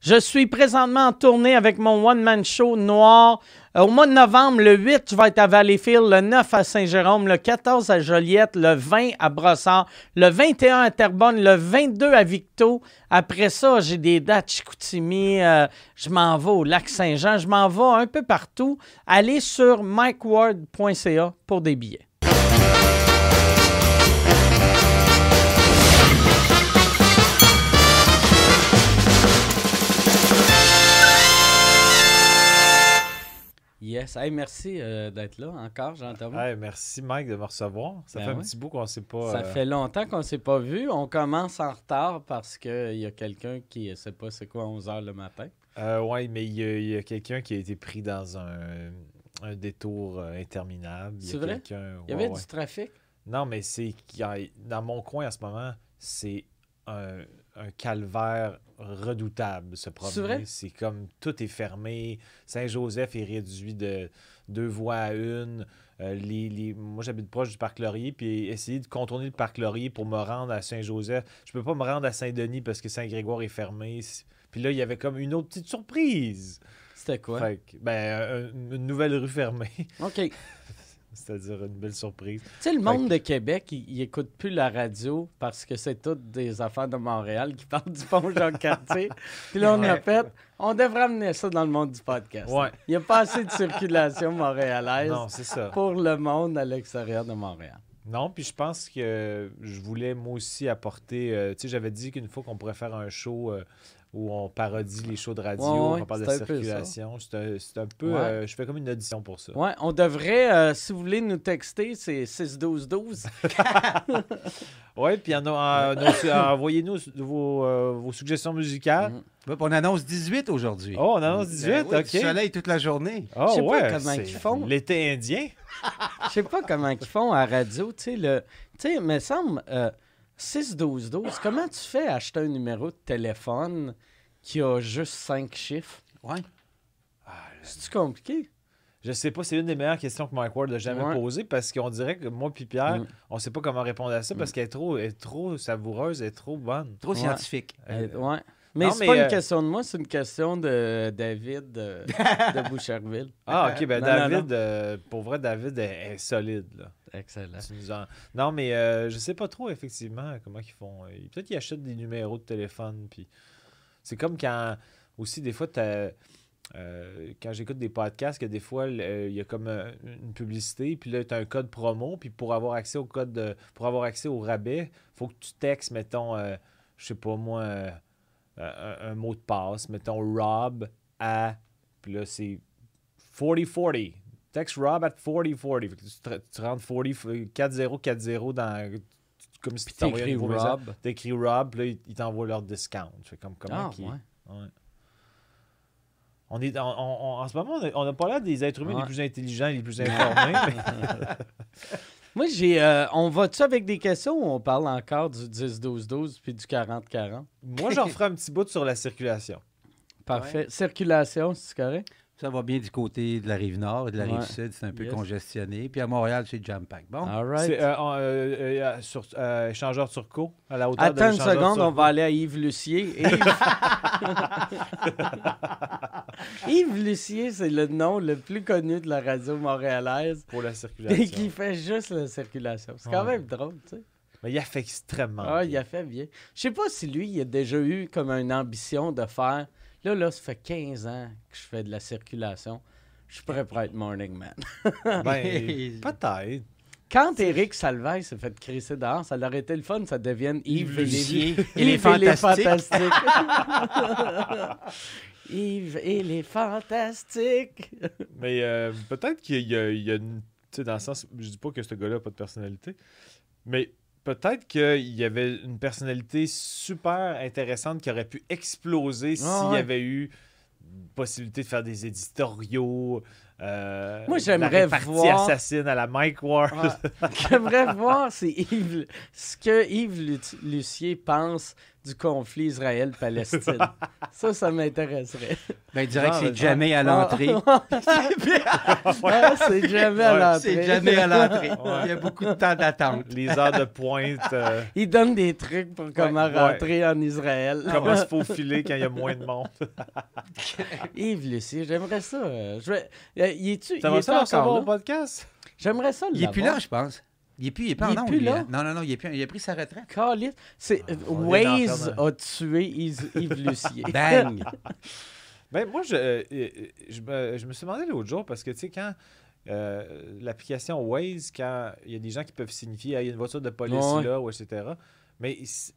Je suis présentement en tournée avec mon one-man show noir. Euh, au mois de novembre, le 8, je vais être à Valleyfield, le 9 à Saint-Jérôme, le 14 à Joliette, le 20 à Brossard, le 21 à Terrebonne, le 22 à Victo. Après ça, j'ai des dates Chicoutimi, euh, je m'en vais au lac Saint-Jean, je m'en vais un peu partout. Allez sur mikeward.ca pour des billets. Yes, hey, merci euh, d'être là encore, Jean-Thomas. Merci Mike de me recevoir. Ça Ben fait un petit bout qu'on ne s'est pas. Ça euh, fait longtemps qu'on ne s'est pas vu. On commence en retard parce qu'il y a quelqu'un qui ne sait pas c'est quoi 11 h le matin. euh, ouais, mais il y a, il y a quelqu'un qui a été pris dans un, un détour euh, interminable. Il y a C'est vrai? Il y ouais, avait ouais. du trafic? Non, mais c'est y dans mon coin en ce moment, c'est un, un calvaire redoutable se promener. C'est comme tout est fermé. Saint-Joseph est réduit de deux voies à une. Euh, les, les- Moi, j'habite proche du parc Laurier, puis essayer de contourner le parc Laurier pour me rendre à Saint-Joseph. Je peux pas me rendre à Saint-Denis parce que Saint-Grégoire est fermé. Puis là, il y avait comme une autre petite surprise. C'était quoi? Fait que, ben, un- une nouvelle rue fermée, OK. Tu c'est-à-dire une belle surprise. sais, le monde de Québec, il, il écoute plus la radio parce que c'est toutes des affaires de Montréal qui parlent du pont Jean-Cartier. Puis là, on a fait, on devrait amener ça dans le monde du podcast. Ouais. Il n'y a pas assez de circulation montréalaise Non, ça. pour le monde à l'extérieur de Montréal. Non, puis je pense que je voulais moi aussi apporter. euh, tu sais, j'avais dit qu'une fois qu'on pourrait faire un show euh, où on parodie les shows de radio, Ouais, ouais, on parle de circulation. C'est un, c'est un peu. Ouais. euh, je fais comme une audition pour ça. Ouais, on devrait, euh, si vous voulez nous texter, c'est 6-12-12. Ouais, puis en- en- nos- envoyez-nous vos, euh, vos suggestions musicales. Mm. Puis on annonce 18 aujourd'hui. Oh, on annonce 18, Ben oui, ok. Du soleil toute la journée. Oh, Je sais pas ouais, comment c'est ils font. L'été indien. Je sais pas comment ils font à radio, tu sais, le... Tu sais, me semble, euh, 6-12-12, comment tu fais acheter un numéro de téléphone qui a juste 5 chiffres? Ouais. C'est-tu compliqué? Je sais pas, c'est une des meilleures questions que Mike Ward a jamais Ouais. posées parce qu'on dirait que moi puis Pierre, Mm. on sait pas comment répondre à ça parce qu'elle est trop, elle est trop savoureuse, elle est trop bonne. Trop Ouais. scientifique. Euh, ouais. Mais c'est pas une euh, question de moi, c'est une question de David de, de Boucherville. Ah, ok, ben Non, non, David, euh, pour vrai, David est, est solide. Là. Excellent. En- Non, mais euh, je sais pas trop, effectivement, comment ils font. Euh, Peut-être qu'ils achètent des numéros de téléphone. Puis c'est comme quand, aussi, des fois, t'as- euh, quand j'écoute des podcasts, que des fois, euh, il y a comme euh, une publicité, puis là, tu as un code promo, puis pour avoir accès au code, de- pour avoir accès au rabais, faut que tu textes, mettons, euh, je sais pas moi, euh, un, un mot de passe, mettons Rob à, puis là, c'est 4040. Texte Rob at 4040. Fait que tu, tu rentres 40, 4040 dans. tu- Comme si tu un t'écris nouveau message. Rob. Rob, puis là, ils- ils t'envoient leur discount. Fait comme comment Ah, ouais. Ouais. On est, on- on- en ce moment, on n'a pas l'air des êtres humains Ouais. les plus intelligents et les plus informés. Moi, j'ai. euh, on va-tu avec des questions ou on parle encore du 10-12-12 puis du 40-40? Moi, j'en ferai un petit bout sur la circulation. Parfait. Circulation, c'est correct? Ça va bien du côté de la rive nord et de la Ouais. rive sud. C'est un peu Yes. congestionné. Puis à Montréal, c'est jam pack. Bon. All right. C'est euh, en- euh, euh, sur euh, échangeur turco, à la hauteur de Attends une seconde, on va aller à Yves Lucier. Yves, Yves Lucier, c'est le nom le plus connu de la radio montréalaise pour la et circulation. qui fait juste la circulation. C'est quand Ouais. même drôle, tu sais. Mais il a fait extrêmement. Ah, il bien. a fait bien. Je sais pas si lui, il a déjà eu comme une ambition de faire. Là, là, ça fait 15 ans que je fais de la circulation. Je suis prêt pour être morning man. Ben, peut-être. Quand Eric Salvaille s'est fait crisser dehors, ça aurait été le fun, ça devienne Yves, Yves et les- fantastiques. Yves et les fantastiques. Mais euh, peut-être qu'il y a, il y a une. Tu sais, dans le sens. Je dis pas que ce gars-là n'a pas de personnalité. Mais peut-être qu'il y avait une personnalité super intéressante qui aurait pu exploser s'il Ah y ouais. avait eu possibilité de faire des éditoriaux. euh, Moi, j'aimerais voir- assassine à la Mike Ward. Ouais. J'aimerais voir Yves, ce que Yves Lu- Lucier pense du conflit Israël-Palestine. ça, ça m'intéresserait. Ben, il dirait que Non, c'est mais- jamais à l'entrée. C'est jamais à l'entrée. c'est jamais à l'entrée. Il y a beaucoup de temps d'attente. Les heures de pointe, euh, Il donne des trucs pour comment ouais. rentrer en Israël. comment se faufiler quand il y a moins de monde. Yves Lucie, j'aimerais ça. euh, Je vais... euh, est-tu est ça recevoir au là? podcast? J'aimerais ça Il est plus là, je pense. Il est plus, il est pas Il en plus lui, là? hein. Non, non, non, il, est plus, il a pris sa retraite. Caliste. C'est on est dans Waze a tué Yves, Yves Lucier. Bang! Ben, moi, je, euh, euh, je, me, je me suis demandé l'autre jour parce que, tu sais, quand euh, l'application Waze, quand il y a des gens qui peuvent signifier Ah, il y a une voiture de police Ouais. là, ou etc. Mais c-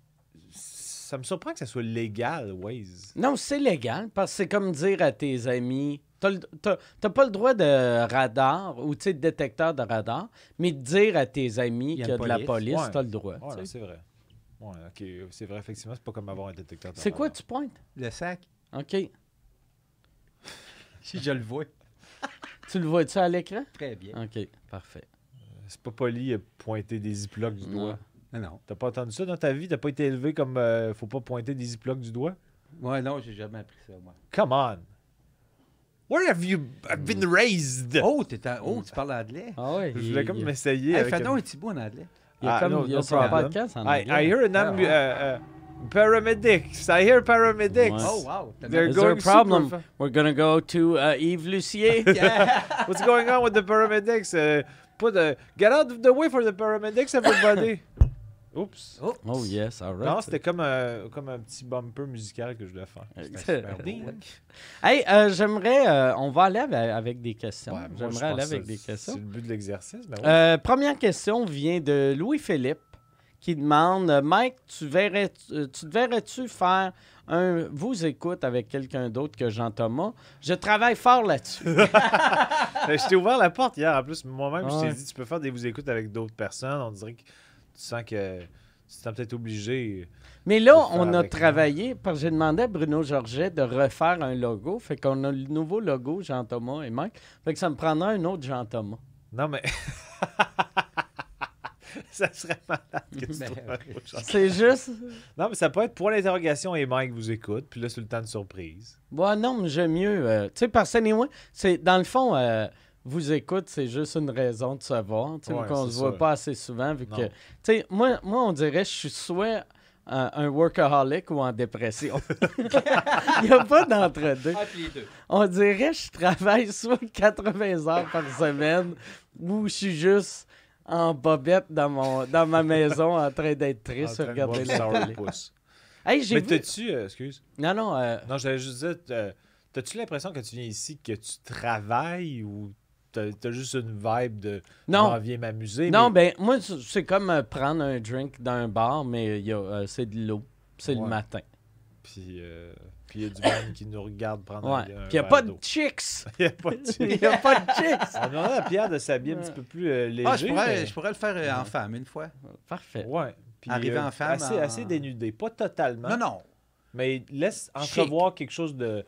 ça me surprend que ça soit légal, Waze. Non, c'est légal parce que c'est comme dire à tes amis. T'as le- T'as t'as pas le droit de radar ou de détecteur de radar, mais de dire à tes amis Il y a qu'il y a de la police. Ouais. t'as le droit. Ouais, c'est vrai. Ouais, ok, c'est vrai, effectivement, c'est pas comme avoir un détecteur. de C'est quoi radar. tu pointes? Le sac. OK. Si je le vois. Tu le vois-tu à l'écran? Très bien. OK, parfait. C'est pas poli de pointer des ziplocs du doigt. Non, non. T'as pas entendu ça dans ta vie? T'as pas été élevé comme euh, faut pas pointer des ziplocs du doigt? Ouais, non, j'ai jamais appris ça, moi. Come on! Where have you been raised? Oh, t'es en- oh, tu parles anglais? Ah ouais. Je il- voulais comme il- m'essayer. Hey, avec fais un- donc un petit bout en anglais. Il y a Ah, comme no- il y a no son problem. podcast en I, anglais. I hear an ambu- uh, uh, paramedics. I hear paramedics. Ouais. Oh, wow. They're Is there a problem? fa- We're gonna go to uh, Yves Lucier. What's going on with the paramedics? Uh, put a, get out of the way for the paramedics, everybody. Oups. Oh, oh yes, all right. Non, c'était comme un, comme un petit bumper musical que je voulais faire. super. Hey, euh, j'aimerais. euh, on va aller avec, avec des questions. Ouais, j'aimerais aller avec des questions. C'est le but de l'exercice. ouais. Euh, première question vient de Louis-Philippe qui demande euh, Mike, tu, verrais, euh, tu te verrais-tu faire un vous écoute avec quelqu'un d'autre que Jean-Thomas? Je travaille fort là-dessus. Euh, je t'ai ouvert la porte hier. En plus, moi-même, je t'ai dit, tu peux faire des vous écoutes avec d'autres personnes. On dirait que tu sens que tu te sens peut-être obligé. Mais là, on a travaillé, parce que j'ai demandé à Bruno Georget de refaire un logo. Fait qu'on a le nouveau logo, Jean-Thomas et Mike. Fait que ça me prendra un autre Jean-Thomas. Non, mais. ça serait malade que tu Ben. C'est juste. Non, mais ça peut être pour l'interrogation et Mike vous écoute. Puis là, c'est le temps de surprise. Bon, non, mais j'aime mieux. euh, tu sais, parce que, anyway, c'est, dans le fond, euh, vous écoute, c'est juste une raison de savoir. Tu sais, Ouais, qu'on se voit ça. pas assez souvent. Vu Non. que, tu sais, moi, moi, on dirait, je suis soit un, un workaholic ou en dépression. Il n'y a pas d'entre-deux. On dirait que je travaille soit 80 heures par semaine ou je suis juste en bobette dans, mon, dans ma maison en train d'être En triste, train de regarder boire la. Hey, j'ai Mais vu... t'as-tu. euh, excuse. Non, non, euh, Non, j'allais juste dire. euh, T'as-tu l'impression que tu viens ici que tu travailles ou t'as as juste une vibe de. non. Je viens m'amuser. Non, mais- ben moi, c'est comme euh, prendre un drink dans un bar, mais il y a, euh, c'est de l'eau. C'est le matin. Puis euh, puis il y a du monde qui nous regarde prendre Ouais. un, Puis il n'y a pas de chicks. Il n'y a pas de Il n'y a pas de chicks. On demandait à Pierre de s'habiller un petit peu plus euh, léger. Ah, je pourrais, mais- je pourrais le faire euh, en femme une fois. Parfait. Ouais. Puis, Arriver en femme Assez, en- assez dénudé. Pas totalement. Non, non. Mais laisse Chic. entrevoir quelque chose de,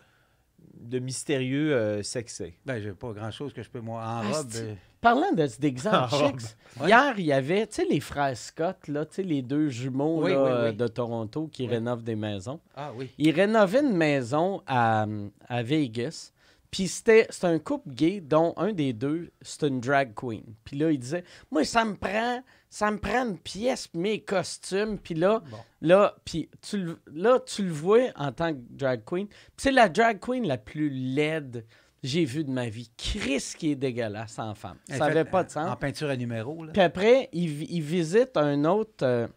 de mystérieux euh, sexy. Ben, j'ai pas grand-chose que je peux, moi, en Ah, robe. c'est- euh, Parlant de d'exemple chicks, Ouais. hier, il y avait, tu sais, les frères Scott, là, tu sais, les deux jumeaux Oui, là, oui, oui. de Toronto qui Oui. rénovent des maisons. Ah oui. Ils rénovaient une maison à, à Vegas. Puis c'était c'était un couple gay dont un des deux, c'était une drag queen. Puis là, il disait Moi, ça me prend, ça me prend une pièce, mes costumes. Puis là, Bon. là, puis tu, le- là, tu le vois en tant que drag queen. C'est la drag queen la plus laide que j'ai vue de ma vie. Chris qui est dégueulasse en femme. Elle Ça n'avait pas de sens. En peinture à numéro, là. Puis après, il, il visite un autre. euh,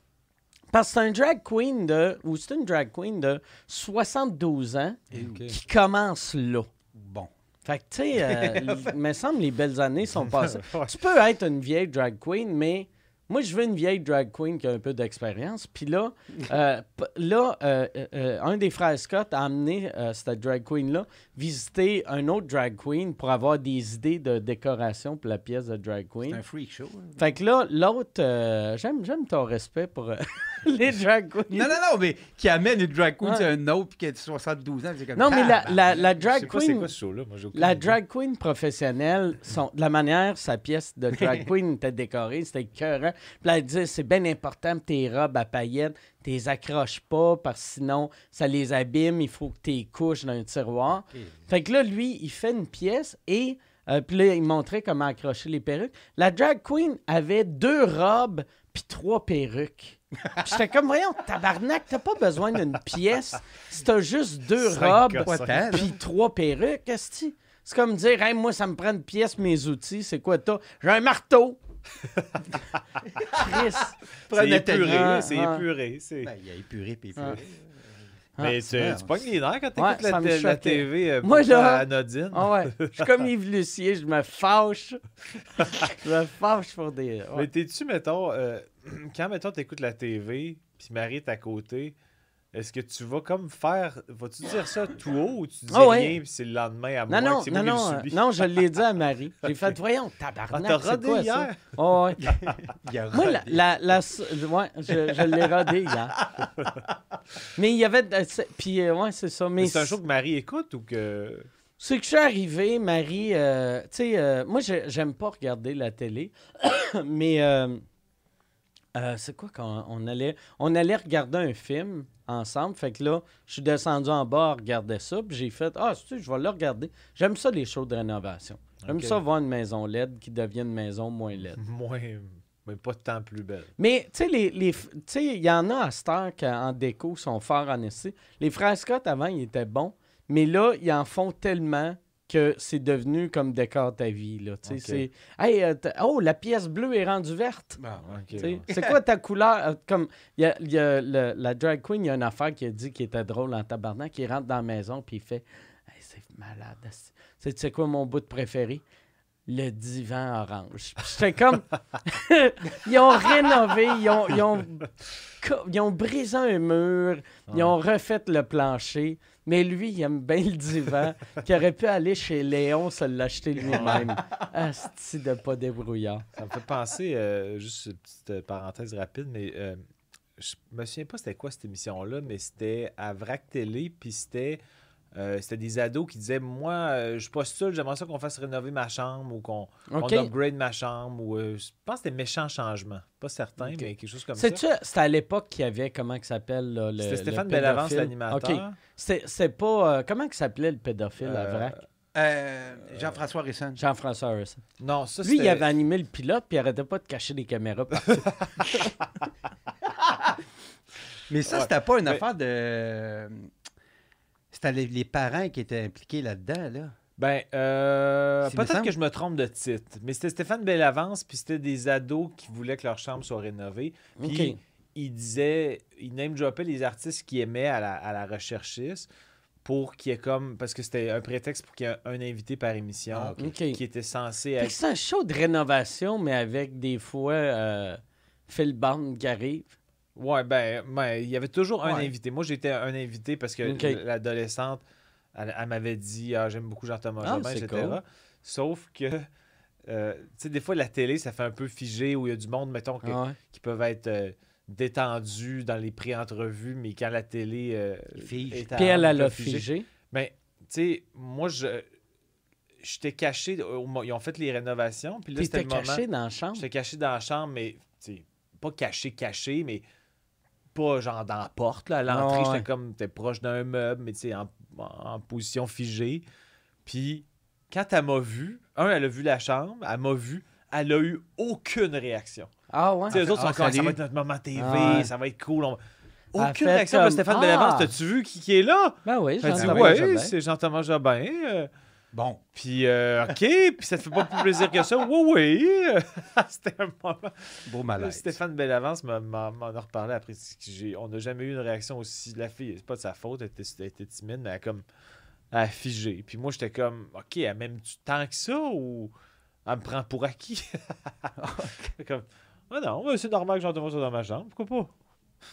parce que c'est un drag queen de. Ou c'est une drag queen de 72 ans qui commence là. Bon. Fait que, tu sais, euh, il me semble les belles années sont passées. Tu peux être une vieille drag queen, mais moi, je veux une vieille drag queen qui a un peu d'expérience. Puis là, euh, là euh, euh, euh, un des frères Scott a amené euh, cette drag queen-là visiter un autre drag queen pour avoir des idées de décoration pour la pièce de drag C'est queen. un freak show. hein. Fait que là, l'autre, j'aime, j'aime ton respect pour. les drag queens. Non, non, non, mais qui amène une drag queen Ouais. sur un autre puis qui a 72 ans. c'est comme, Non, mais la, la, la Je sais drag pas c'est queen. quoi ce show-là? Moi, j'ai aucune La idée. drag queen professionnelle, son, de la manière sa pièce de drag queen était décorée, c'était écœurant. Puis là, elle disait, c'est bien important, tes robes à paillettes, tu les accroches pas, parce que sinon, ça les abîme, il faut que tu les couches dans un tiroir. Fait que là, lui, il fait une pièce et euh, puis là, il montrait comment accrocher les perruques. La drag queen avait deux robes puis trois perruques. Puis J'étais comme, voyons, tabarnak, t'as pas besoin d'une pièce si t'as juste deux Cinq robes puis trois perruques, qu'est-ce que c'est comme dire, hey, moi, ça me prend une pièce, mes outils, c'est quoi t'as? J'ai un marteau! Chris! C'est Nathalie. épuré, Ah, c'est ah. épuré. c'est- Ben, il a épuré puis épuré. Mais Ah, tu, merde. tu pognes les nerfs quand Ouais, t'écoutes la, la. TV euh, Moi, là- anodine. Ah ouais, je suis comme Yves Lucier, je me fâche. je me fâche pour des... ouais. Mais t'es-tu, mettons, euh, quand, mettons, t'écoutes la TV, puis Marie est à côté, est-ce que tu vas comme faire... Vas-tu dire ça tout haut ou tu dis Ah ouais. rien, puis c'est le lendemain à moi Non, non, que c'est non, moi non, euh, subis? non, je l'ai dit à Marie. J'ai fait, voyons, Ah, tabarnak, t'as c'est rodé quoi ça? hier? Oh, ouais. Il a Moi, la, rodé. la, la- ouais, je, je l'ai rodé hier. Mais il y avait... Puis, euh, ouais, c'est ça. Mais Mais c'est un show que Marie écoute ou que... C'est que je suis arrivé, Marie. euh, tu sais, euh, moi, j'ai- j'aime pas regarder la télé, mais euh, c'est quoi quand on allait. On allait regarder un film ensemble. Fait que là, je suis descendu en bas regarder ça. Puis j'ai fait Ah, tu je vais le regarder. J'aime ça, les shows de rénovation. J'aime ça voir une maison LED qui devient une maison moins LED. Moins... Mais pas tant plus belle. Mais, tu sais, les, les f- tu sais, il y en a à cette heure qui, en déco, sont forts en essai. Les frères Scott, avant, ils étaient bons. Mais là, ils en font tellement que c'est devenu comme décor ta vie, là. C'est... Hey, euh, oh, la pièce bleue est rendue verte. Ouais. C'est quoi ta couleur? Euh, Comme, il y a, il y a le- la drag queen, il y a une affaire qui a dit qui était drôle en tabarnak, qui rentre dans la maison, puis il fait Hey, c'est malade. sais quoi mon bout de préféré? Le divan orange. J'étais comme. ils ont rénové, ils ont, ils, ont, co- ils ont brisé un mur, ils ont refait le plancher. Mais lui, il aime bien le divan, qui aurait pu aller chez Léon se l'acheter lui-même. Asti de pas débrouillard. Ça me fait penser, euh, juste une petite parenthèse rapide, mais euh, je me souviens pas c'était quoi cette émission-là, mais c'était à Vrac Télé, puis c'était euh, c'était des ados qui disaient Moi, euh, je postule, j'aimerais ça qu'on fasse rénover ma chambre ou qu'on upgrade ma chambre. Ou, euh, je pense que c'était méchant changement. Pas certain, mais quelque chose comme ça. C'est-tu, c'était à l'époque qu'il y avait, comment que s'appelle, le. C'était Stéphane le Bellavance, pédophile? l'animateur. C'est, c'est pas. euh, comment que s'appelait le pédophile à Vrac? Euh, Jean-François Risson. Jean-François Harrison. Non, ça Lui, il avait animé le pilote, puis il arrêtait pas de cacher des caméras partout. Mais ça, Ouais. c'était pas une Mais- affaire de. C'était les, les parents qui étaient impliqués là-dedans, là. Ben, euh, peut-être semble. que je me trompe de titre, mais c'était Stéphane Bellavance, puis c'était des ados qui voulaient que leur chambre soit rénovée. Puis OK. il disait, il name-droppait les artistes qu'il aimait à la, à la recherchiste pour qu'il y ait comme, parce que c'était un prétexte pour qu'il y ait un invité par émission Ah, qui était censé être. c'est un show de rénovation, mais avec des fois euh, Phil Bond qui arrive. Ouais, ben, ben, il y avait toujours un invité. Moi, j'étais un invité parce que l'adolescente, elle, elle m'avait dit Ah, j'aime beaucoup Jean-Thomas Ah, Jobin, etc. cool. Sauf que, euh, tu sais, des fois, la télé, ça fait un peu figé où il y a du monde, mettons, que- Ah ouais. qui peuvent être euh, détendus dans les pré-entrevues, mais quand la télé euh, fige. est à Puis elle, a figé. Ben, tu sais, moi, je j'étais caché. Ils ont fait les rénovations, puis là, c'était le moment. caché dans la chambre. J'étais caché dans la chambre, mais tu sais, pas caché, caché, mais pas genre dans la porte. Là. À l'entrée, Ah ouais. j'étais comme, t'es proche d'un meuble, mais tu sais, en, en position figée. Puis, quand elle m'a vu, un, elle a vu la chambre, elle m'a vu, elle a eu aucune réaction. Ah ouais. Tu sais, les autres ah, sont comme, ça va être notre moment TV, Ah ouais. ça va être cool. on- Aucune réaction de comme, Stéphane ah. Bellavance. T'as-tu vu qui, qui est là? Ben oui, Jean-Thomas Jobin. c'est Jean-Thomas Jobin. euh, Bon. puis, euh, OK, puis ça te fait pas plus plaisir que ça? Oui, oui. C'était un moment. Beau malaise. Stéphane Bellavance m'en a reparlé après. On n'a jamais eu une réaction aussi. La fille, c'est pas de sa faute, elle était, elle était timide, mais elle a comme. Elle a figé. Puis moi, j'étais comme, OK, elle m'aime du temps que ça ou elle me prend pour acquis? comme, ah non, mais c'est normal que Jean-Thomas soit dans ma chambre, pourquoi pas?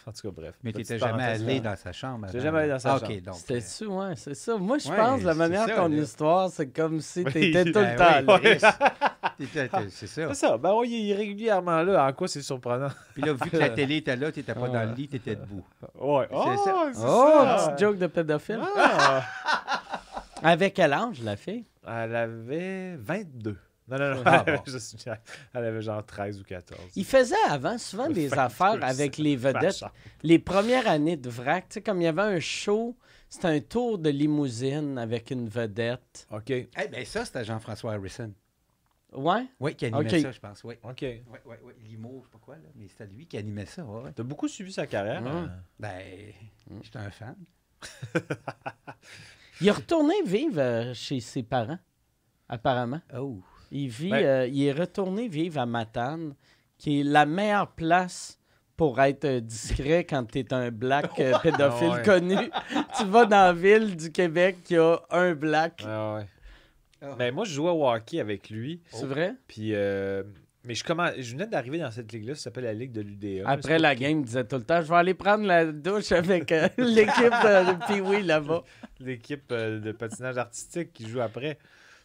En tout cas, bref. Mais tu n'étais jamais allé dans sa chambre. J'étais avant. jamais allé dans sa Ah, chambre. OK, donc. C'était euh, ça, ouais, c'est ça. Moi, je Ouais, pense, la manière de ça, ton là. histoire, c'est comme si Oui. t'étais tout le Ben temps oui, C'est ça. C'est ça. Ben, oui, il est régulièrement là. En quoi c'est surprenant? Puis là, vu que la télé était là, tu n'étais pas Ah. dans le lit, tu étais debout. Ouais. C'est ça. Oh, c'est Oh, ça. petite joke de pédophile. Ah. Avec quel âge, la fille? Elle avait 22. Non, non, non. Ah, elle, bon. elle avait genre 13 ou 14. Il faisait avant souvent des 22, affaires avec les vedettes. Les premières années de VRAC, tu sais, comme il y avait un show, c'était un tour de limousine avec une vedette. OK. Eh bien, ça, c'était Jean-François Harrison. Ouais? Oui, qui animait ça, je pense. Oui, OK. oui, oui. oui. Limo, je sais pas quoi, là. Mais c'était lui qui animait ça, ouais. ouais. T'as beaucoup suivi sa carrière? Hein? Ben, j'étais un fan. Il est retourné vivre euh, chez ses parents, apparemment. Oh. Il, vit, Ben- euh, il est retourné vivre à Matane, qui est la meilleure place pour être euh, discret quand tu es un black euh, pédophile Ah ouais. connu. tu vas dans la ville du Québec qui a un black. Ouais, ouais. Ah. Ben, moi, je jouais au hockey avec lui. C'est vrai? Puis, euh, mais je, commen- je venais d'arriver dans cette ligue-là, ça s'appelle la Ligue de l'UDA. Après la game, il disait tout le temps Je vais aller prendre la douche avec euh, l'équipe de Pee-Wee là-bas. L'équipe euh, de patinage artistique qui joue après.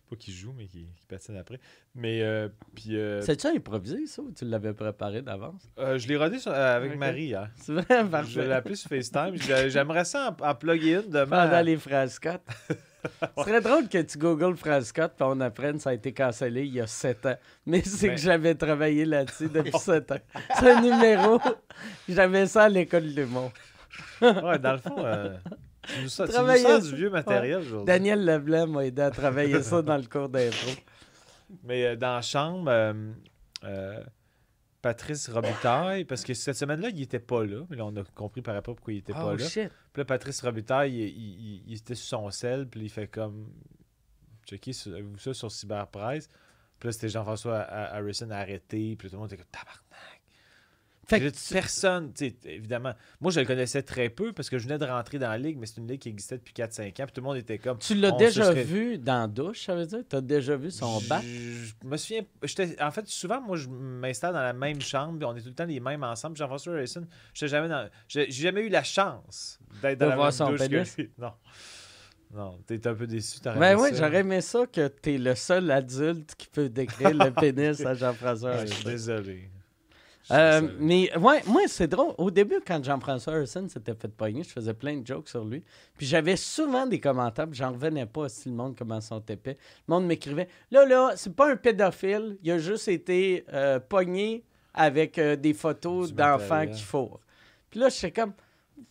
Pas qui joue, mais qui, qui patine après. Mais, euh, puis, euh, C'est-tu improvisé, ça, ou tu l'avais préparé d'avance? euh, je l'ai rodé sur- euh, avec. Marie hier. C'est vrai, Je l'ai parfait. appelé sur FaceTime. J'aimerais ça en, en plugger une demain. Pendant les phrases Scott. Ce serait drôle que tu googles phrase Scott puis on apprenne ça a été cancellé il y a 7 ans. Mais c'est Ben- que j'avais travaillé là-dessus depuis 7 ans. C'est un numéro. J'avais ça à l'école de l'humour. Ouais, dans le fond, euh, tu nous tu du vieux matériel aujourd'hui. Daniel Leblanc m'a aidé à travailler ça dans le cours d'impro. Mais euh, dans la chambre, euh, euh, Patrice Robitaille, parce que cette semaine-là, il était pas là. Mais là, on a compris par rapport pourquoi il était pas Oh là. shit. Puis là, Patrice Robitaille, il, il- il- il était sur son sel, puis il fait comme. Checker ça sur Cyberpresse. Puis là, c'était Jean-François Ha- Harrison arrêté, puis tout le monde était comme tabarnak. Fait que personne, évidemment. Moi, je le connaissais très peu parce que je venais de rentrer dans la ligue, mais c'est une ligue qui existait depuis 4-5 ans, puis tout le monde était comme. tu l'as déjà serait- vu dans la douche, ça veut dire? Tu as déjà vu son bac? Je me souviens. En fait, souvent, moi, je m'installe dans la même chambre, on est tout le temps les mêmes ensemble. Jean-François Harrison, j'étais jamais dans. J'ai j'ai jamais eu la chance d'être dans la voir même son douche que lui. Non. Non, t'es un peu déçu. Ben oui, j'aurais aimé ça que tu es le seul adulte qui peut décrire le pénis à Jean-François. Je suis désolé. Je suis Euh, mais ouais, moi, c'est drôle. Au début, quand Jean-François Harrison s'était fait pogner, je faisais plein de jokes sur lui. Puis j'avais souvent des commentaires, puis j'en revenais pas si le monde comment sont épais. Le monde m'écrivait Là, là, c'est pas un pédophile, il a juste été euh, pogné avec euh, des photos d'enfants qui fourrent. Puis là, j'étais comme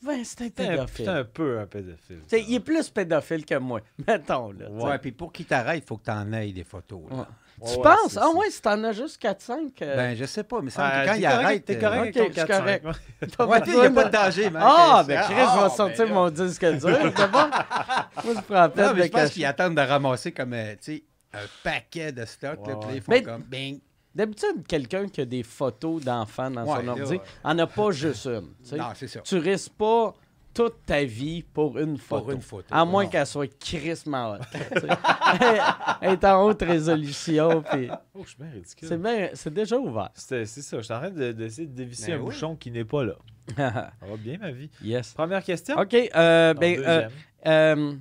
Ouais, c'est un pédophile. t'es un peu un pédophile. Il est plus pédophile que moi, mettons. Là, Ouais. Ouais, puis pour qu'il t'arrête, il faut que tu en aies des photos. là. Ouais. Ouais, tu ouais, penses? Ah ouais, si t'en as juste 4-5. euh, Ben, je sais pas, mais ça, Ah, quand t'es il correct- arrête. T'es euh, correct Ok, avec ton je suis correct. 4-5, ouais. Ouais, il n'y a pas de danger, man. Ah, ben Chris Ah, va ben sortir là. mon disque dur. Moi, je prends Non, de mais je pense qu'ils attendent de ramasser comme, euh, tu sais, un paquet de stock. Ouais, là, puis ouais. ils font comme bing. D'habitude, quelqu'un qui a des photos d'enfants dans Ouais, son ordi, ouais. en a pas juste une. Non, c'est ça. Tu risques pas toute ta vie pour une photo. Pour une photo. À moins qu'elle soit crissement sais. Elle est en haute résolution. puis Oh, je suis bien ridicule. C'est bien, c'est déjà ouvert. C'est ça, je suis en train de- d'essayer de, dévisser Ben un oui. bouchon qui n'est pas là. Ça va bien, ma vie? yes. Première question? OK. euh, ben, euh. Euh,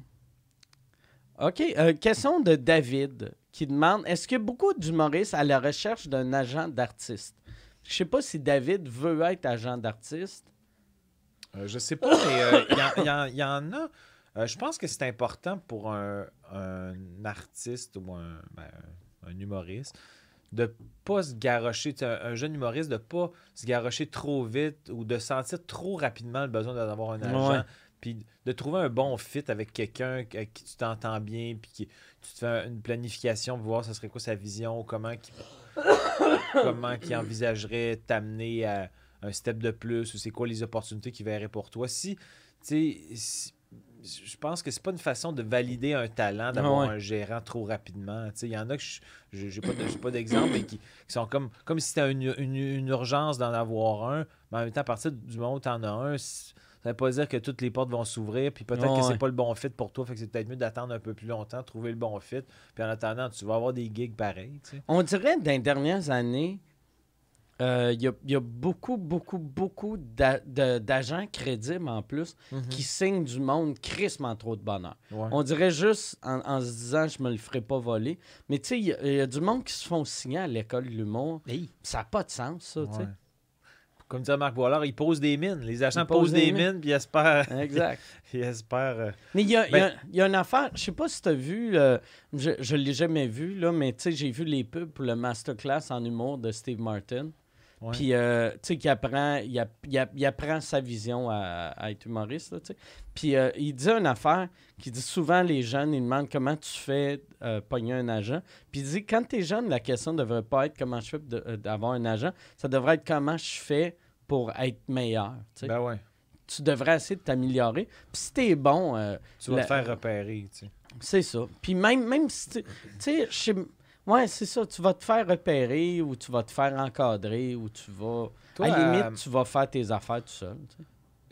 OK. euh, question de David qui demande Est-ce que beaucoup d'humoristes à la recherche d'un agent d'artiste? Je sais pas si David veut être agent d'artiste. Euh, je sais pas, mais euh, il y en- y, y a. Euh, je pense que c'est important pour un, un artiste ou un, ben, un humoriste de pas se garrocher, un, un jeune humoriste de pas se garrocher trop vite ou de sentir trop rapidement le besoin d'avoir un agent. Ouais. Puis de trouver un bon fit avec quelqu'un avec qui tu t'entends bien, puis qui tu te fais une planification pour voir ce serait quoi sa vision, comment qu'il comment envisagerait t'amener à un step de plus, ou c'est quoi les opportunités qu'il verrait pour toi? Si, tu si- je pense que c'est pas une façon de valider un talent d'avoir ouais. un gérant trop rapidement. Il y en a que je j'ai pas de- pas d'exemple, mais qui, qui sont comme, comme si c'était une, une- une urgence d'en avoir un, mais en même temps, à partir du moment où tu en as un, ça veut pas dire que toutes les portes vont s'ouvrir, puis peut-être Ouais, que c'est pas le bon fit pour toi, fait que c'est peut-être mieux d'attendre un peu plus longtemps, trouver le bon fit, puis en attendant, tu vas avoir des gigs pareils. On dirait dans les dernières années, Euh, Il y, a, il y a beaucoup, beaucoup, beaucoup d'agents crédibles en plus Mhm. qui signent du monde crissement trop de bonheur. Ouais. On dirait juste en, en se disant je me le ferai pas voler. Mais tu sais, il y, a- il y a du monde qui se font signer à l'école de l'humour. Hey. Ça n'a pas de sens, ça. Ouais. Comme disait Marc Boilard, ils posent des mines. Les agents posent posent des des mines. puis ils espèrent. Exact. ils espèrent euh, Mais il y a, il y a- Ben- y a une affaire, je sais pas si tu as vu, euh, je ne l'ai jamais vu, là, mais tu sais, j'ai vu les pubs pour le masterclass en humour de Steve Martin. Puis, euh, tu sais, qu'il apprend, il, app- il app- il apprend sa vision à, à être humoriste, là, tu sais. Puis, euh, il dit une affaire qui dit souvent les jeunes, ils demandent comment tu fais euh, pogner un agent. Puis, il dit quand tu es jeune, la question ne devrait pas être comment je fais euh, d'avoir un agent, ça devrait être comment je fais pour être meilleur. tu sais. Ben ouais. Tu devrais essayer de t'améliorer. Puis, si tu es bon, Tu vas La- te faire repérer, tu sais. c'est ça. Puis même, même si tu tu sais, je sais- ouais, c'est ça. Tu vas te faire repérer ou tu vas te faire encadrer ou tu vas. Toi, à la limite, euh, tu vas faire tes affaires tout seul. tu sais.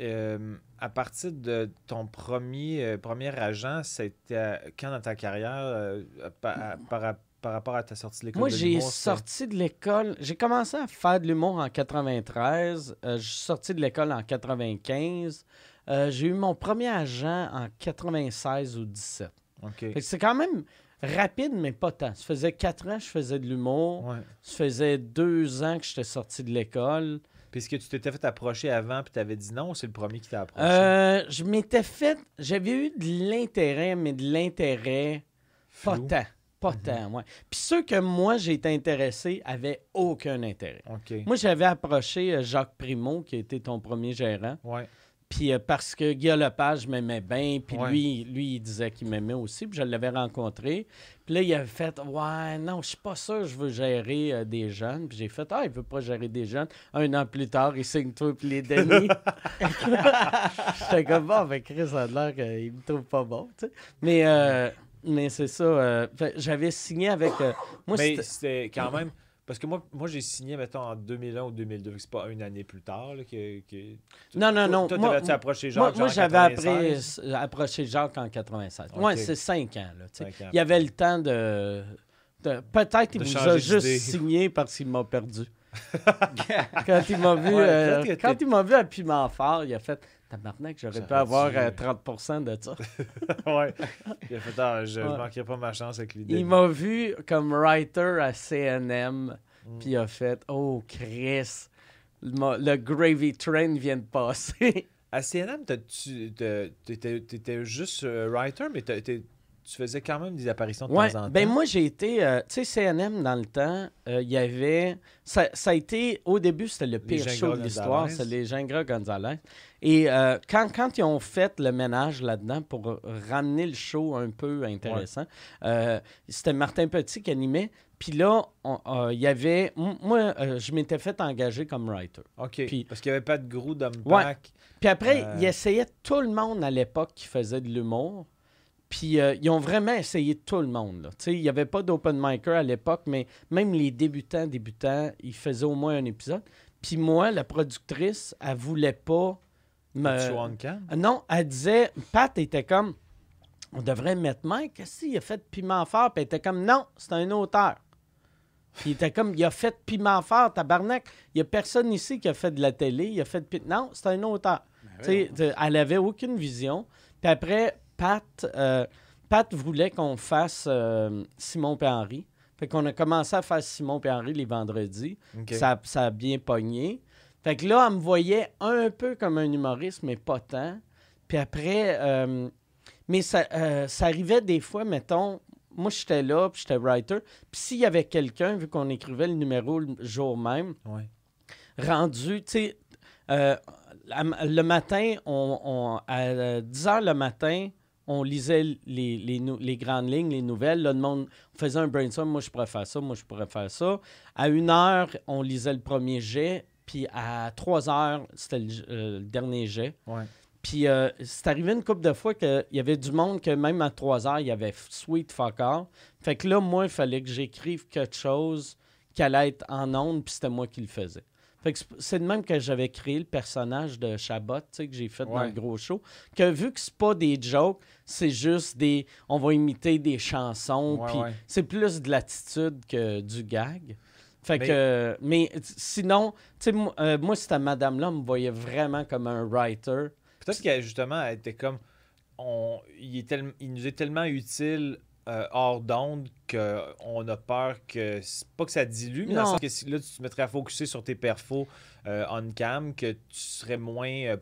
Euh, à partir de ton premier, euh, premier agent, c'était quand dans ta carrière, euh, par, par, par rapport à ta sortie de l'école Moi, j'ai sorti de l'école. J'ai commencé à faire de l'humour en 93. Euh, je suis sorti de l'école en 95. Euh, j'ai eu mon premier agent en 96 ou 17. OK. Fait que c'est quand même rapide, mais pas tant. Ça faisait quatre ans que je faisais de l'humour. Ouais. Ça faisait deux ans que j'étais sorti de l'école. Puis est-ce que tu t'étais fait approcher avant puis t'avais dit non ou c'est le premier qui t'a approché? Euh, je m'étais fait. J'avais eu de l'intérêt, mais de l'intérêt pas tant. Pas tant, ouais. Puis ceux que moi j'ai été intéressé avaient aucun intérêt. Moi, j'avais approché euh, Jacques Primo, qui été ton premier gérant. Ouais. Puis euh, parce que Guy Lepage m'aimait bien, puis Ouais. lui, lui, il disait qu'il m'aimait aussi, puis je l'avais rencontré. Puis là, il avait fait Ouais, non, je suis pas sûr, je veux gérer euh, des jeunes. Puis j'ai fait Ah, il veut pas gérer des jeunes. Un an plus tard, il signe toi puis les Denis. J'étais comme Bon, ben Chris, ça a l'air qu'il me trouve pas bon, tu sais. Mais, euh, mais c'est ça. euh, j'avais signé avec. moi, Mais c'était quand même. Parce que moi, moi j'ai signé, mettons, en 2001 ou 2002. fait que C'est pas une année plus tard là, que. que- Non, non, non. Toi, moi- t'avais-tu approché Jacques moi, j'avais 96? appris- approché Jacques en 96. Ok. Ouais, c'est cinq ans. Là. Cinq ans. il y avait le temps de. de- Peut-être qu'il vous a juste signé parce qu'il m'a perdu. quand il m'a vu, Ouais, euh, quand il m'a vu à Piment Fort, il a fait Tabarnak, j'aurais pu avoir euh, euh, 30% de ça. ouais. Il a fait, ah, je, je Ouais. manquerai pas ma chance avec l'idée. Il m'a vu comme writer à CNM, Mm. puis il a fait Oh, Chris, le, Gravy Train vient de passer. À CNM, tu t'étais juste euh, writer, mais tu faisais quand même des apparitions de Ouais, temps en temps? ben moi j'ai été, euh, tu sais, CNM dans le temps, euh, il y avait, ça, ça a été, au début c'était le pire show de l'histoire, c'est les Gingras Gonzalez. Et euh, quand, quand ils ont fait le ménage là-dedans pour ramener le show un peu intéressant, euh, c'était Martin Petit qui animait. Puis là, euh, il y avait, moi, je m'étais fait engager comme writer. OK. Parce qu'il n'y avait pas de gros d'homme Ouais. Puis après, ils essayaient tout le monde à l'époque qui faisait de l'humour. Puis euh, ils ont vraiment essayé tout le monde. Il n'y avait pas d'open micer à l'époque, mais même les débutants, débutants, ils faisaient au moins un épisode. Puis moi, la productrice, elle voulait pas me... Ah Non, elle disait, Pat était comme, on devrait mettre Mike, qu'est-ce qu'il a fait de piment fort? Puis elle était comme, non, c'est un auteur. Puis il était comme, il a fait piment fort, tabarnak. Il n'y a personne ici qui a fait de la télé, il a fait de Non, c'est un auteur. Tu- elle avait aucune vision. Puis après, Pat, euh, Pat voulait qu'on fasse euh, Simon et Henri. Fait qu'on a commencé à faire Simon et Henri les vendredis. Ça, ça a bien pogné. Fait que là, elle me voyait un peu comme un humoriste, mais pas tant. Puis après, euh, mais ça, euh, ça arrivait des fois, mettons, moi j'étais là, puis j'étais writer. Puis s'il y avait quelqu'un, vu qu'on écrivait le numéro le jour même, Ouais. rendu, tu sais, euh, le matin, on, on- à 10 h le matin, on lisait les, les, grandes lignes, les nouvelles. Là, le monde on faisait un brainstorm, moi je pourrais faire ça, moi je pourrais faire ça. À 1 heure, on lisait le premier jet, puis à 3 heures, c'était le, euh, le dernier jet. Ouais. Puis euh, c'est arrivé une couple de fois qu'il y avait du monde que même à 3 heures, il y avait sweet fuck all. Fait que là, moi, il fallait que j'écrive quelque chose qui allait être en ondes, puis c'était moi qui le faisais. Fait que c'est- de même que j'avais créé le personnage de Chabot, tu sais, que j'ai fait dans le gros show. Que vu que c'est pas des jokes, c'est juste des. On va imiter des chansons, Ouais, puis ouais. c'est plus de l'attitude que du gag. Fait Mais- que, mais sinon, tu sais, moi, euh, moi, cette madame-là me voyait vraiment comme un writer. Peut-être qu'elle, justement, elle était comme. On, il, est tellement- il nous est tellement utile euh, hors d'onde qu'on a peur que. c'est Pas que ça dilue, mais dans le sens que si là, tu te mettrais à focuser sur tes perfos euh, on-cam, que tu serais moins.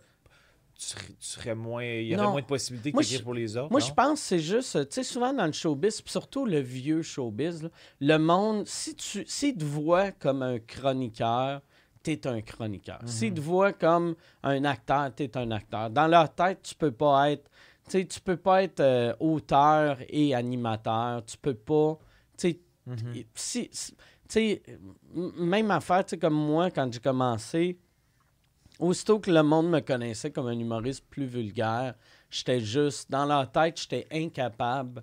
Tu serais, moins. Il y aurait Non. moins de possibilités que Moi, d'écrire je- pour les autres. Moi, non? je pense que c'est juste, tu sais, souvent dans le showbiz, surtout le vieux showbiz, là, le monde, si tu si te voit comme un chroniqueur, t'es un chroniqueur. Mhm. S'ils te voient comme un acteur, t'es un acteur. Dans leur tête, tu peux pas être, tu sais, tu peux pas être euh, auteur et animateur. Tu peux pas, tu sais, Mhm. et si, même affaire, tu sais, comme moi, quand j'ai commencé, aussitôt que le monde me connaissait comme un humoriste plus vulgaire, j'étais juste, dans leur tête, j'étais incapable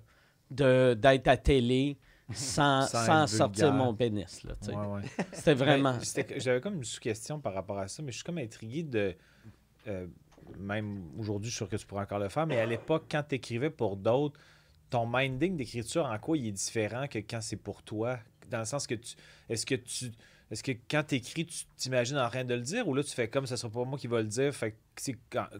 de, d'être à télé sans, Sans sortir mon pénis. Ouais, ouais. C'était vraiment... Ben, c'était- J'avais comme une sous-question par rapport à ça, mais je suis comme intrigué de. euh, même aujourd'hui, je suis sûr que tu pourrais encore le faire, mais à l'époque, quand tu écrivais pour d'autres, ton minding d'écriture, en quoi il est différent que quand c'est pour toi? Dans le sens que tu. Est-ce que tu. Est-ce que quand tu écris, tu t'imagines en train de le dire ou là tu fais comme ça sera pas moi qui va le dire? Fait que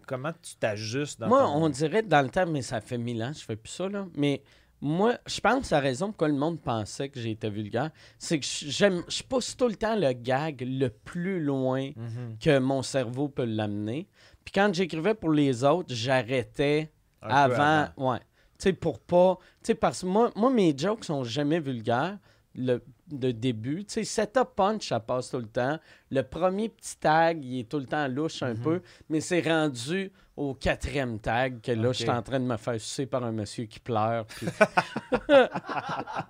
comment tu t'ajustes dans Moi, ton- on dirait dans le temps, mais ça fait mille ans, je fais plus ça, là. Mais moi, je pense que la raison pourquoi le monde pensait que j'étais vulgaire, c'est que j'aime, je pousse tout le temps le gag le plus loin Mhm. que mon cerveau peut l'amener. Puis quand j'écrivais pour les autres, j'arrêtais avant, Ouais. Tu sais, pour pas. Tu sais, parce que moi, moi, mes jokes sont jamais vulgaires. Le, de début, tu sais, setup punch, ça passe tout le temps. Le premier petit tag, il est tout le temps louche un Mhm. peu, mais c'est rendu au quatrième tag que là, je suis en train de me faire sucer par un monsieur qui pleure. puis-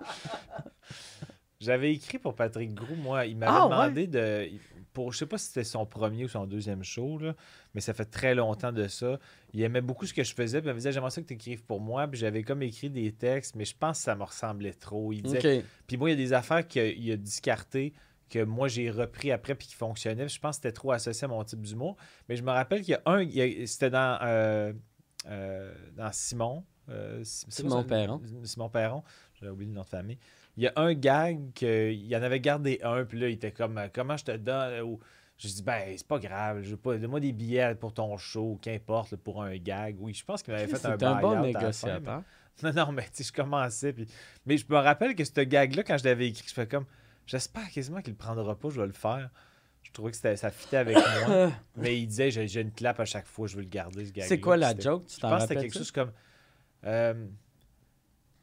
J'avais écrit pour Patrick Groux, moi. Il m'avait Ah, demandé de. Pour, je sais pas si c'était son premier ou son deuxième show, là, mais ça fait très longtemps de ça. Il aimait beaucoup ce que je faisais, puis il me disait J'aimerais ça que tu écrives pour moi. Puis j'avais comme écrit des textes, mais je pense que ça me ressemblait trop. Il disait. Puis moi, il y a des affaires qu'il a discartées que moi j'ai repris après puis qui fonctionnaient. Puis Je pense que c'était trop associé à mon type d'humour. Mais je me rappelle qu'il y a un. il y a- C'était dans, euh, euh, dans Simon. euh, Simon ça? Perron. Simon Perron. J'avais oublié le nom de famille. Il y a un gag qu'il en avait gardé un, puis là, il était comme Comment je te donne Ou je dis Ben, c'est pas grave, je veux pas. Donne-moi des billets pour ton show, qu'importe, pour un gag. Oui, je pense qu'il m'avait fait un C'est un bon négociateur. Non, non, mais tu sais, je commençais. Puis... Mais je me rappelle que ce gag-là, quand je l'avais écrit, je fais comme J'espère quasiment qu'il le prendra pas, je vais le faire. Je trouvais que ça fitait avec moi. mais il disait J'ai une clap à chaque fois, je veux le garder, ce gag C'est quoi la joke? Tu je t'en pense que c'était quelque chose comme. euh,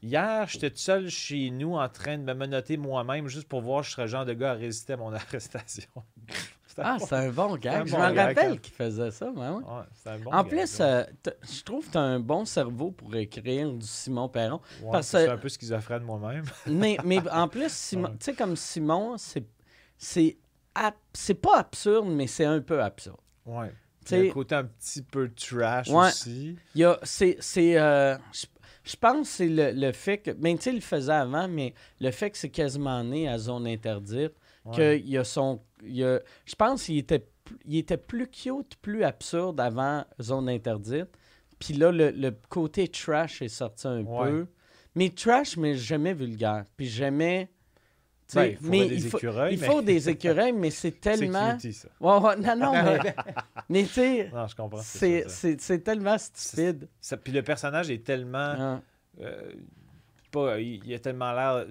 hier, j'étais tout seul chez nous en train de me menoter moi-même juste pour voir si je serais le genre de gars à résister à mon arrestation. Ah, c'est un bon gag. Je me rappelle hein. qu'il faisait ça, moi. ouais. Ouais, c'était un bon en gag, plus, euh, je trouve que tu as un bon cerveau pour écrire du Simon Perron. Ouais, parce c'est un peu schizophrène moi-même. mais, mais en plus, Simon, tu sais, comme Simon, c'est pas absurde, mais c'est un peu absurde. Ouais. Tu Il y a un côté un petit peu trash Ouais. aussi. il y a- c'est. c'est, euh, je- pense que c'est le, le fait que. Ben, tu sais, il le faisait avant, mais le fait que c'est quasiment né à zone interdite, Ouais. qu'il y a son. il a- je pense qu'il était, il était plus cute, plus absurde avant zone interdite. Puis là, le, le côté trash est sorti un Ouais. peu. Mais trash, mais jamais vulgaire. Puis jamais. Ben, il mais des il faut, écureuils, il mais- faut des écureuils, mais c'est tellement. ça. Ouais, ouais, non, non, mais, mais tu sais, Non, je comprends. c'est tellement stupide. Ça- Puis le personnage est tellement. Hein. euh, pas, il, il a tellement l'air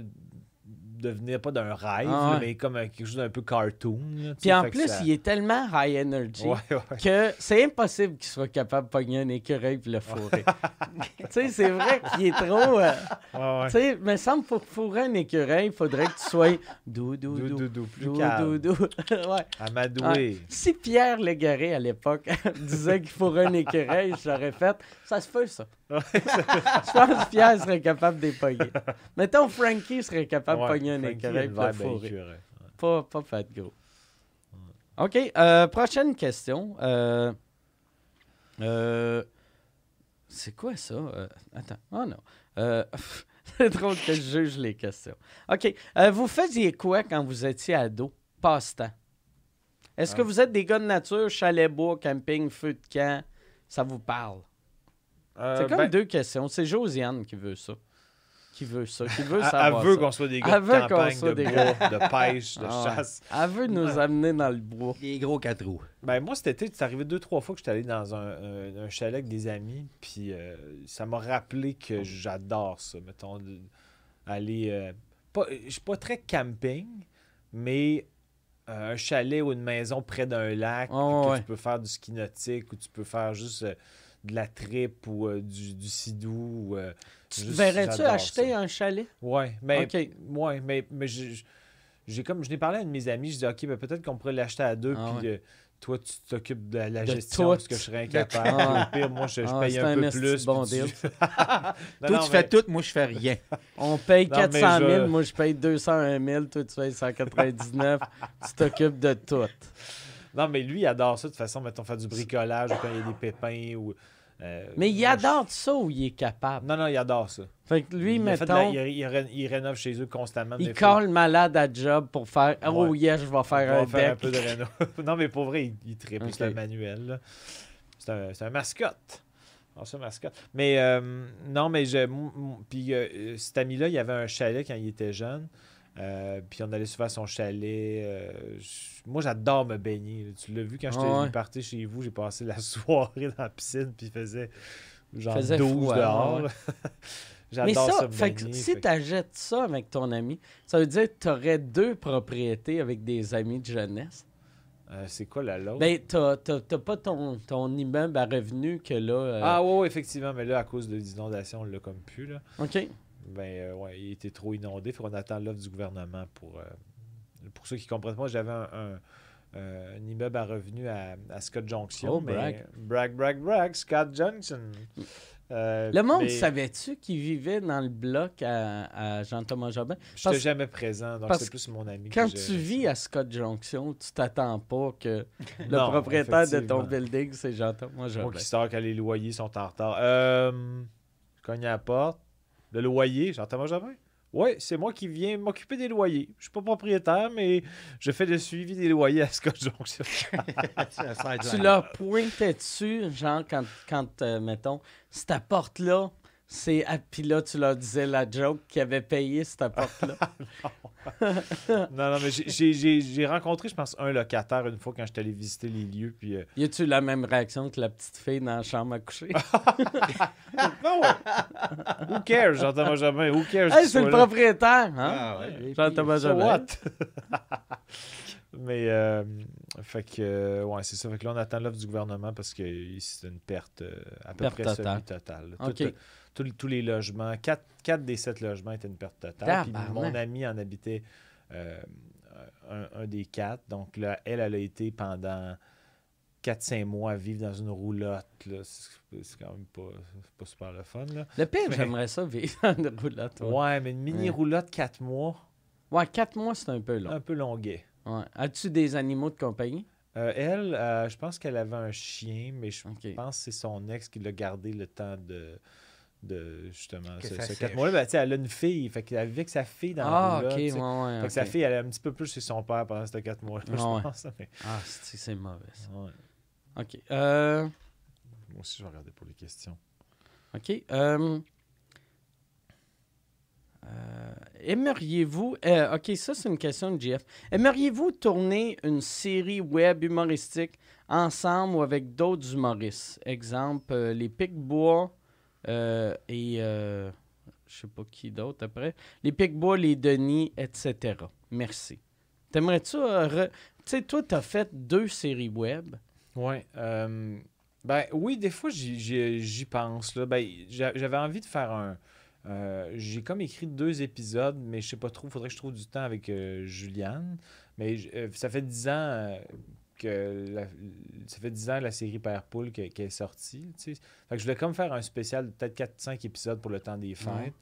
de venir pas d'un rêve, Ah ouais. mais comme un- quelque chose d'un peu cartoon. là, Puis en plus, ça- il est tellement high energy Ouais, ouais. que c'est impossible qu'il soit capable de pogner un écureuil et le fourrer. tu sais, c'est vrai qu'il est trop. euh. Tu sais, me semble pour fourrer un écureuil, il faudrait que tu sois dou dou Dou, dou dou, dou, plus dou calme. dou dou. ouais. Amadoué. Si Pierre Légaré à l'époque disait qu'il fourrait un écureuil, j'aurais fait ça se fait ça. Je pense que Pierre serait capable de les pogner. Mettons Frankie serait capable de Ouais, pogner un écureuil vibe à fourrer. écureuil. Pas, pas fait gros. OK. euh, prochaine question. Euh, euh, c'est quoi ça? Euh, attends. Oh non. Euh, c'est drôle que je juge les questions. OK. vous faisiez quoi quand vous étiez ado? Passe-temps? Est-ce que Ah. vous êtes des gars de nature, chalet bois, camping, feu de camp? Ça vous parle? Euh, C'est comme ben, deux questions. C'est Josiane qui veut ça. qui veut ça, qui veut Elle, elle savoir veut qu'on soit des gars Elle de campagne, de des bois, de pêche, de Ah chasse. Elle veut nous amener dans le bois. Les gros quatre roues. Ben, moi, cet été, c'est arrivé deux, trois fois que j'étais allé dans un, un- un chalet avec des amis. Puis euh, ça m'a rappelé que j'adore ça. Mettons, aller. euh, pas, je suis pas très camping, mais euh, un chalet ou une maison près d'un lac, Oh, que ouais. tu peux faire du ski nautique ou tu peux faire juste euh, de la tripe ou euh, du, du sidou. ou, euh, Tu verrais-tu acheter ça. un chalet? Ouais, mais, Ok. ouais, mais, mais j'ai comme je n'ai parlé à un de mes amis, je dis ok, ben peut-être qu'on pourrait l'acheter à deux, Ah puis toi tu t'occupes de la, la De gestion tout. parce que je serais incapable. Ah. Au pire, moi je, je Ah, paye un, un peu plus. bon tu- toi, non, tu mais- fais tout, moi, je fais rien. On paye Non, mais 400 000, je- moi je paye 201 000, toi tu payes 199, tu t'occupes de tout. Non, mais lui il adore ça de toute façon, mettons faire du bricolage ou quand il y a des pépins ou. euh, Mais il adore ça ou il est capable? Non, non, il adore ça. Fait que lui, il, la- il, il ré- il rénove chez eux constamment. il colle malade à job pour faire « Oh yes, je vais faire un faire un peu de réno. non, mais pour vrai, il, il tripe. Ok. C'est un manuel. C'est un, mascotte. C'est un mascotte. Mais euh, non, mais je. Puis euh, cet ami-là, il avait un chalet quand il était jeune. Euh, puis on allait souvent à son chalet. euh, je- moi, j'adore me baigner. là. Tu l'as vu quand j'étais Ah ouais. parti chez vous, j'ai passé la soirée dans la piscine, puis il faisait genre Faisait 12 froid, dehors. ouais. J'adore ça, ça, me fait que baigner, si tu achètes ça avec ton ami, ça veut dire que tu aurais deux propriétés avec des amis de jeunesse? Euh, c'est quoi la l'autre? Ben, t'as pas ton, ton immeuble à revenu que là. euh, Ah ouais, ouais, effectivement, mais là, à cause de l'inondation, on l'a comme plus. Là. OK. Ben euh, ouais, il était trop inondé. Faut qu'on attend l'offre du gouvernement pour. euh, pour ceux qui comprennent pas, j'avais un, un- euh, un immeuble à revenu à, à Scott Junction. Oh, mais, brag. brag, brag, brag, Scott Junction. Euh, Le monde, mais savait-tu qu'il vivait dans le bloc à, à Jean-Thomas Jobin? J'étais parce- jamais présent, donc c'est plus mon ami. Quand tu vis à Scott Junction, tu t'attends pas que le Non, propriétaire de ton building, c'est Jean-Thomas Moi Jobin. qui sors quand les loyers sont en retard. Euh, je cogne à la porte. Le loyer, j'entends moi jamais. Oui, c'est moi qui viens m'occuper des loyers. Je suis pas propriétaire, mais je fais le suivi des loyers à Scott Junction. Tu leur pointais dessus, genre, quand, quand euh, mettons, cette porte-là, c'est. ah, Puis là, tu leur disais la joke qui avait payé cette porte-là. non, non, mais j'ai- j'ai- j'ai j'ai rencontré, je pense, un locataire une fois quand j'étais allé visiter les lieux. Puis, euh, y a-tu la même réaction que la petite fille dans la chambre à coucher? non, ouais. Who cares, j'entends jamais. Who cares? hey, c'est le là? propriétaire! Hein? Ah ouais. Jean-Thomas So Jobin. what? Mais, euh, fait que, euh, ouais, c'est ça. Fait que là, on attend l'offre du gouvernement parce que c'est une perte euh, à peu Perte près totale. semi-totale. là. OK. Tout- tout- tous les logements, 4, des 7 logements étaient une perte totale. Puis mon ami en habitait euh, un, un des quatre. Donc là, elle, elle a été pendant 4-5 mois à vivre dans une roulotte. C'est quand même pas, pas super le fun. Là. Le pire, Mais- j'aimerais ça vivre dans une roulotte. Ouais, Ouais, mais une mini Ouais. roulotte 4 mois, Ouais, quatre mois, c'est un peu long. un peu longuet. Ouais. As-tu des animaux de compagnie? Euh, elle, euh, je pense qu'elle avait un chien, mais je pense que c'est son ex qui l'a gardé le temps de, de justement, Que ce, ce quatre mois-là. Ben, elle a une fille, fait qu'elle vit avec sa fille dans Ah, la ok, roulotte. ouais, ouais. Fait que sa fille, elle est un petit peu plus chez son père pendant ces quatre mois-là, je Ah ouais. pense. mais- Ah, c'est c'est mauvais. ça. ouais. OK. Euh, Moi aussi, je vais regarder pour les questions. OK. euh, euh, Aimeriez-vous. euh, OK, ça, c'est une question de JF. Aimeriez-vous tourner une série web humoristique ensemble ou avec d'autres humoristes? Exemple, euh, les Picbois et. je sais pas qui d'autre après. Les Picbois, les Denis, etc. Merci. T'aimerais-tu. re- Tu sais, toi, t'as fait deux séries web. Ouais. ben oui, des fois, j'y- pense. Là. Ben, j'a- J'avais envie de faire un. Euh, J'ai comme écrit deux épisodes, mais je sais pas trop. Il faudrait que je trouve du temps avec euh, Juliane. Mais euh, ça fait dix ans euh, que la, ça fait dix ans la série Père Poule qu'elle est sortie. Fait que je voulais comme faire un spécial de peut-être 4-5 épisodes pour le temps des fêtes.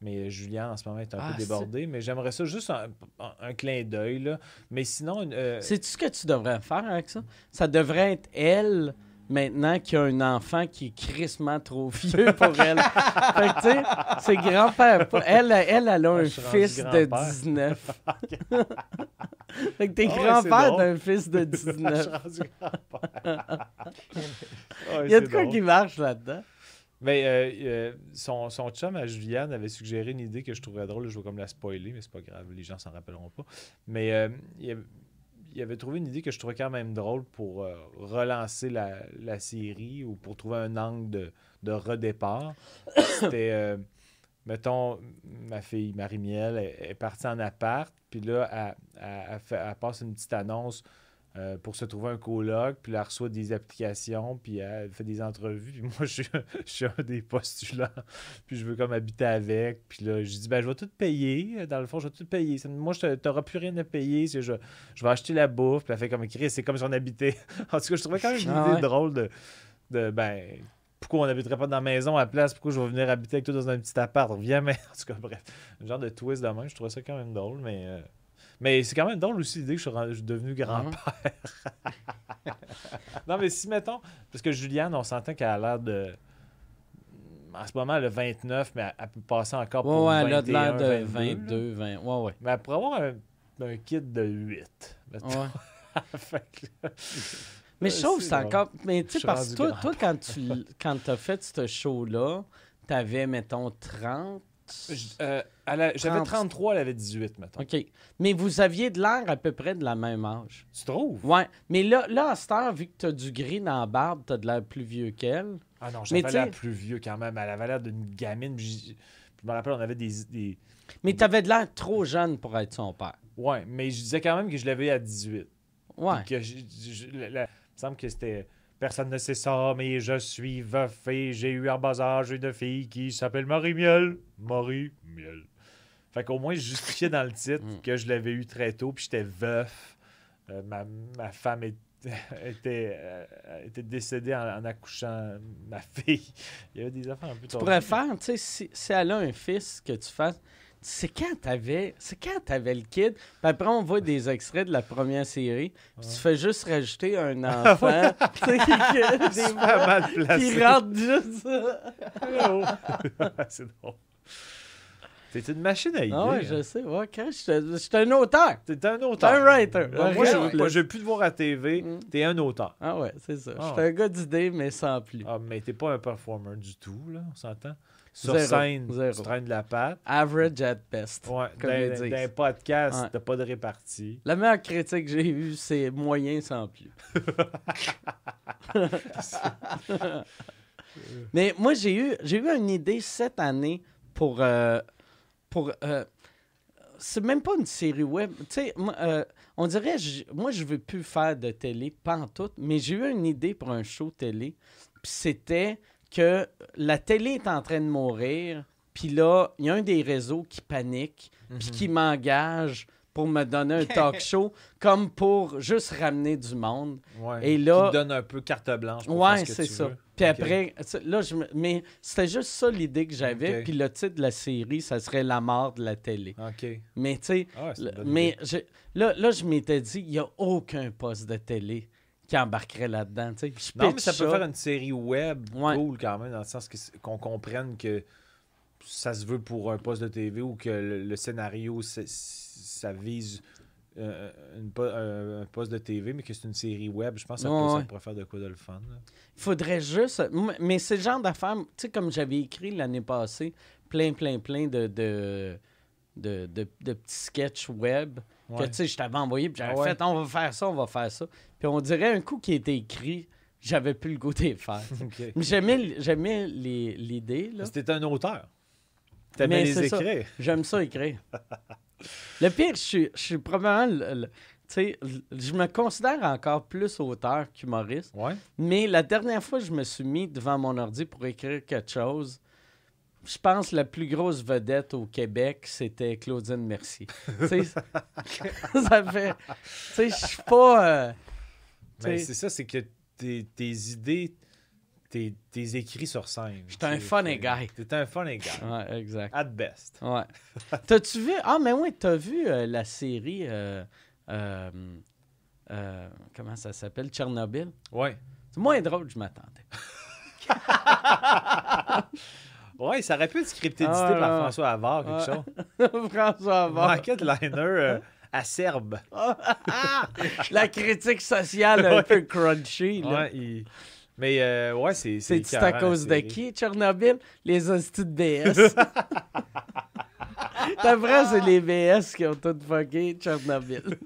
Mais Juliane, en ce moment, est un Ah, peu débordée. Mais j'aimerais ça juste un, un- un clin d'œil. Mais sinon, euh, Sais-tu ce que tu devrais faire avec ça? Ça devrait être elle, maintenant, qui a un enfant qui est crissement trop vieux pour elle. fait que, tu sais, c'est grand-père. Elle, elle, elle a un fils de grand-père. 19. fait que t'es Ah grand-père d'un fils de Je suis 19. rendu grand-père. Ouais, Il y a de quoi drôle. qui marche là-dedans? Mais euh, euh, son, son chum à Juliane avait suggéré une idée que je trouverais drôle. Je vais comme la spoiler, mais c'est pas grave, les gens s'en rappelleront pas. Mais euh, il, avait, il avait trouvé une idée que je trouvais quand même drôle pour euh, relancer la, la série ou pour trouver un angle de, de redépart. C'était, euh, mettons, ma fille Marie-Miel est, est partie en appart, puis là, elle, elle- passe une petite annonce euh, pour se trouver un coloc, puis elle reçoit des applications, puis elle fait des entrevues. Puis moi, je suis, je suis un des postulants, puis je veux comme habiter avec. Puis là, je dis, ben, je vais tout payer. Dans le fond, je vais tout payer. Moi, je t'auras plus rien à payer. Je, je vais acheter la bouffe. Puis elle fait comme Chris, c'est comme si on habitait. en tout cas, je trouvais quand même une Ah idée ouais. drôle de, de, ben, pourquoi on n'habiterait pas dans la maison à la place? Pourquoi je vais venir habiter avec toi dans un petit appart? Viens, mais en tout cas, bref. Un genre de twist de même. Je trouvais ça quand même drôle, mais. euh, Mais c'est quand même drôle aussi l'idée que je suis, rendu- je suis devenu grand-père. non, mais si, mettons, parce que Juliane, on s'entend qu'elle a l'air de. En ce moment, elle a 29, mais elle, elle peut passer encore pour Ouais, ouais, elle a 21, de l'air de 22. 22, 20. Ouais, ouais. Mais elle pourrait avoir un, un kit de 8. mettons. ouais. Fait que là- Mais je trouve que c'est encore. Mais tu sais, parce que toi, quand tu quand as fait ce show-là, t'avais, mettons, 30. Je- euh, elle a- J'avais 30. 33, elle avait 18, mettons. OK. Mais vous aviez de l'air à peu près de la même âge. Tu trouves? Ouais. Mais là, là à cette heure, vu que t'as du gris dans la barbe, t'as de l'air plus vieux qu'elle. Ah non, j'avais l'air plus vieux quand même. Elle avait l'air d'une gamine. j'y- Je me rappelle, on avait des, des. Mais t'avais de l'air trop jeune pour être son père. Ouais, mais je disais quand même que je l'avais à 18. Ouais. Puis que je- je- la- la- il me semble que c'était. Personne ne sait ça, mais je suis veuf et j'ai eu en bas âge une fille qui s'appelle Marie-Miel. Marie-Miel. Fait qu'au moins, je justifiais dans le titre Mm. que je l'avais eu très tôt, puis j'étais veuf. Euh, ma, ma femme est- était, euh, était décédée en, en accouchant ma fille. Il y avait des affaires un peu Tu pourrais faire, tu sais, si, si elle a un fils, que tu fasses. C'est quand t'avais. C'est quand t'avais le kid? Puis après, on voit des extraits de la première série. Puis tu fais juste rajouter un enfant. tu sais, que- des- mal placé. qui rentre juste. C'est drôle. C'est une machine à idées. Ah ouais, hein. je sais. Ouais, quand j'étais j'étais un auteur. T'es un T'es auteur. un writer. Moi, je je veux plus te voir à TV. Mm. T'es un auteur. Ah ouais, c'est ça. Ah. J'étais un gars d'idées, mais sans plus. Ah, mais t'es pas un performer du tout, là, on s'entend? Sur Zéro. scène, Zéro. tu traînes de la patte. Average at best. Ouais, Comme dans, ils dans disent. un podcast, Ouais. t'as pas de répartie. La meilleure critique que j'ai eue, c'est moyen sans plus. Mais moi, j'ai eu, j'ai eu une idée cette année pour. euh, pour euh, c'est même pas une série web. Tu sais, euh, on dirait, moi, je veux plus faire de télé, pas en tout, mais j'ai eu une idée pour un show télé. Puis c'était que la télé est en train de mourir. Puis là, il y a un des réseaux qui panique, puis qui m'engage pour me donner un talk show, comme pour juste ramener du monde. Ouais. Et là- Qui te donne un peu carte blanche pour Ouais, ce c'est ça. veux. Puis après, ça, là, je me- mais c'était juste ça l'idée que j'avais. Puis le titre de la série, ça serait La mort de la télé. OK. Mais tu sais, Ah mais je- là, là, je m'étais dit, il n'y a aucun poste de télé qui embarquerait là-dedans. Non, mais pitch ça peut faire une série web Ouais. cool quand même, dans le sens qu'on comprenne que ça se veut pour un poste de TV ou que le, le scénario, ça vise euh, une po- un, un poste de TV, mais que c'est une série web. Je pense que ça, Ouais, peut- ça ouais. pourrait faire de quoi de le fun. Il faudrait juste. Mais c'est le genre d'affaires, tu sais, comme j'avais écrit l'année passée, plein, plein, plein de, de, de, de- de petits sketchs web que, tu sais, je t'avais envoyé, puis j'avais Ah ouais. fait, on va faire ça, on va faire ça. Puis on dirait un coup qui était écrit, j'avais plus le goût de les faire. OK. Mais j'aimais, l'idée. C'était un auteur. T'aimais Mais les écrire. J'aime ça écrire. le pire, je suis, je suis probablement. le- le- tu sais, je me considère encore plus auteur qu'humoriste. Ouais. Mais la dernière fois que je me suis mis devant mon ordi pour écrire quelque chose, je pense que la plus grosse vedette au Québec, c'était Claudine Mercier. Tu sais, ça fait. Tu sais, je suis pas. euh, sais, c'est ça, c'est que tes, tes idées, tes, tes écrits sur scène. J'étais un funny guy. T'es un funny guy. ouais, exact. At best. Ouais. T'as-tu vu. Ah, mais oui, t'as vu euh, la série. euh, euh, comment ça s'appelle Tchernobyl? Ouais. C'est moins drôle que je m'attendais. Ouais, ça aurait pu être scripté Ah, édité par. François Havard, quelque chose. François Havard. Market liner acerbe. La critique sociale un peu crunchy. Là. Ouais, il, Mais euh, ouais, c'est. C'est à cause de qui, Tchernobyl? Les hosties de BS. T'as vrai, c'est les BS qui ont tout fucké Tchernobyl.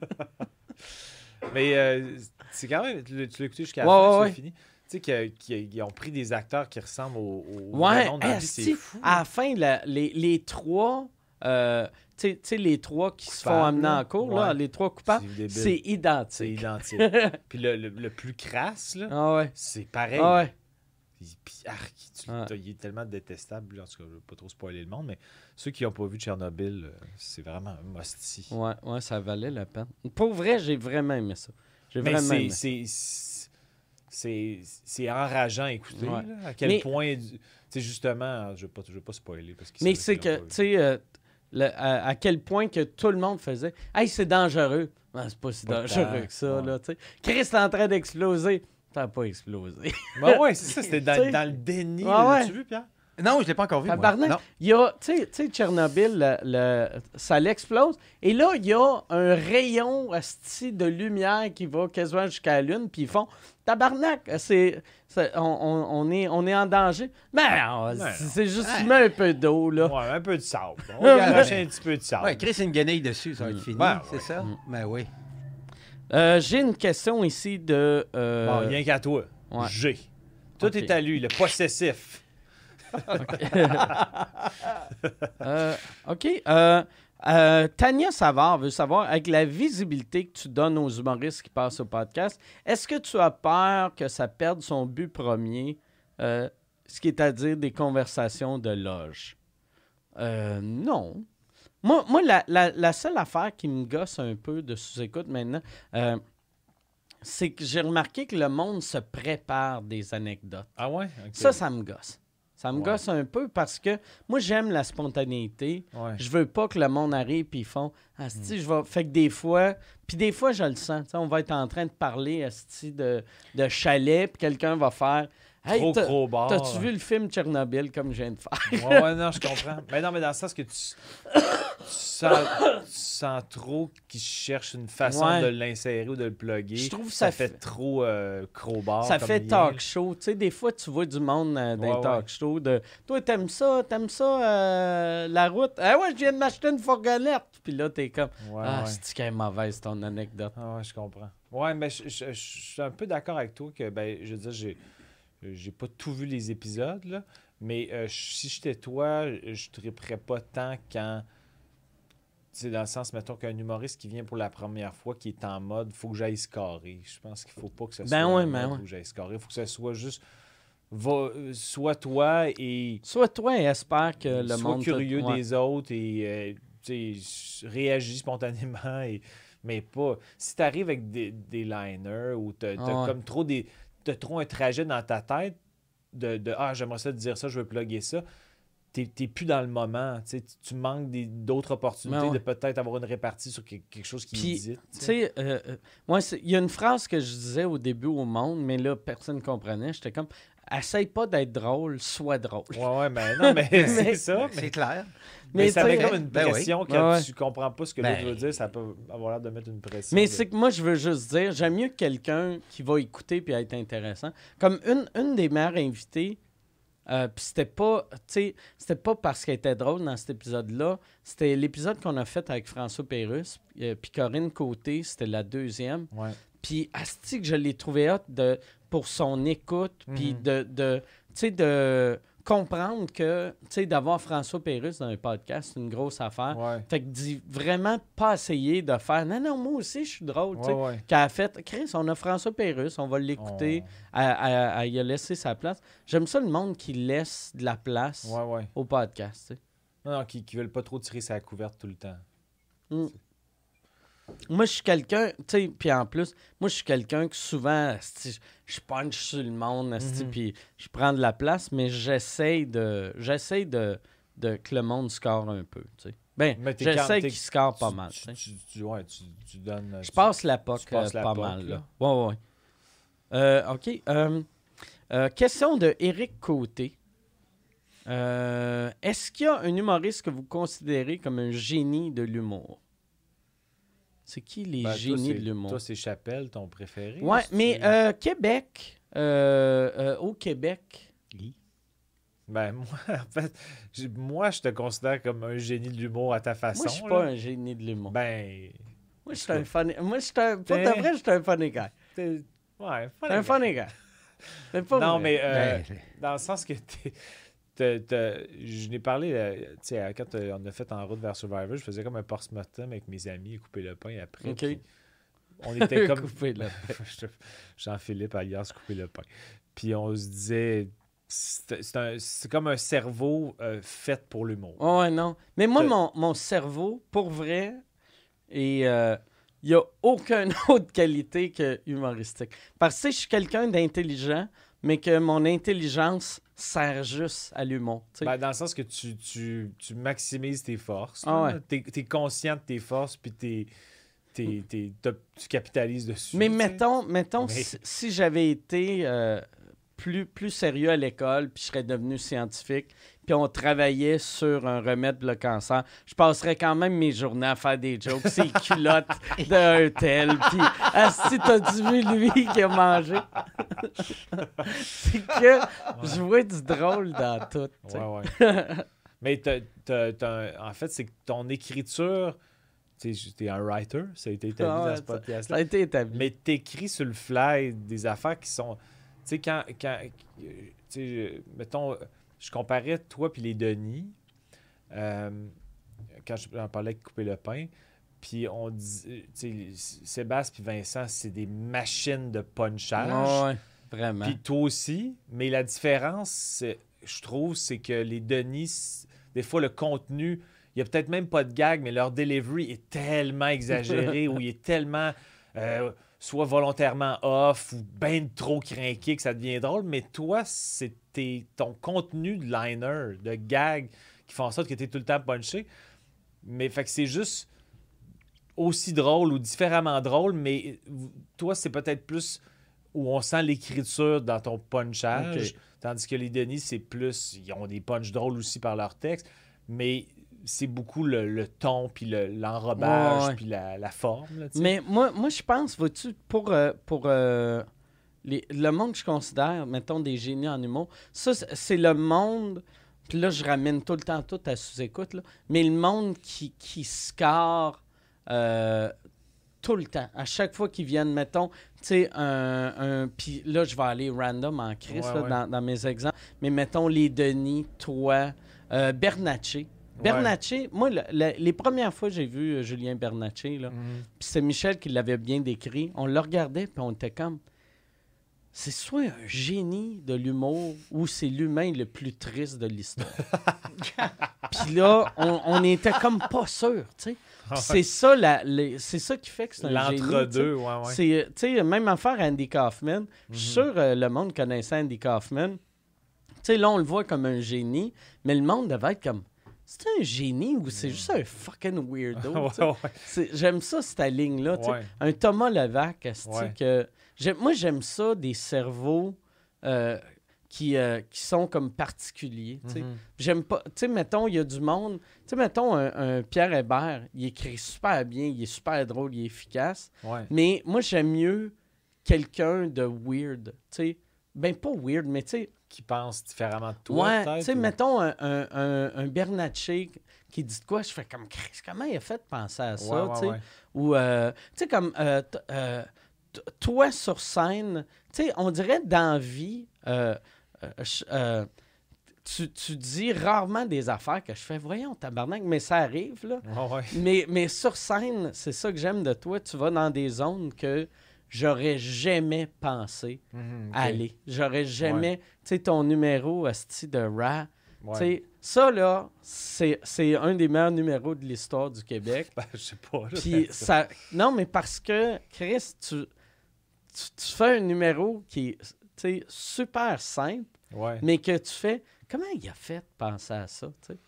Mais euh, c'est quand même. Tu l'as écouté jusqu'à la Ouais, fin, ouais, fini. Tu sais qu'ils ont pris des acteurs qui ressemblent au, au Ouais, c'est fou. à la fin, la- les, les trois, euh, tu sais- les trois qui se font amener en cours, là, les trois coupables, C'est débile. c'est identique. identique. Puis le, le- le plus crasse, là, Ah ouais. c'est pareil. Ah ouais. Puis, puis, arc, tu- Ouais. t'as- il est tellement détestable. En tout cas, je veux pas trop spoiler le monde, mais ceux qui n'ont pas vu Tchernobyl, euh, c'est vraiment un must Ouais, ouais, ça valait la peine. Pour vrai, j'ai vraiment aimé ça. J'ai vraiment c'est- aimé. c'est c'est- c'est c'est enrageant à écouter. Ouais. là, à quel Mais- point, tu sais, justement, je ne veux, veux pas spoiler. Parce Mais c'est que, tu sais, le- à, à quel point que tout le monde faisait Hey, c'est dangereux. Ah, c'est pas si dangereux que ça, ouais. là, tu sais. Chris est en train d'exploser. N'a pas explosé. Ben ouais, c'est ça, c'était dans, le déni. Là. ouais. Vu, Pierre? Non, je l'ai pas encore vu. Tabarnak. Il y a, tu sais- tu sais, Tchernobyl, le- le- ça l'explose. Et là, il y a un rayon asti, de lumière qui va quasiment jusqu'à la Lune. Puis ils font Tabarnak, c'est, on, on- on est, on est en danger. Mais non, Ben c'est, juste, Ouais. tu mets un peu d'eau, là. Ouais, un peu de sable. On va garocher un petit peu de sable. Ouais, Chris, une guenille dessus, ça va être Mm. fini, Ben, c'est ouais. ça? Mm. Ben oui. Euh, j'ai une question ici de. euh, Bon, rien qu'à toi. ouais. G. Tout est à lui, le possessif. Euh, OK. Euh, euh, Tania Savard veut savoir, avec la visibilité que tu donnes aux humoristes qui passent au podcast, est-ce que tu as peur que ça perde son but premier, euh, ce qui est à dire des conversations de loge? Euh, non. Moi, moi la, la- la seule affaire qui me gosse un peu de sous-écoute maintenant, euh, c'est que j'ai remarqué que le monde se prépare des anecdotes. Ah ouais? Ça, ça me gosse. Ça me Ouais. gosse un peu parce que moi, j'aime la spontanéité. Ouais. Je veux pas que le monde arrive et ils font Asti, je vais. Fait que des fois, puis des fois, je le sens. On va être en train de parler Asti, de, de chalet, puis quelqu'un va faire Hey, Trop t'as- gros bar. t'as-tu vu le film Tchernobyl comme je viens de faire? Ouais, ouais, non, je comprends. Mais non, mais dans le sens que tu, tu sens, tu sens trop qu'ils cherchent une façon Ouais. de l'insérer ou de le plugger. Je trouve que ça ça fait fait- trop euh, crowbar. Ça fait talk show. Tu sais, des fois, tu vois du monde euh, dans Ouais, les talk show de Toi, t'aimes ça, t'aimes ça, euh, la route? Ah ouais, je viens de m'acheter une fourgonnette. Puis là, t'es comme Ouais, Ah, c'est quand même mauvaise ton anecdote? Ah ouais, je comprends. Ouais, mais je suis un peu d'accord avec toi que, ben, je veux dire, j'ai, j'ai pas tout vu les épisodes, là, mais euh, si j'étais toi, je triperais pas tant quand. C'est dans le sens, mettons, qu'un humoriste qui vient pour la première fois, qui est en mode, faut que j'aille scorer. Je pense qu'il faut pas que ça Ben soit ouais, en ben mode ouais. faut que j'aille scorer. Il faut que ça soit juste. Va, euh, sois toi et Soit toi et espère que le sois monde. te- curieux ouais. des autres et euh, tu sais, réagis spontanément et mais pas si tu arrives avec des, des liners ou tu as, Ah comme trop des t'as trop un trajet dans ta tête de, de ah j'aimerais ça te dire ça je veux plugger ça t'es t'es plus dans le moment tu tu tu manques des- d'autres opportunités ouais. de peut-être avoir une répartie sur que- quelque chose qui dit Tu sais, euh, euh, moi, il y a une phrase que je disais au début au monde, mais là, personne ne comprenait. J'étais comme, essaye pas d'être drôle, sois drôle. ouais ouais mais non mais c'est ça mais, C'est clair. mais Mais ça met comme une ben oui. pression quand ouais. tu comprends pas ce que Ben. l'autre veut dire ça peut avoir l'air de mettre une pression Mais de- c'est que moi, je veux juste dire, j'aime mieux quelqu'un qui va écouter puis être intéressant. Comme une, une des mères invitées, euh, puis c'était pas, tu sais, c'était pas parce qu'elle était drôle dans cet épisode-là. C'était l'épisode qu'on a fait avec François Pérusse, euh, puis Corinne Côté, c'était la deuxième. Puis Asti que je l'ai trouvé hot de, pour son écoute, puis Mhm. de, de, de comprendre que, d'avoir François Pérusse dans un podcast, c'est une grosse affaire. ouais Fait que d'y vraiment pas essayer de faire non, non, moi aussi, je suis drôle. ouais ouais Qu'elle a fait, Chris, on a François Pérusse, on va l'écouter, y a laissé sa place. J'aime ça le monde qui laisse de la place au podcast. Non, non, qui, qui veulent pas trop tirer sa couverte tout le temps. Moi, je suis quelqu'un, tu sais, puis en plus, moi, je suis quelqu'un que souvent, je- punch sur le monde, Mhm. puis je prends de la place, mais j'essaye de, j'essaye de, de que le monde score un peu, tu sais. Ben, j'essaie qu'il score pas mal, Tu, tu tu, ouais, tu, tu donnes. Je passe la POC euh, pas POC, mal, là. là. Ouais, ouais. Euh, OK. euh, euh, question de Éric Côté. Est-ce qu'il y a un humoriste que vous considérez comme un génie de l'humour? C'est qui les Ben, génies de l'humour? Toi, c'est Chapelle, ton préféré. Ouais, mais euh, Québec, euh, euh, au Québec? Ben, moi, en fait, moi, je te considère comme un génie de l'humour à ta façon. Moi, je suis pas un génie de l'humour. Ben. moi, je suis un funny... Moi, je suis un... Pour de vrai, je suis un funny guy. Ouais, suis un funny guy. Mais pas Non, vrai. mais euh, Ben, dans le sens que t'es- t'as- t'as- je n'ai parlé, euh, tu sais, quand euh, on a fait en route vers Survivor, je faisais comme un post-mortem avec mes amis, couper le pain après. Ok. puis On était comme. Couper le Jean-Philippe alias couper le pain. Puis on se disait, c'est c'est un- c'est comme un cerveau euh, fait pour l'humour. Oh, ouais, non. Mais moi, mon, mon cerveau, pour vrai, et euh, il n'y a aucune autre qualité que humoristique. Parce que je suis quelqu'un d'intelligent, mais que mon intelligence sert juste à l'humour. tu. Ben, dans le sens que tu, tu, tu maximises tes forces. Ah. T'es es conscient de tes forces, puis t'es- tu capitalises dessus. mais tu mettons, mettons Mais- si, si j'avais été euh, plus, plus sérieux à l'école, puis je serais devenu scientifique, puis on travaillait sur un remède pour le cancer, je passerais quand même mes journées à faire des jokes, ces culottes d'un tel, puis si t'as du vu lui qui a mangé? C'est que je vois du drôle dans tout. Ouais, ouais. Mais t'as- t'as- en fait, c'est que ton écriture, tu sais, t'es un writer, ça a été établi Ah dans ce podcast Ça a été établi. Mais t'écris sur le fly des affaires qui sont. Tu sais, quand. quand tu sais, euh, mettons, je comparais toi puis les Denis, euh, quand je- j'en parlais avec Couper le pain, puis on dit. Sais, Sébastien puis Vincent, c'est des machines de punchage. Ouais, vraiment. Puis toi aussi, mais la différence, je trouve, c'est que les Denis, des fois, le contenu, il n'y a peut-être même pas de gag, mais leur delivery est tellement exagéré ou il est tellement euh, soit volontairement off ou ben trop craqué que ça devient drôle. Mais toi, c'était ton contenu de liner, de gag qui font en sorte que tu es tout le temps punché. Mais fait que c'est juste aussi drôle ou différemment drôle, mais toi, c'est peut-être plus où on sent l'écriture dans ton punchage, Ok. tandis que les Denis, c'est plus, ils ont des punchs drôles aussi par leur texte, mais c'est beaucoup le, le ton, puis le- l'enrobage, Ouais, ouais. puis la, la forme. là. Mais moi, moi je pense, vois-tu, pour, euh, pour euh, les- le monde que je considère, mettons, des génies en humour, ça, c'est- le monde, puis là, je ramène tout le temps tout à sous-écoute, là, mais le monde qui, qui score euh, tout le temps. À chaque fois qu'ils viennent, mettons, tu sais, un, un- Puis là, je vais aller random en crise Ouais, là, ouais. Dans, dans mes exemples, mais mettons les Denis, toi, euh, Bernatchez. Bernatchez, moi, le- le- les premières fois que j'ai vu euh, Julien Bernatchez, là, Mhm. puis c'est Michel qui l'avait bien décrit. On le regardait, puis on était comme. C'est soit un génie de l'humour ou c'est l'humain le plus triste de l'histoire. puis là, on, on était comme pas sûr, tu sais. Puis c'est ça, la, les- c'est ça qui fait que c'est un. L'entre-deux, ouais, ouais. C'est, tu sais, même affaire Andy Kaufman. Je suis Mhm. sûr euh, le monde connaissait Andy Kaufman. Tu sais, là, on le voit comme un génie, mais le monde devait être comme. C'est un génie ou c'est juste un fucking weirdo? Ouais, ouais. J'aime ça, cette ligne-là. Ouais. Un Thomas Levac, que moi, j'aime ça, des cerveaux euh, qui, euh, qui sont comme particuliers. Mhm. J'aime pas. Tu sais, mettons, il y a du monde. Tu sais, mettons, un, un Pierre Hébert, il écrit super bien, il est super drôle, il est efficace. Ouais. Mais moi, j'aime mieux quelqu'un de weird. Tu sais, ben pas weird, mais tu sais, Qui pense différemment de toi, ouais, tu sais, ou- mettons un, un, un, un Bernatchez qui dit de quoi, je fais comme, Christ, comment il a fait penser à ça, Ouais, tu sais? Ou, euh, tu sais, comme, euh, euh, toi sur scène, tu sais, on dirait dans vie, euh, euh, tu, tu dis rarement des affaires que je fais, voyons, tabarnak, mais ça arrive, là. Ouais. Mais, mais sur scène, c'est ça que j'aime de toi. Tu vas dans des zones que j'aurais jamais pensé Mhm, aller. J'aurais jamais. Tu sais, ton numéro asti de Ra. Ouais. Tu sais, ça, là, c'est un des meilleurs numéros de l'histoire du Québec. Ben, je sais pas. Puis ça. Non, mais parce que, Chris, tu, tu, tu fais un numéro qui est super simple, Ouais. mais que tu fais. Comment il a fait de penser à ça? tu sais?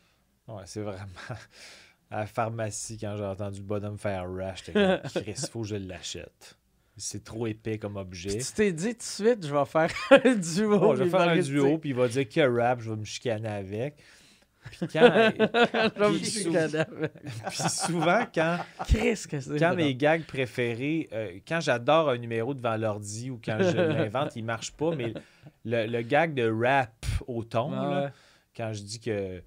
Ouais, c'est vraiment. À la pharmacie, quand j'ai entendu le bonhomme faire rush, j'étais comme, Chris, faut que je l'achète. C'est trop épais comme objet. Puis tu t'es dit tout de suite, je vais faire un duo. Bon, je vais faire un duo, puis il va dire que rap, je vais me chicaner avec. Puis, quand, J'aime Puis sou- puis souvent, quand, Chris, que c'est quand mes gags préférés, euh, quand j'adore un numéro devant l'ordi ou quand je l'invente, il marche pas, mais le, le gag de rap au ton, Ah là, quand je dis que,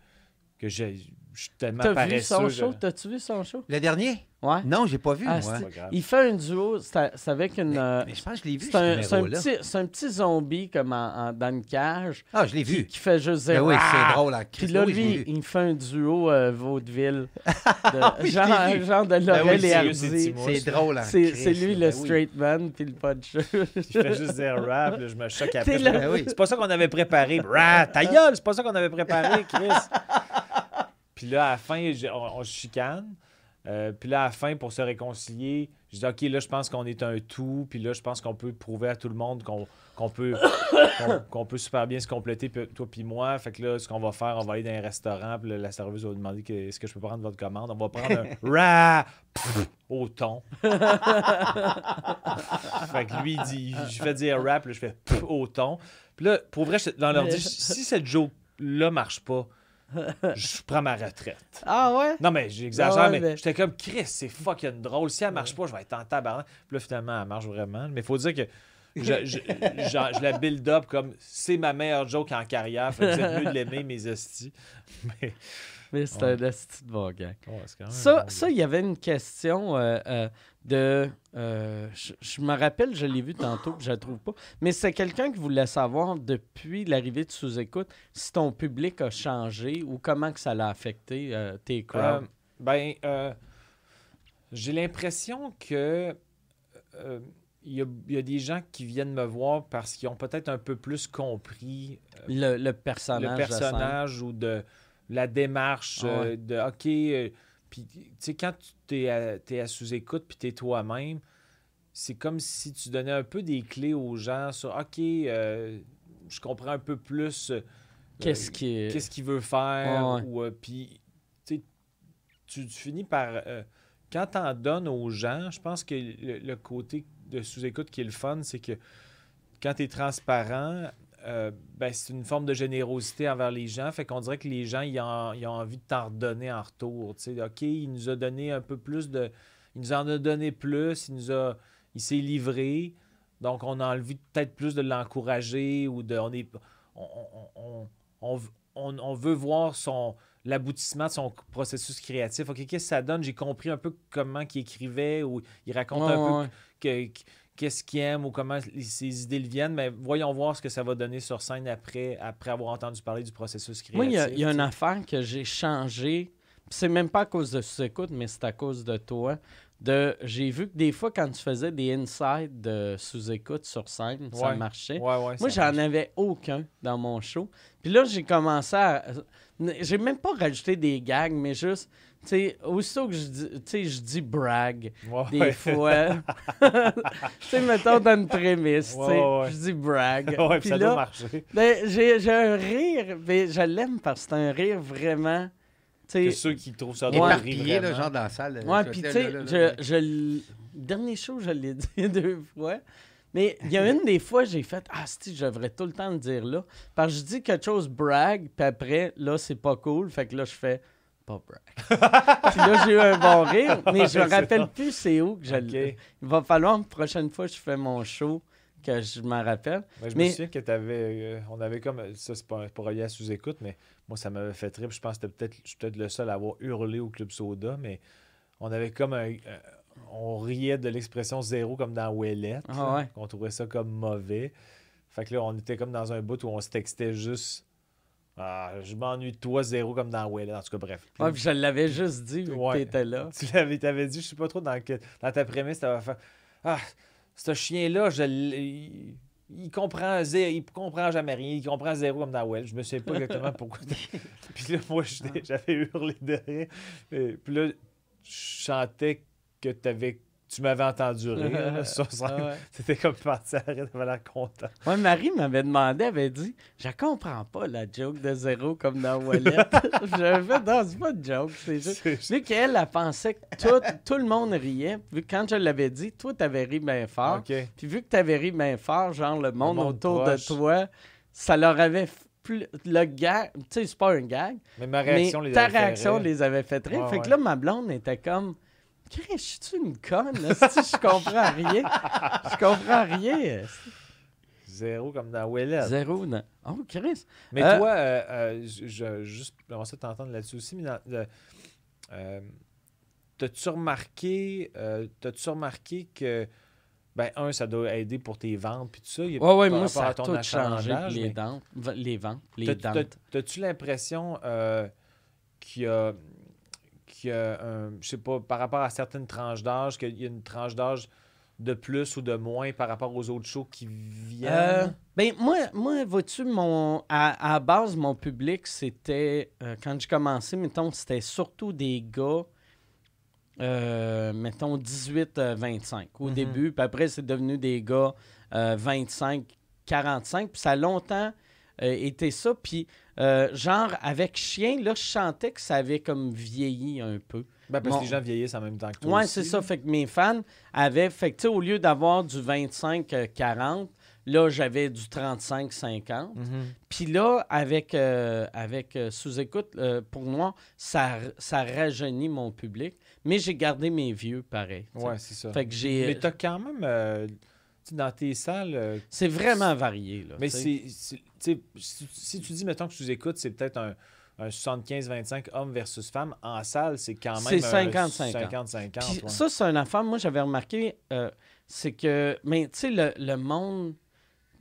que je, je suis tellement T'as vu son je- show? T'as-tu vu son show? Le dernier? Ouais. Non, j'ai pas vu, Ah, moi. c'est- Pas grave. Il fait un duo, c'est avec une... euh, Mais je pense que je l'ai vu, C'est ce un, petit, c'est un petit zombie comme en- en- dans une cage Ah, je l'ai vu. qui fait juste Ben dire oui, Ah! c'est drôle. hein, Puis là, je l'ai lui, il fait un duo euh, vaudeville. De, oui, je genre, genre de Ben oui, Laurel et Hardy. C'est drôle. hein, C'est lui le ben oui. straight man, puis le puncher. Il fait juste dire rap, là, je me choque après. Je fais, Ben. C'est pas ça qu'on avait préparé. Ta gueule, c'est pas ça qu'on avait préparé, Chris. Puis là, à la fin, on, on se chicane. Euh, puis là, à la fin, pour se réconcilier, je dis OK, là, je pense qu'on est un tout. Puis là, je pense qu'on peut prouver à tout le monde qu'on peut, peut super bien se compléter, toi puis moi. Fait que là, ce qu'on va faire, on va aller dans un restaurant. Puis là, la serveuse va demander que- est-ce que je peux prendre votre commande? On va prendre un rap au thon. fait que lui, il dit, je fais dire rap, là, je fais au thon. Puis là, pour vrai, dans l'ordi, si cette joke-là marche pas, je prends ma retraite. Ah ouais? Non, mais j'exagère, Ah ouais, mais, mais- j'étais comme Chris, c'est fucking drôle. Si elle marche pas, je vais être en tabarnak. Puis là, finalement, elle marche vraiment. Mais faut dire que je, je, genre, je la build up comme c'est ma meilleure joke en carrière. Fait que vous êtes mieux de l'aimer, mes hosties. Mais Mais c'est Ouais. un esti de bon gars. ouais, Ça, bon il y avait une question euh, euh, de. euh, je, je me rappelle, je l'ai vu tantôt, je la trouve pas. Mais c'est quelqu'un qui voulait savoir depuis l'arrivée de sous-écoute si ton public a changé ou comment que ça l'a affecté tes crowds. Ben, j'ai l'impression que il y, a, il y a des gens qui viennent me voir parce qu'ils ont peut-être un peu plus compris euh, le, le personnage. le personnage ou de la démarche Ah ouais. euh, de OK. euh, puis, tu sais, quand tu es à, à sous-écoute puis tu es toi-même, c'est comme si tu donnais un peu des clés aux gens sur OK, euh, je comprends un peu plus. euh, Qu'est-ce qui est. qu'est-ce qu'il veut faire. Ouais. Ou, puis, tu finis par. quand tu en donnes aux gens, je pense que le, le côté de sous-écoute qui est le fun, c'est que quand tu es transparent, euh, ben, c'est une forme de générosité envers les gens. Fait qu'on dirait que les gens, ils ont, ils ont envie de t'en redonner en retour. Tu sais, OK, il nous a donné un peu plus de. Il nous en a donné plus, il nous a. Il s'est livré. Donc, on a envie peut-être plus de l'encourager ou de. On est. On, on- on- on, veut voir son l'aboutissement de son processus créatif. OK, qu'est-ce que ça donne? J'ai compris un peu comment il écrivait ou il raconte Ouais, un peu ouais, ouais. que- que- qu'est-ce qu'il aime ou comment ses idées le viennent, mais voyons voir ce que ça va donner sur scène après, après avoir entendu parler du processus créatif. Moi, il y a, y une affaire que j'ai changé. Puis C'est même pas à cause de sous-écoute, mais c'est à cause de toi. De, j'ai vu que des fois, quand tu faisais des insides de sous-écoute sur scène, ça marchait. Ouais, ouais, Moi, j'en avais aucun dans mon show. Puis là, j'ai commencé à. J'ai même pas rajouté des gags, mais juste. Tu sais, aussitôt que je dis, tu sais, je dis brag, Ouais, des ouais. fois. tu sais, mettons dans une prémisse, tu sais, Ouais, ouais. je dis brag. Ouais, puis ça là, doit marcher. ben, j'ai un rire, mais je l'aime parce que c'est un rire vraiment. Tu Que sais, ceux qui trouvent ça Ouais. drôle là, vraiment. genre dans la salle. Ouais, là, puis tu sais, je, je dernier show, je l'ai dit deux fois. Mais il y a une des fois, j'ai fait Ah, si, je devrais tout le temps le dire là. Parce que je dis quelque chose brag, puis après, là, c'est pas cool. Fait que là, je fais pas brag. puis là, j'ai eu un bon rire, mais je me rappelle plus c'est où que je. Il va falloir, la prochaine fois que je fais mon show, que je m'en rappelle. Ben, je Mais- me souviens que t'avais, euh, on avait comme, ça c'est pas, pas relié à sous-écoute, mais moi ça m'avait fait trip. Je pense que peut-être, je suis peut-être le seul à avoir hurlé au Club Soda, mais on avait comme un, euh, on riait de l'expression zéro comme dans Ouellette. Ah ouais. On trouvait ça comme mauvais. Fait que là, on était comme dans un bout où on se textait juste. Ah, je m'ennuie de toi, zéro comme dans Ouellette. En tout cas, bref. Ouais, puis je l'avais juste dit vu Ouais. que t'étais là. Tu l'avais, t'avais dit, je sais pas trop dans, dans ta prémisse, t'avais fait Ah, ce chien-là, je il, comprend zéro, il comprend jamais rien, il comprend zéro comme dans Well. Je me souviens pas exactement pourquoi. puis là, moi, j'étais- j'avais hurlé de rire. Puis là, je chantais que t'avais, tu m'avais entendu rire scène. Ah. C'était comme parti à rire, t'avais l'air content. Ouais, Marie m'avait demandé, elle avait dit Je comprends pas la joke de zéro comme dans Wallet. J'avais fait Non, c'est pas de joke, c'est juste. Vu qu'elle, elle pensait que tout, tout le monde riait, vu que quand je l'avais dit, toi, t'avais ri bien fort. Puis vu que t'avais ri bien fort, genre le monde, monde autour proche. de toi, ça leur avait plus- le gag, tu sais, c'est pas un gag, Mais ma mais réaction les ta avait fait réaction rire. les avait fait rire. Fait que ouais. là, ma blonde était comme, Chris, je suis une conne, esti, je comprends rien. Je comprends rien. Zéro comme dans Ouellet. Zéro, non. Oh, Chris. Mais Euh, toi, euh, euh, je, je- juste, j'aimerais ça t'entendre là-dessus aussi, mais euh, t'as-tu remarqué, euh, t'as-tu remarqué que, ben, un, ça doit aider pour tes ventes, puis tout ça, il y a- Ouais, ouais, par moi, ça a tout changé. Les mais dents, les ventes, les dents. t'as- T'as-tu l'impression euh, qu'il y a, qu'il y a un, je sais pas, par rapport à certaines tranches d'âge, qu'il y a une tranche d'âge de plus ou de moins par rapport aux autres shows qui viennent? Euh, ben, moi, moi vois-tu, mon, à, à base, mon public, c'était, euh, quand j'ai commencé, mettons, c'était surtout des gars, euh, mettons, 18-25 au Mhm. début, puis après, c'est devenu des gars 25-45, puis ça a longtemps euh, été ça, puis euh, genre, avec Chien, là, je sentais que ça avait comme vieilli un peu. Ben, parce que les gens vieillissent en même temps que toi Ouais, c'est ça. Fait que mes fans avaient. Fait que, tu sais, au lieu d'avoir du 25-40, là, j'avais du 35-50. Mhm. Puis là, avec, euh, avec euh, sous-écoute, euh, pour moi, ça, ça rajeunit mon public. Mais j'ai gardé mes vieux pareil. tu sais. Ouais, c'est ça. Fait que j'ai. Mais t'as quand même, dans tes salles, euh, C'est vraiment varié. Là, mais c'est, si, tu dis, mettons que tu écoutes, c'est peut-être un, un 75-25 hommes versus femmes, en salle, c'est quand même C'est un 50-50. 50-50. Puis ouais. ça, c'est une affaire, moi, j'avais remarqué, euh, c'est que, mais tu sais, le, le monde,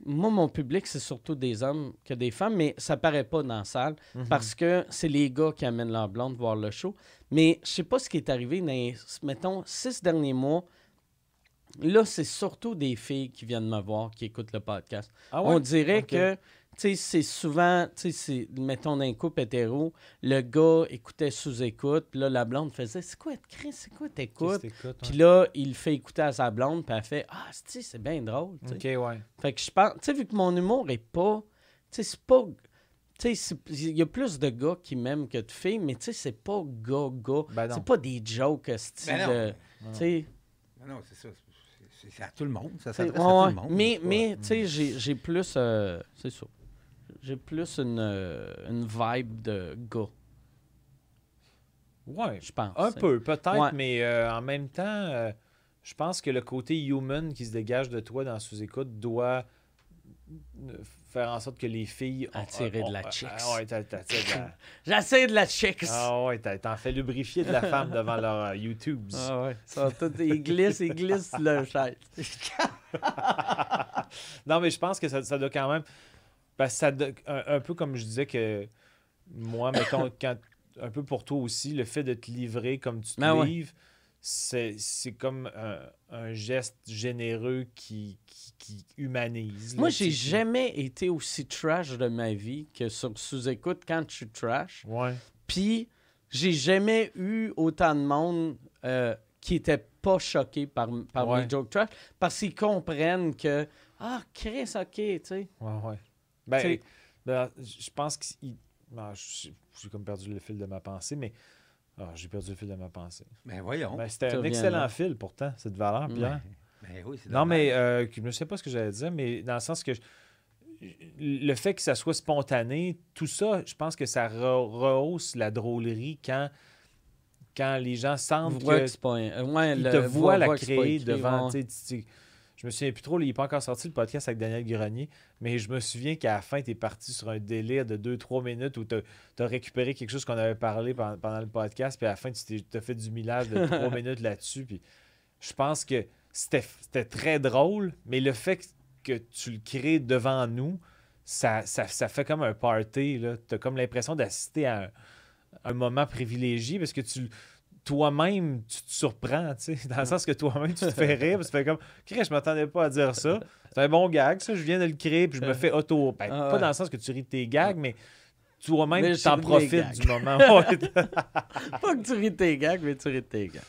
moi, mon public, c'est surtout des hommes que des femmes, mais ça paraît pas dans la salle Mhm. parce que c'est les gars qui amènent leur blonde voir le show. Mais je sais pas ce qui est arrivé dans les, mettons, six derniers mois. Là, c'est surtout des filles qui viennent me voir, qui écoutent le podcast. Ah ouais? On dirait Ok. que, tu sais, c'est souvent, tu sais, c'est- mettons, dans un couple hétéro, le gars écoutait sous-écoute, puis là, la blonde faisait C'est quoi, Chris, c'est quoi t'écoutes? Puis là, il fait écouter à sa blonde, puis elle fait Ah, c'est c'est bien drôle. Ok, ouais. Fait que je pense, tu sais, vu que mon humour est pas. Tu sais, c'est pas. Tu sais, il y a plus de gars qui m'aiment que de filles, mais tu sais, c'est pas gars-gars. Ben c'est pas des jokes, style. Ben non. sais, Non, non, c'est ça. C'est- à tout le monde. Ça s'adresse ouais, à tout le monde. Mais, mais tu sais, j'ai j'ai plus. euh, c'est ça. J'ai plus une, euh, une vibe de gars, Ouais. je pense. Un peu, peut-être, Ouais. mais euh, en même temps, euh, je pense que le côté human qui se dégage de toi dans sous-écoute doit euh, faire en sorte que les filles... ont- Attirer de ont- la chicks. Ah ouais, la- J'essaie de la chicks. Ah ouais, t'as- t'en fais lubrifier de la femme devant leur euh, YouTube. Ah ouais. Ça, tout, ils glissent, ils glissent leur chaise. non, mais je pense que ça, ça doit quand même. Parce que ça un, un peu comme je disais que moi, mettons, quand, un peu pour toi aussi, le fait de te livrer comme tu te Ah ouais. C'est c'est comme un, un geste généreux qui, qui, qui humanise. Moi, j'ai jamais été aussi trash de ma vie que sur sous-écoute quand je suis trash. Ouais. Puis, j'ai jamais eu autant de monde euh, qui était pas choqué par, par Ouais. mes jokes trash parce qu'ils comprennent que Ah, Chris, ok, tu sais. Ouais, ouais. Ben, ben, je pense que j'ai j'ai comme perdu le fil de ma pensée, mais ah, j'ai perdu le fil de ma pensée. Ben voyons. Ben, C'était un excellent là. fil pourtant, cette valeur, Pierre. Ben oui, c'est Non, mais euh, je ne sais pas ce que j'allais dire, mais dans le sens que je- le fait que ça soit spontané, tout ça, je pense que ça re- rehausse la drôlerie quand, quand les gens sentent que que c'est pas un- ouais, ils le- te voient la créer devant. Je me souviens plus trop, il n'est pas encore sorti le podcast avec Daniel Grenier, mais je me souviens qu'à la fin, tu es parti sur un délire de 2-3 minutes où tu as récupéré quelque chose qu'on avait parlé pendant, pendant le podcast, puis à la fin, tu t'es- as fait du millage de 3 minutes là-dessus. Puis je pense que c'était c'était très drôle, mais le fait que, que tu le crées devant nous, ça, ça, ça fait comme un party. Tu as comme l'impression d'assister à un, un moment privilégié parce que tu toi-même, tu te surprends, tu sais, dans le sens que toi-même, tu te fais rire, puis tu fais comme, Chris, je m'attendais pas à dire ça. C'est un bon gag, ça, je viens de le créer, puis je me fais auto. Ben, Ah Pas dans le sens que tu ris de tes gags, mais toi-même, tu t'en profites du moment. Pas que tu ris de tes gags, mais tu ris de tes gags.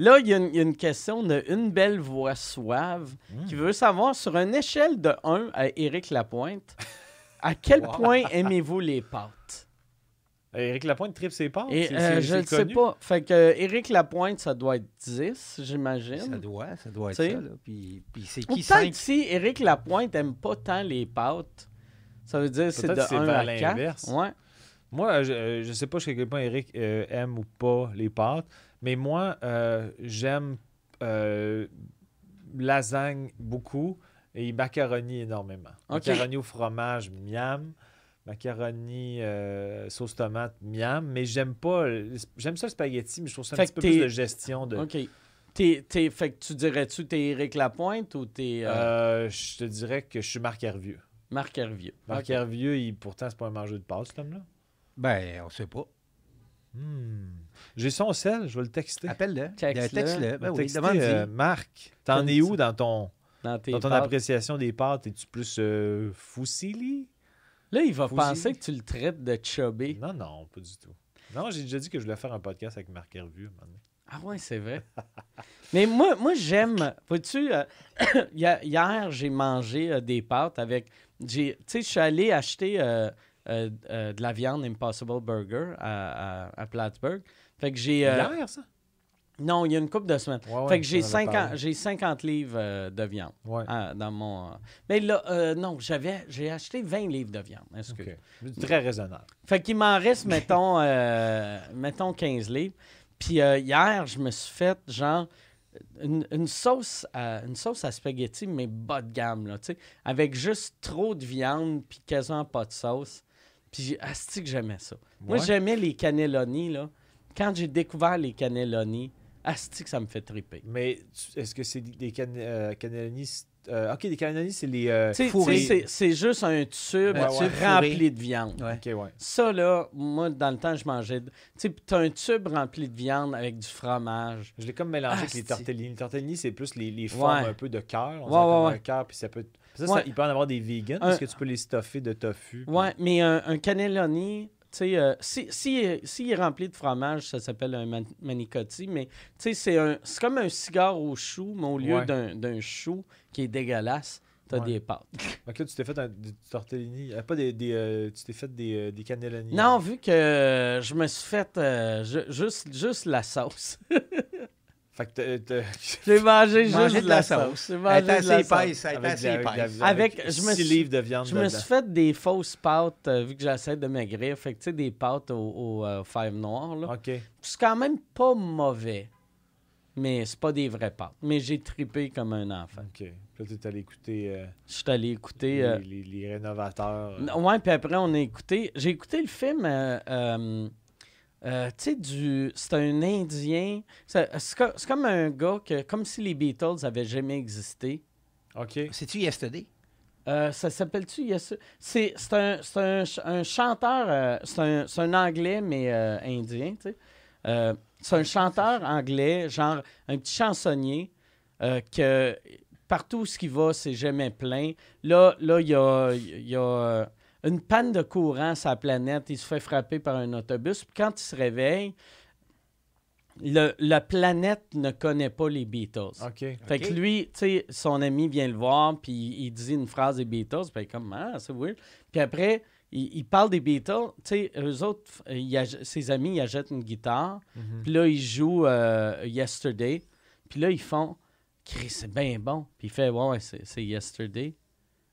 Là, il y, a une- il y a une question de une belle voix suave qui Hmm. veut savoir sur une échelle de 1 à Éric Lapointe, à quel Wow. point aimez-vous les pâtes? Éric Lapointe tripe ses pâtes. Et euh, je ne sais pas. Fait que euh, Éric Lapointe, ça doit être 10, Ça j'imagine. doit, ça doit être T'sais. ça. Là. Puis, puis c'est Ou qui peut-être 5 si Éric Lapointe aime pas tant les pâtes, Ça veut dire que c'est de que c'est 1 vers à 4. l'inverse. Ouais. Moi, je, euh, je sais pas jusqu'à quel point Eric euh, aime ou pas les pâtes, mais moi, euh, j'aime euh, lasagne beaucoup et macaroni énormément. Ok. Macaroni au fromage, miam. Macaroni euh, sauce tomate, miam. Mais j'aime pas. J'aime ça le spaghetti, mais je trouve ça un Fait petit peu plus de gestion de. OK. T'es, t'es- fait que tu dirais-tu que t'es Éric Lapointe ou t'es euh, Euh, je te dirais que je suis Marc Hervieux. Marc Hervieux? Marc. Hervieux, il, pourtant, c'est pas un mangeur de pâtes, cet homme-là. Ben, on sait pas. Hmm. J'ai son sel, je vais le texter. Appelle-le. Texte-le. Ben oui, demande-y. euh, Marc, t'en es où dans ton, Dans tes dans ton pâtes? appréciation des pâtes? Es-tu plus euh, fousili? Là, il va penser que tu le traites de chubby. Non, non, pas du tout. Non, j'ai déjà dit que je voulais faire un podcast avec Marc Hervieux. un moment donné. Ah ouais, c'est vrai. Mais moi, moi j'aime. Vois-tu, euh, hier, j'ai mangé euh, des pâtes avec. j'ai- Tu sais, je suis allé acheter euh, de la viande Impossible Burger à, à, à Plattsburgh. Fait que j'ai. Hier, ça? Non, il y a une couple de semaines. Ouais, ouais, fait que j'ai t'en avais 50, parlé. j'ai 50 livres euh, de viande Ouais. ah, dans mon. euh, Mais là, euh, non, j'avais, j'ai acheté 20 livres de viande. excuse. Très raisonnable. Fait qu'il m'en reste, mettons, euh, mettons 15 livres. Puis hier, je me suis fait, genre, une, une sauce, à, une sauce à spaghetti, mais bas de gamme, là, tu sais, avec juste trop de viande, puis quasiment pas de sauce. Puis, asti que j'aimais ça. Moi, j'aimais les cannelloni, là. Quand j'ai découvert les cannelloni, asti que ça me fait triper. Mais est-ce que c'est des- can euh, euh, ok, des c'est les. euh, c'est juste un tube, Un tube tube rempli fourré. de viande. Ouais. Ça, là, moi, dans le temps, je mangeais. de- Tu sais, un tube rempli de viande avec du fromage. Je l'ai comme mélangé avec les tortellini. Les tortellini, c'est plus les, les formes un peu de cœur. On comme un cœur, puis ça peut. Ça, il peut en avoir des vegans parce Un- que tu peux les stuffer de tofu. puis- Ouais, mais un, un cannelloni, tu sais, euh, si, si, euh, s'il est rempli de fromage, ça s'appelle un man- manicotti, mais tu sais, c'est un- c'est comme un cigare au chou, mais au lieu Ouais. d'un, d'un chou qui est dégueulasse, t'as Ouais. des pâtes. Donc là, tu t'es fait un, des tortellini. euh, pas des. des, euh, tu t'es fait des, euh, des cannelloni. Non, vu que euh, je me suis fait euh, ju- juste, juste la sauce. Fait que J'ai mangé juste de la sauce. J'ai Elle mangé de la assez sauce. épaisse. Elle est avec, je me suis- livres de viande Je me suis fait des fausses pâtes euh, vu que j'essaie de maigrir. Fait que tu sais, des pâtes au, au euh, fèves noires. Là. OK. C'est quand même pas mauvais. Mais c'est pas des vraies pâtes. Mais j'ai tripé comme un enfant. OK. Puis là, tu es allé écouter euh, Je suis allé écouter. les, euh, les- les rénovateurs. euh. Ouais, puis après, on a écouté. J'ai écouté le film. Euh, tu sais, du. C'est un Indien. C'est c'est co- c'est comme un gars que. Comme si les Beatles avaient jamais existé. OK. C'est-tu Yesterday? Euh, ça s'appelle-tu Yes- C'est c'est un, c'est un un chanteur, euh, c'est un, c'est un anglais, mais euh, indien, tu sais. Euh, c'est un chanteur anglais, genre un petit chansonnier, euh, que partout où ce qu'il va, c'est jamais plein. Là, là, il y a, il y a une panne de courant sur la planète, il se fait frapper par un autobus, puis quand il se réveille, le- la planète ne connaît pas les Beatles. OK. Fait que lui, tu sais, son ami vient le voir, puis il dit une phrase des Beatles, puis il est comme, ah, c'est weird. Puis après, il, il parle des Beatles, tu sais, eux autres, euh, il ses amis, ils achètent une guitare, Mhm. puis là, ils jouent euh, Yesterday, puis là, ils font, Chris, c'est bien bon. Puis il fait, ouais, c'est Yesterday.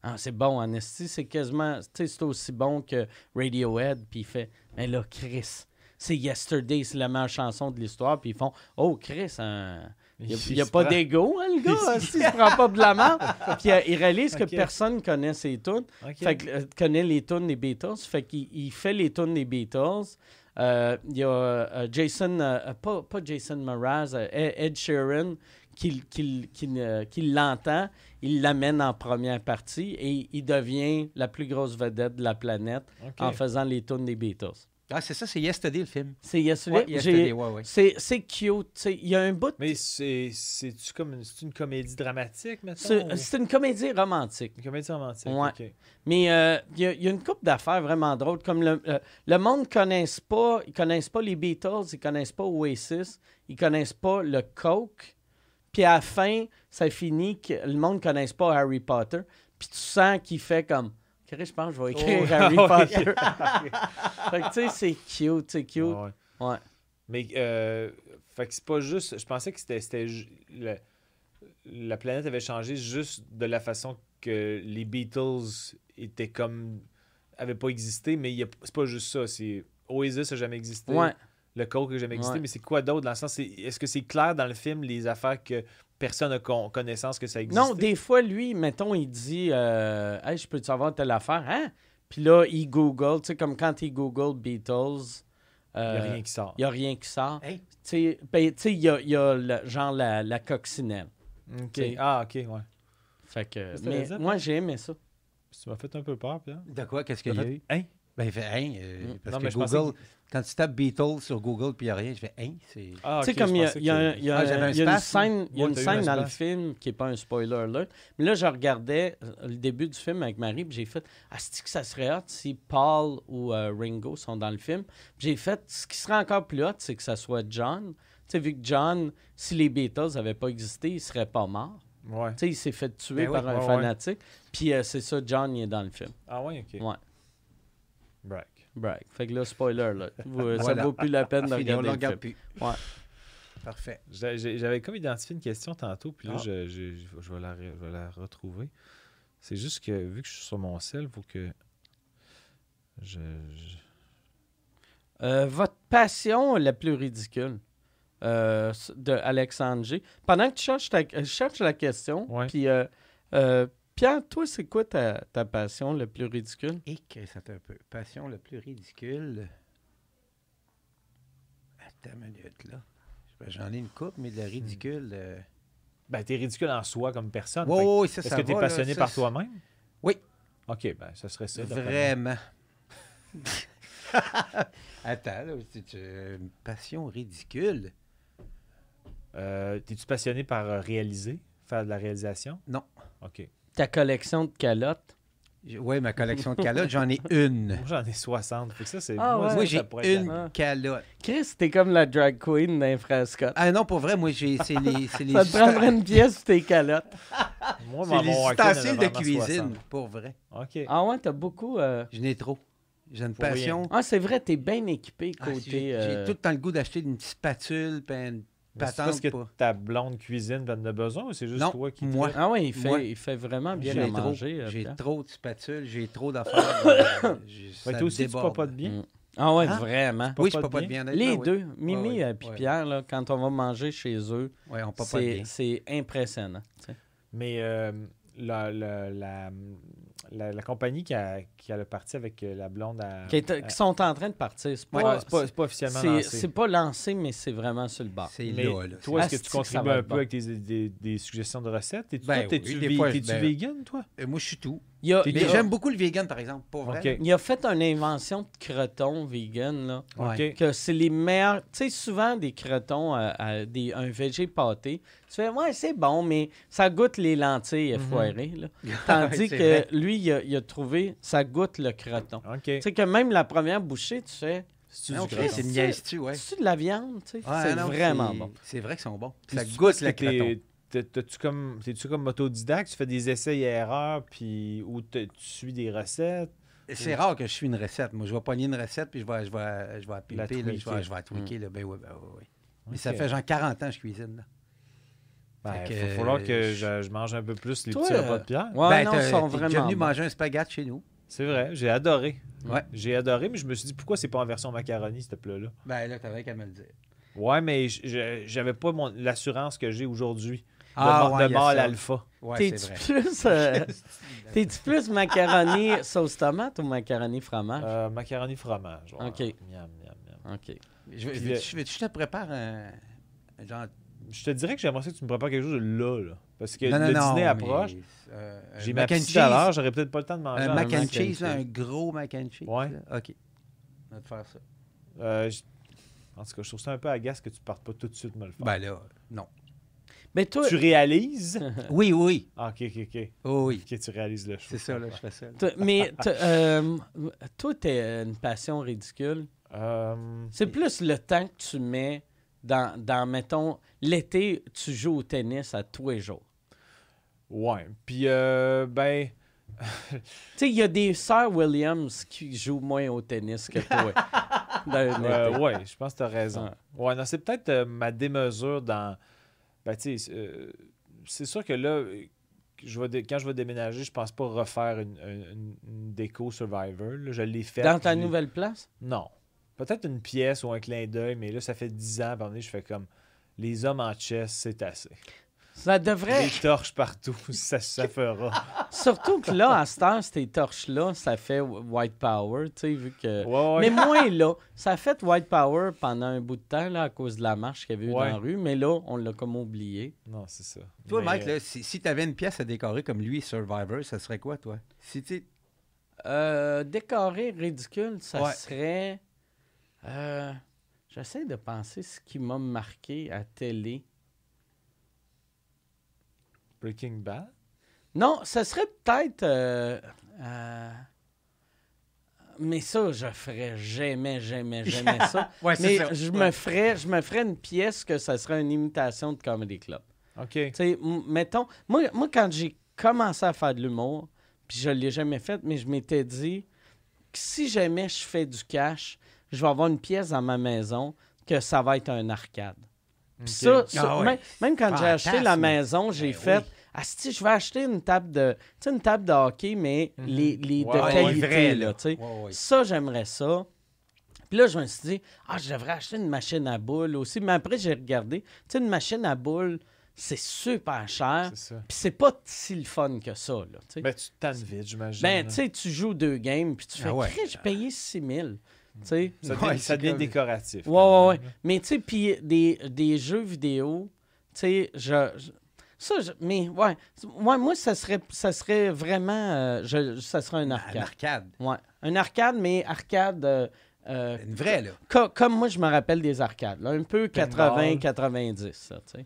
Ah, c'est bon, en esti, c'est quasiment, tu sais, c'est aussi bon que Radiohead, puis il fait, mais là, Chris, c'est Yesterday, c'est la meilleure chanson de l'histoire, puis ils font, oh, Chris, un. Il n'y a, pas d'ego, hein, le gars. esti, Il se prend pas de la main. Puis euh, il réalise que personne connaît ses tunes. Fait que, euh, connaît les tunes des Beatles. Fait qu'il il fait les tunes des Beatles. Euh, Il y a euh, Jason, pas, pas Jason Mraz, Ed Sheeran qui, qui, qui, euh, qui l'entend. Il l'amène en première partie et il devient la plus grosse vedette de la planète en faisant les tunes des Beatles. Ah, c'est ça, c'est Yesterday, le film. C'est Yesterday? Ouais, Yesterday, J'ai- ouais, ouais. C'est cute. Il y a un bout Mais c'est- c'est-tu comme une, c'est une comédie dramatique, maintenant? C'est une comédie romantique. Une comédie romantique. Mais euh, il y, a- il y a une couple d'affaires vraiment drôles. Comme le, euh, le monde ne connaisse pas, ils connaissent pas les Beatles, ils connaissent pas Oasis, ils connaissent pas le Coke. Puis à la fin, ça finit que le monde ne connaisse pas Harry Potter. Puis tu sens qu'il fait comme. Je pense que je vais écrire Oh, Harry. Potter. fait que tu sais, c'est cute, c'est cute. Ouais. Mais, euh, fait que c'est pas juste. Je pensais que c'était. la planète avait changé juste de la façon que les Beatles étaient comme avait pas existé, mais c'est pas juste ça. C'est Oasis a jamais existé. Ouais. Le Coke a jamais existé, Ouais. mais c'est quoi d'autre dans le sens c'est- Est-ce que c'est clair dans le film les affaires que personne n'a con- connaissance que ça existe Non, des fois, lui, mettons, il dit euh, Hey, je peux te savoir telle affaire, hein? Puis là, il Google, tu sais, comme quand il Google Beatles. Il n'y euh, a rien qui sort. Il n'y a rien qui sort. Hey. Tu sais, ben, tu sais, il y a, il y a le- genre la, la coccinelle. Ok. t'sais. Ah, ok, ouais. Fait que, que mais moi, j'ai aimé ça. Tu m'as fait un peu peur, Pierre. De quoi? Qu'est-ce qu'il y a fait- eu? Hein? Ben, il fait hein, euh, Mm. parce Non, que mais je pensais Google, quand tu tapes Beatles sur Google puis il n'y a rien, je fais hein, c'est. Ah, tu sais, comme il y a, y y Ah, y une scène, il y a Ouais, une t'as eu scène un dans le film qui n'est pas un spoiler alert. Mais là, je regardais euh, le début du film avec Marie, puis j'ai fait Ah, c'est que ça serait hot si Paul ou euh, Ringo sont dans le film? J'ai fait ce qui serait encore plus hot, c'est que ça soit John. Tu sais, vu que John, si les Beatles n'avaient pas existé, il serait pas mort. Ouais. Tu sais, il s'est fait tuer Ben oui. par un Ouais, fanatique. Puis euh, c'est ça, John, il est dans le film. Ah, ouais, ok. Ouais. Break. Brag. Fait que là, spoiler, là. Vous- Ça Voilà. vaut plus la peine de on regarder ne le regarde film. plus. Ouais. Parfait. J'avais comme identifié une question tantôt, puis là, Ah. je, je- vais la, re- je vais la retrouver. C'est juste que, vu que je suis sur mon sel, il faut que. Je, je- Euh, votre passion la plus ridicule euh, de Alexandre G. Pendant que tu cherches, ta- euh, cherches la question, puis euh, euh, Pierre, toi, c'est quoi ta, ta passion la plus ridicule? Et que c'est un peu. Passion le plus ridicule? Attends une minute, là. Ben, J'en ai une coupe, mais de la ridicule. euh, Ben, t'es ridicule en soi comme personne. Que- ouais, ça, Est-ce ça que t'es va, là, passionné ça, par toi-même? Oui. Ok, ben, ça serait ça. Vraiment. Attends, là, c'est euh, une passion ridicule. Euh, T'es-tu passionné par euh, réaliser, faire de la réalisation? Non. Ok. Ta collection de calottes? Oui, ma collection de calottes, j'en ai une. Moi, j'en ai 60. Fait que ça, c'est. Ah, ouais. Moi, j'ai être une calotte. Chris, t'es comme la drag queen d'un Scott. Ah non, pour vrai, moi, j'ai, c'est les, c'est les, Ça te prendrait une pièce pour tes calottes. Moi, c'est mon- les ustensiles il de cuisine, 60. pour vrai. Ok. Ah ouais, t'as beaucoup... euh, Je n'ai trop. J'ai une Pour rien. passion. Ah, c'est vrai, t'es bien équipé Ah, côté... j'ai, j'ai euh, tout le temps le goût d'acheter une petite spatule, puis une patente. parce que pas. ta blonde cuisine en a besoin ou c'est juste Non, toi qui. moi. Ah ouais, il fait, Moi, il fait vraiment bien à trop, manger. euh, j'ai trop de spatules, j'ai trop d'affaires. euh, ça toi aussi, tu déborde. pas de bien? Mm. Ah ouais, Hein? vraiment. Oui, je peux pas de bien? Les oui. deux, Mimi oui, et puis ouais. Pierre, là, quand on va manger chez eux, Oui, c'est impressionnant. Mais euh, la, la, la, la- la compagnie qui a, qui a le parti avec euh, la blonde à. Qui, est- qui sont en train de partir. C'est Ouais, pas, c'est pas, c'est pas officiellement c'est- lancé. c'est pas lancé, mais c'est vraiment sur le bord. C'est Mais là, là. toi, est-ce que tu contribues un peu bon. avec tes, des, des suggestions de recettes? Ben oui, des vé- fois, t'es-tu ben- vegan, toi? Euh, moi, je suis tout. Il a, T'es il Mais a- j'aime beaucoup le vegan, par exemple, pour vrai. Ok. il a fait une invention de croton vegan, là. Que c'est les meilleurs. Tu sais, souvent, des crotons, à, à des, un végé pâté, tu fais, ouais, c'est bon, mais ça goûte les lentilles effoirées, là. Tandis que vrai. lui, il a, il a trouvé, ça goûte le croton. Tu sais que même la première bouchée, tu fais, C'est Non, du ok, croton? c'est ouais. c'est de la viande, tu sais? Ouais, c'est vraiment c'est- bon. C'est vrai qu'ils sont bons. Ça goûte t'es- croton. T'es- T'es-tu comme, t'es-tu comme autodidacte? Tu fais des essais et erreurs, puis ou tu suis des recettes? C'est rare que je suis une recette. Moi, je vais pogner une recette, puis je vais, je vais, je vais La pimper, là, je tweaker. vais, je vais la tweaker, là. Ben oui, ben oui, oui. Mais ça fait genre 40 ans que je cuisine, là. Ben, il que, va falloir que je, je mange un peu plus les Toi, petits repas de pierre. Ouais, ben, non, ils sont vraiment venu manger un spaghette chez nous. C'est vrai, j'ai adoré. Ouais. J'ai adoré, mais je me suis dit pourquoi c'est pas en version macaroni, ce plat-là? Ben là, t'avais qu'à me le dire. Ouais, mais j'avais pas mon- l'assurance que j'ai aujourd'hui. De, Ah, ma- ouais, a mâle alpha. Ouais, T'es-tu plus, euh, plus macaroni sauce tomate ou macaroni fromage? Euh, macaroni fromage. ouais. Ok. Miam, miam, miam. OK. Je, le- te prépare un, genre... Je te dirais que j'aimerais que tu me prépares quelque chose de là, là. Parce que Non, le non, dîner approche. euh, J'ai ma petite à l'heure, j'aurais peut-être pas le temps de manger. Un mac and mac and cheese, là, un gros mac and cheese. Ouais. là. OK. On va te faire ça. Euh, en tout cas, je trouve ça un peu agace que tu partes pas tout de suite me le faire. Ben là, non. Mais toi, tu réalises? Oui, oui. Ah, ok, ok, ok. Oh, oui. Ok, tu réalises le choix. C'est ça, là, je fais ça. là. mais toi, euh, toi, t'as une passion ridicule. Euh, C'est plus le temps que tu mets dans, dans mettons, l'été, tu joues au tennis à tous les jours. ouais. Puis, euh, ben, Tu sais, il y a des sœurs Williams qui jouent moins au tennis que toi. euh, ouais, je pense que tu as raison. Ouais, non, c'est peut-être euh, ma démesure dans. Ben, tu sais, euh, c'est sûr que là, euh, je vais dé- quand je vais déménager, je pense pas refaire une, une- une déco Survivor. là. Je l'ai fait. Dans ta nouvelle place? Non. Peut-être une pièce ou un clin d'œil, mais là, ça fait 10 ans. Je fais comme les hommes en chess, c'est assez. Ça devrait. Des torches partout, ça, ça fera. Surtout que là, à cette heure, ces torches-là, ça fait White Power, tu sais, vu que. Ouais, ouais. Mais moins là. Ça a fait White Power pendant un bout de temps, là, à cause de la marche qu'il y avait eu Ouais. dans la rue, mais là, on l'a comme oublié. Non, c'est ça. Toi, Mais, Mike, euh, là, si, si tu avais une pièce à décorer comme lui, Survivor, ça serait quoi, toi? Si tu Euh, décoré ridicule, ça Ouais. serait. euh, J'essaie de penser ce qui m'a marqué à télé. Breaking Bad? Non, ce serait peut-être. euh, euh, mais ça, je ferais jamais, jamais, jamais ça. Ouais, mais je me ferais, je me ferais une pièce que ça serait une imitation de Comedy Club. OK. Tu sais, m- mettons, moi, moi quand j'ai commencé à faire de l'humour, puis je l'ai jamais fait, mais je m'étais dit que si jamais je fais du cash, je vais avoir une pièce dans ma maison que ça va être un arcade. Puis ça, ça- Ah ouais. même, même quand j'ai acheté la maison, j'ai Ben fait oui. Asti, je vais acheter une table de une table de hockey mais Mhm. les, les de qualité vrai, là, là. tu sais. Ouais, ouais. Ça j'aimerais ça. Puis là je me suis dit ah je devrais acheter une machine à boules aussi mais après j'ai regardé, tu sais une machine à boules c'est super cher. Puis c'est pas si le fun que ça là, tu sais. Ben, tu tannes vite, j'imagine. Ben, tu sais, tu joues deux games, puis tu fais, Ah ouais. J'ai payé 6 000. Tu sais, ça devient, ça devient décoratif. Ouais, ouais. Mais tu sais, puis des, des jeux vidéo, tu sais, je, je- Ça, je- mais ouais. Ouais, moi, ça serait, ça serait vraiment. euh, je, ça serait un Un arcade. arcade. Ouais. Un arcade, mais arcade. euh, euh, Une vraie, là. co- comme moi, je me rappelle des arcades. là, un peu Pinball. 80-90, ça, tu sais.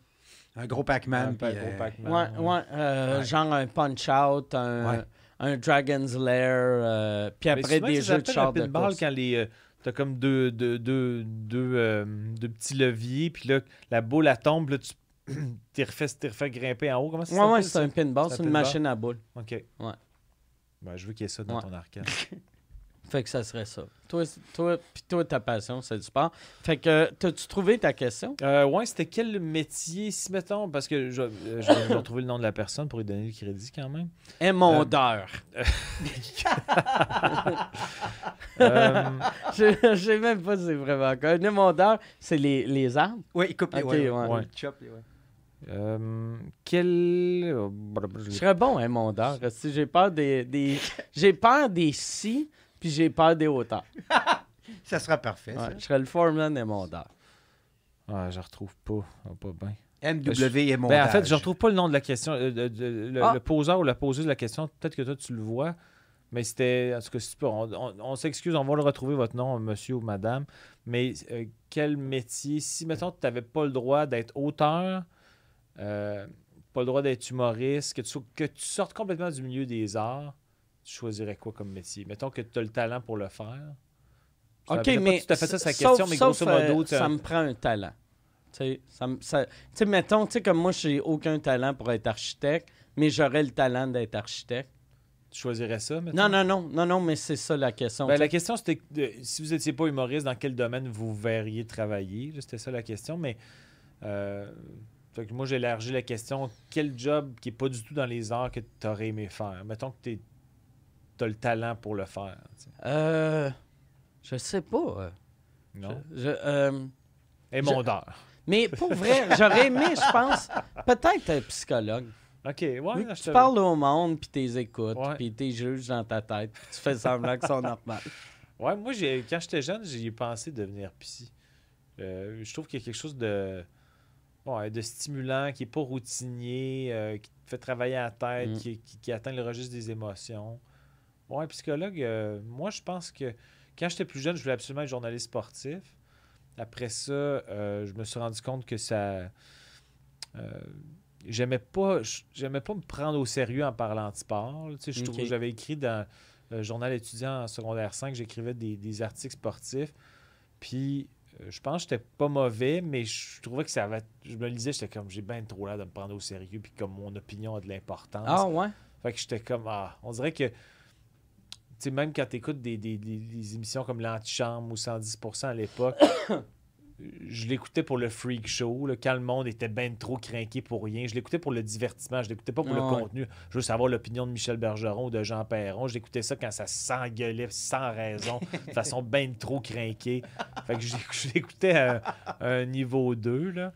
Un gros Pac-Man. Un gros euh, Pac-Man. Ouais, ouais, euh, Ouais. genre un Punch-Out, un, Ouais. un Dragon's Lair, euh, puis après des jeux de char de course. quand les. euh, T'as comme deux, deux, deux, deux, euh, deux petits leviers, puis là, la boule, elle tombe, là, tu t'es refait, t'es refait grimper en haut. Comment ça Ouais, ouais, c'est un pinball, C'est un c'est une pinball? machine à boules. OK. Ouais. Ben, je veux qu'il y ait ça dans Ouais. ton arcade. Fait que ça serait ça. Toi, toi puis toi, ta passion, c'est du sport. Fait que, t'as-tu trouvé ta question? Euh, ouais, c'était quel métier, si mettons, parce que je, euh, je vais retrouver le nom de la personne pour lui donner le crédit quand même. Émondeur. Euh, Je je sais même pas si c'est vraiment quoi. Un émondeur, c'est les, les arbres? Oui, il coupe les Ok, ouais, ouais. ouais. Euh, quel. oh, Je serais bon émondeur. Si j'ai peur des, des j'ai peur des si, puis j'ai peur des hauteurs. Ça sera parfait, Ouais, je serais le foreman émondeur. Ah, je retrouve pas. Ah, pas bien. MW et Ben, montage. en fait, je retrouve pas le nom de la question. euh, de- de- le, Ah. le poseur ou la poseuse de la question, peut-être que toi, tu le vois. Mais c'était. En tout cas, si tu peux, on, on- on s'excuse, on va le retrouver, votre nom, monsieur ou madame. Mais euh, quel métier Si, mettons, tu n'avais pas le droit d'être auteur, euh, pas le droit d'être humoriste, que tu, que tu sortes complètement du milieu des arts, tu choisirais quoi comme métier? Mettons que tu as le talent pour le faire. OK, mais. tout à fait ça, sa sauf- question, mais grosso modo, euh, tu ça me prend un talent. Tu sais, tu mettons, tu sais, comme moi, j'ai aucun talent pour être architecte, mais j'aurais le talent d'être architecte. tu choisirais ça? Non, non, non, non, non, mais c'est ça la question. Ben, tu la question, c'était si vous n'étiez pas humoriste, dans quel domaine vous verriez travailler? C'était ça la question. Mais euh, fait que moi, j'ai élargi la question. Quel job qui n'est pas du tout dans les arts que tu aurais aimé faire? Mettons que tu as le talent pour le faire. tu sais. Euh, je sais pas. euh, Non? je- je, euh, Émondeur. mais pour vrai, j'aurais aimé, je pense, peut-être un psychologue. OK, ouais. Là, je tu parles au monde, puis tu les écoutes, puis tu juges dans ta tête, puis tu fais semblant que c'est normal. Ouais, moi, quand j'étais jeune, j'y ai pensé devenir psy. Euh, je trouve qu'il y a quelque chose de, ouais, de stimulant, qui n'est pas routinier, euh, qui te fait travailler à la tête, Mm. qui, qui- qui atteint le registre des émotions. Ouais, psychologue, euh, moi, je pense que quand j'étais plus jeune, je voulais absolument être journaliste sportif. Après ça, euh, je me suis rendu compte que ça. j'aimais pas j'aimais pas me prendre au sérieux en parlant de sport. Tu sais, je j'avais écrit dans le journal étudiant en secondaire 5, j'écrivais des, des articles sportifs. Puis je pense que j'étais pas mauvais, mais je trouvais que ça avait. Je me lisais, j'étais comme j'ai bien trop l'air de me prendre au sérieux, puis comme mon opinion a de l'importance. Ah ouais? Fait que j'étais comme ah, on dirait que tu sais même quand tu écoutes des, des- des- des émissions comme l'antichambre ou 110% à l'époque, je l'écoutais pour le freak show, là, quand le monde était ben trop craqué pour rien. Je l'écoutais pour le divertissement, je l'écoutais pas pour le ouais. contenu. Je veux savoir l'opinion de Michel Bergeron ou de Jean Perron. Je l'écoutais ça quand ça s'engueulait sans raison, de façon ben trop craquée. Fait que je, je l'écoutais à, à un niveau 2. Là.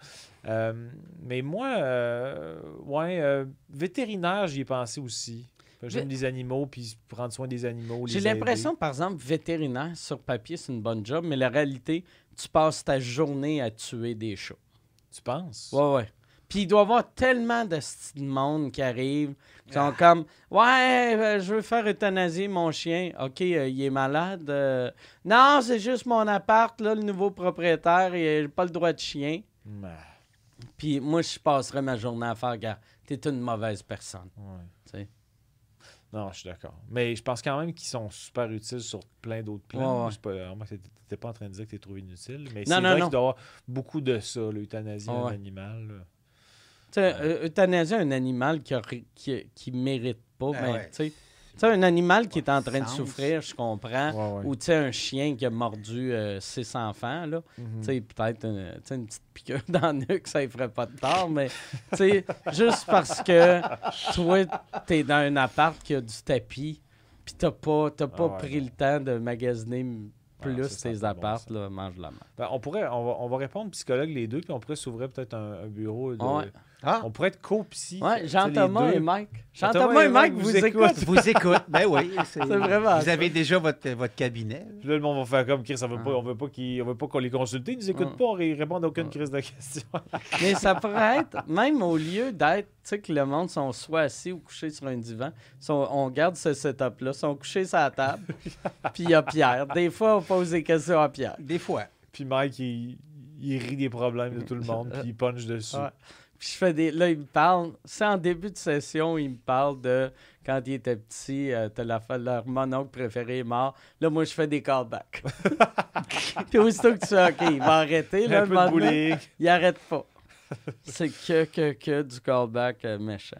Euh, mais moi, euh, ouais, euh, vétérinaire, j'y ai pensé aussi. J'aime les animaux, puis prendre soin des animaux. J'ai l'impression, par exemple, vétérinaire, sur papier, c'est une bonne job, mais la réalité, tu passes ta journée à tuer des chats. Tu penses? Ouais, ouais. Puis il doit y avoir tellement de monde qui arrive, qui sont comme Ouais, euh, je veux faire euthanasier mon chien. OK, euh, il est malade. euh, non, c'est juste mon appart, là, le nouveau propriétaire, il n'a pas le droit de chien. Ah, Puis moi, je passerais ma journée à faire Gars, t'es une mauvaise personne. ouais. Non, je suis d'accord. Mais je pense quand même qu'ils sont super utiles sur plein d'autres plans. Ouais, ouais. Pas, en train de dire que tu trouvé inutile, mais c'est vrai qu'il doit y avoir beaucoup de ça, l'euthanasie d'un ouais. animal. Tu sais, euh, euthanasier un animal qui, aurait- qui, qui mérite pas, ben, ouais. Tu sais. Un animal qui est en train de souffrir, je comprends. Ou tu sais, un chien qui a mordu euh, six enfants, là. Tu sais, peut-être une, une petite piqûre dans le nuque, ça ne ferait pas de tort, mais tu sais, juste parce que toi, tu es dans un appart qui a du tapis, puis tu n'as pas, t'as pas Ah pris le temps de magasiner Ah, plus tes bon là, mange la main. Ben, on pourrait, on va, on va répondre psychologue les deux, puis on pourrait s'ouvrir peut-être un, un bureau. De, Ouais. Ah, On pourrait être co-psy. Ouais, Jean-Thomas et Mike. Jean-Thomas Jean-Thomas et et Mike vous vous écoutent. vous écoute. Ben oui. C'est vraiment Vous ça. avez déjà votre, votre cabinet. Puis là, le monde va faire comme Chris, on veut Ah. pas, on veut pas qu'on les consulte. Ils nous écoutent Ah. pas, on ré- répond à aucune Ah. crise de questions. Mais ça pourrait être, même au lieu d'être, tu sais, que le monde sont soit assis ou couchés sur un divan, sont- on garde ce setup-là, sont couchés sur la table, puis il y a Pierre. Des fois, on pose des questions à Pierre. Des fois. Puis Mike, il, il rit des problèmes de tout le monde, puis il punch dessus. Ouais. Puis je fais des. Là, il me parle. C'est en début de session, il me parle de quand il était petit, euh, t'as la, leur mononcle préféré est mort. Là, moi, je fais des callbacks. Puis aussitôt que tu fais, OK, il va arrêter. Là, Un peu de il arrête pas. C'est que, que, que du callback euh, méchant.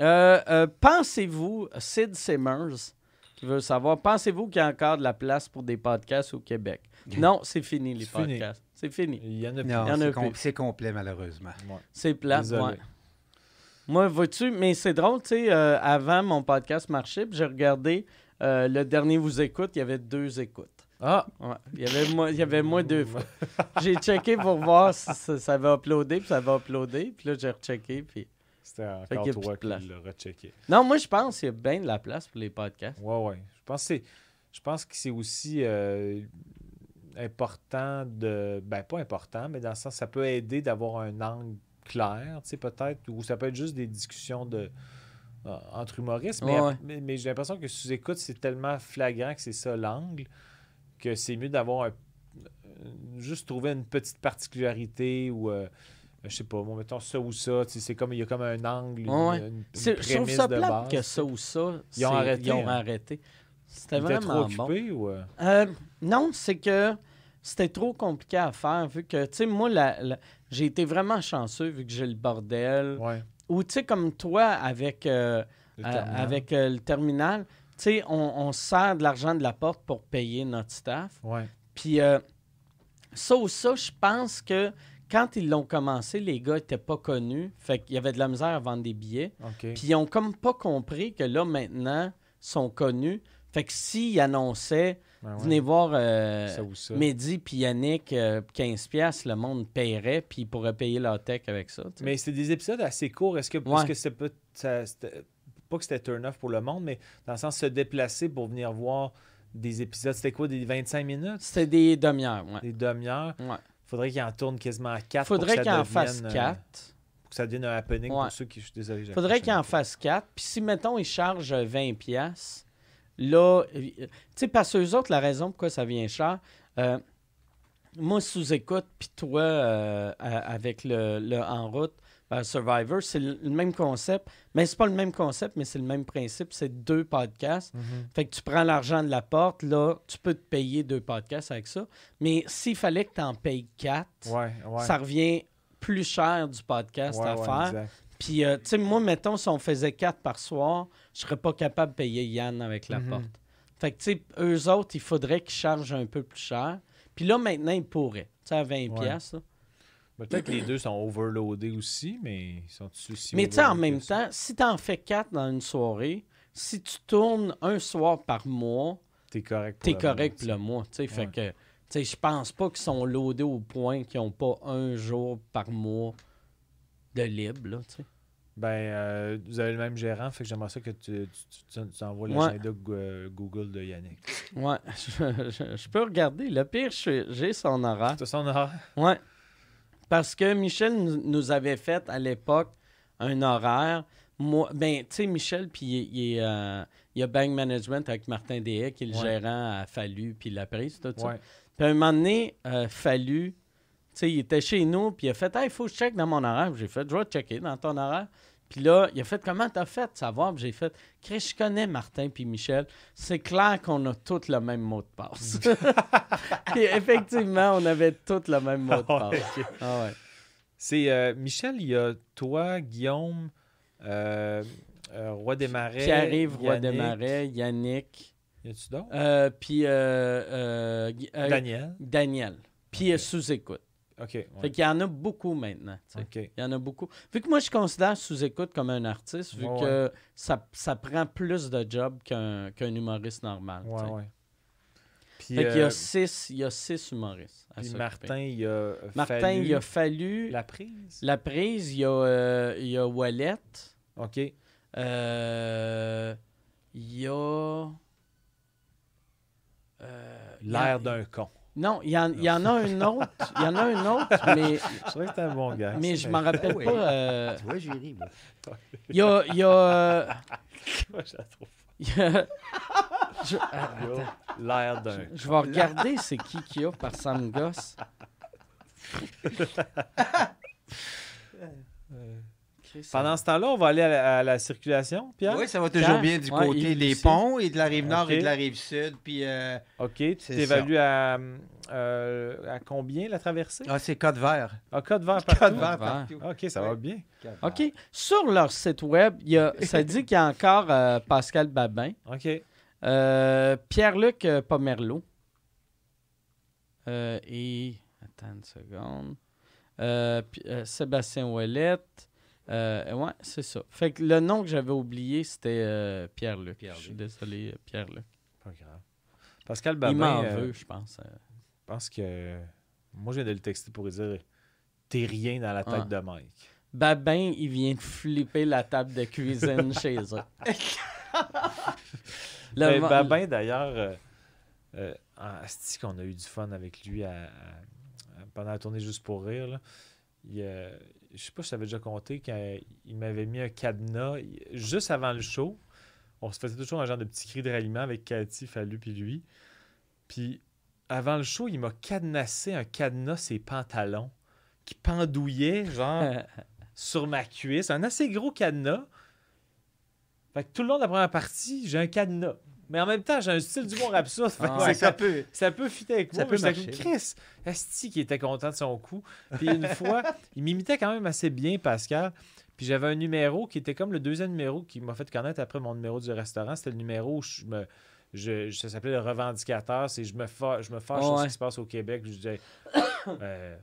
Euh, euh, pensez-vous, Sid Simmers, qui veut savoir, pensez-vous qu'il y a encore de la place pour des podcasts au Québec? Non, c'est fini, les fini. C'est fini. Il y en a plus. Non, c'est com- plus. c'est complet, malheureusement. Ouais. C'est plat, ouais. Moi, vois-tu, mais c'est drôle, tu sais, euh, avant mon podcast marchait, puis j'ai regardé euh, le dernier Vous écoute, il y avait deux écoutes. Ah, Ouais. Il y avait moi, il y avait moi deux fois. J'ai checké pour voir si ça, ça avait uploadé, puis ça avait uploadé, puis là, j'ai rechecké, puis... c'était encore plus toi de place. qui l'as rechecké. Non, moi, je pense qu'il y a bien de la place pour les podcasts. Ouais, ouais. Je pense que c'est, je pense que c'est aussi euh, important de. Ben, pas important, mais dans le sens, ça peut aider d'avoir un angle clair, tu sais, peut-être, ou ça peut être juste des discussions de. euh, entre humoristes, mais, Ouais. mais, mais j'ai l'impression que sous-écoute, c'est tellement flagrant que c'est ça l'angle, que c'est mieux d'avoir un. euh, Juste trouver une petite particularité ou. euh, je sais pas, bon, mettons ça ou ça, tu sais, c'est comme il y a comme un angle, une, Ouais. une- prémisse ça de base. que ça ou ça, Ils ont arrêté, Ils ont hein? arrêté. C'était vraiment trop bon. ou. Euh, non, c'est que c'était trop compliqué à faire, vu que, tu sais, moi, la- la- j'ai été vraiment chanceux, vu que j'ai le bordel. Ouais. Ou, tu sais, comme toi, avec, euh, le euh, terminal. avec euh, le terminal, tu sais, on, on sert de l'argent de la porte pour payer notre staff. Puis, ça ou ça, je pense que quand ils l'ont commencé, les gars n'étaient pas connus. Fait qu'il y avait de la misère à vendre des billets. Puis ils ont comme pas compris que là, maintenant, ils sont connus. Fait que s'ils annonçaient, Ben ouais. venez voir euh, ça ou ça. Mehdi puis Yannick, euh, 15$, piastres, le monde paierait, puis ils pourraient payer leur tech avec ça. Mais c'est des épisodes assez courts. Est-ce que, Ouais. est-ce que c'est ça- c'était- pas que c'était turn-off pour le monde, mais dans le sens se déplacer pour venir voir des épisodes, c'était quoi, des 25 minutes? C'était des demi-heures, ouais. Des demi-heures? ouais. Faudrait qu'il en tourne quasiment à 4 Faudrait qu'il en fasse devienne, euh, 4. pour que ça devienne un happening Ouais. pour ceux qui... Je suis désolé. Faudrait qu'il en fasse 4. Puis si, mettons, ils chargent euh, 20$, piastres, là, euh, tu sais, parce que eux autres, la raison pourquoi ça vient cher, euh, moi, sous-écoute, puis toi, euh, avec le, le En route, euh, Survivor, c'est le, le même concept. Mais c'est pas le même concept, mais c'est le même principe. C'est deux podcasts. Mhm. Fait que tu prends l'argent de la porte, là, tu peux te payer deux podcasts avec ça. Mais s'il fallait que tu en payes quatre, Ouais, ouais. ça revient plus cher du podcast Ouais, à faire. Puis, euh, tu sais, moi, mettons, si on faisait quatre par soir, je serais pas capable de payer Yann avec la Mhm. porte. Fait que, tu sais, eux autres, il faudrait qu'ils chargent un peu plus cher. Puis là, maintenant, il pourrait. Tu sais, à 20 Ouais. piastres, là. Ben, Peut-être que les deux sont overloadés aussi, mais ils sont aussi Mais tu sais, en même temps, si tu en fais quatre dans une soirée, si tu tournes un soir par mois, T'es correct pour t'es le correct moment, pour le mois. tu sais. Fait que, tu sais, je pense pas qu'ils sont loadés au point qu'ils n'ont pas un jour par mois de libre, là, tu sais. Ben, euh, vous avez le même gérant, fait que j'aimerais ça que tu, tu, tu- tu envoies l'agenda euh, Google de Yannick. Ouais, je, je- je peux regarder. Le pire, j'ai son horaire. C'est son horaire? Ouais. Parce que Michel nous, avait fait à l'époque un horaire. Moi, ben, tu sais, Michel, puis il, il euh, il y a Bank Management avec Martin Deshaies, qui est le Ouais. gérant à Fallu, puis la prise, tout ça. Puis à un moment donné, euh, Fallu, tu sais, il était chez nous, puis il a fait Hey, il faut que je check dans mon horaire. J'ai fait Je vais checker dans ton horaire. Puis là, il a fait Comment t'as fait savoir? J'ai fait Chris, je connais Martin puis Michel. C'est clair qu'on a tous le même mot de passe. puis effectivement, on avait tous le même mot de Ah passe. Ah ouais. C'est euh, Michel, il y a toi, Guillaume, euh, euh, Roi des Marais. Pierre-Yves Roy des. Marais, Yannick, Y a-tu d'autres? euh, puis Daniel. Daniel. Puis sous-écoute. Ok. ouais. Fait qu'il y en a beaucoup maintenant. Il y en a beaucoup. Vu que moi, je considère sous-écoute comme un artiste, vu Ouais, que ça, ça prend plus de job qu'un qu'un humoriste normal. Puis, Fait qu'il y euh, a six, il y a six humoristes. à puis s'occuper. Martin, il a euh, Martin, fallu il a fallu la prise? la prise, il y a, euh, il y a Wallet, Ok. euh, il y a... euh, il y a- L'air d'un con. Non, il y, en, il y en a un autre. Il y en a un autre, mais, Je trouvais que c'était un bon gars. mais je m'en rappelle Oui. pas. euh, Tu vois, j'ai ri, moi. Il y a... Il y a, Moi, je la trouve il y a- je, Yo, L'air d'un. je vais regarder c'est qui qu'il y a par ça me gosse. Pendant ce temps-là, on va aller à la, à la circulation, Pierre? Oui, ça va toujours Pierre? bien du Ouais, côté des ponts et de la rive nord et de la rive sud. Puis, euh, OK. Tu C'est t'évalues à, euh, à combien la traversée? ah, c'est code vert. Ah, code vert partout? Code vert. partout. OK, ça va bien. OK. Sur leur site web, il y a, ça dit qu'il y a encore euh, Pascal Babin, OK. euh, Pierre-Luc Pomerleau euh, et... Attends une seconde. Euh, puis, euh, Sébastien Ouellette. Euh, ouais, c'est ça. Fait que le nom que j'avais oublié, c'était euh, Pierre-Luc. Je suis désolé, euh, Pierre-Luc. Pas grave. Pascal Il Babin, m'en euh, veut, je pense. je pense que... Moi, je viens de le texter pour lui dire « T'es rien dans la tête Ah. de Mike. Babin, il vient de flipper la table de cuisine chez eux. Le Ben, Babin, d'ailleurs, euh, asti qu'on a eu du fun avec lui à- pendant la tournée Juste pour rire. Là. Il, euh, je sais pas si je t'avais déjà compté qu'il m'avait mis un cadenas il- juste avant le show. On se faisait toujours un genre de petit cri de ralliement avec Cathy, Fallu puis lui. Puis avant le show, il m'a cadenassé un cadenas ses pantalons qui pendouillait genre sur ma cuisse, un assez gros cadenas. Fait que tout le long de la première partie, j'ai un cadenas. Mais en même temps, j'ai un style d'humour absurde. Ah. ça comme- peut. ça peut fitter avec Ça moi. peut mais j'étais marcher. Chris, Asti qui était content de son coup. Puis une fois, il m'imitait quand même assez bien, Pascal. Puis j'avais un numéro qui était comme le deuxième numéro qui m'a fait connaître après mon numéro du restaurant. C'était le numéro où je me. Je, ça s'appelait le revendicateur. C'est je me fâche, je me fâche sur ce qui se passe au Québec. Je disais. euh,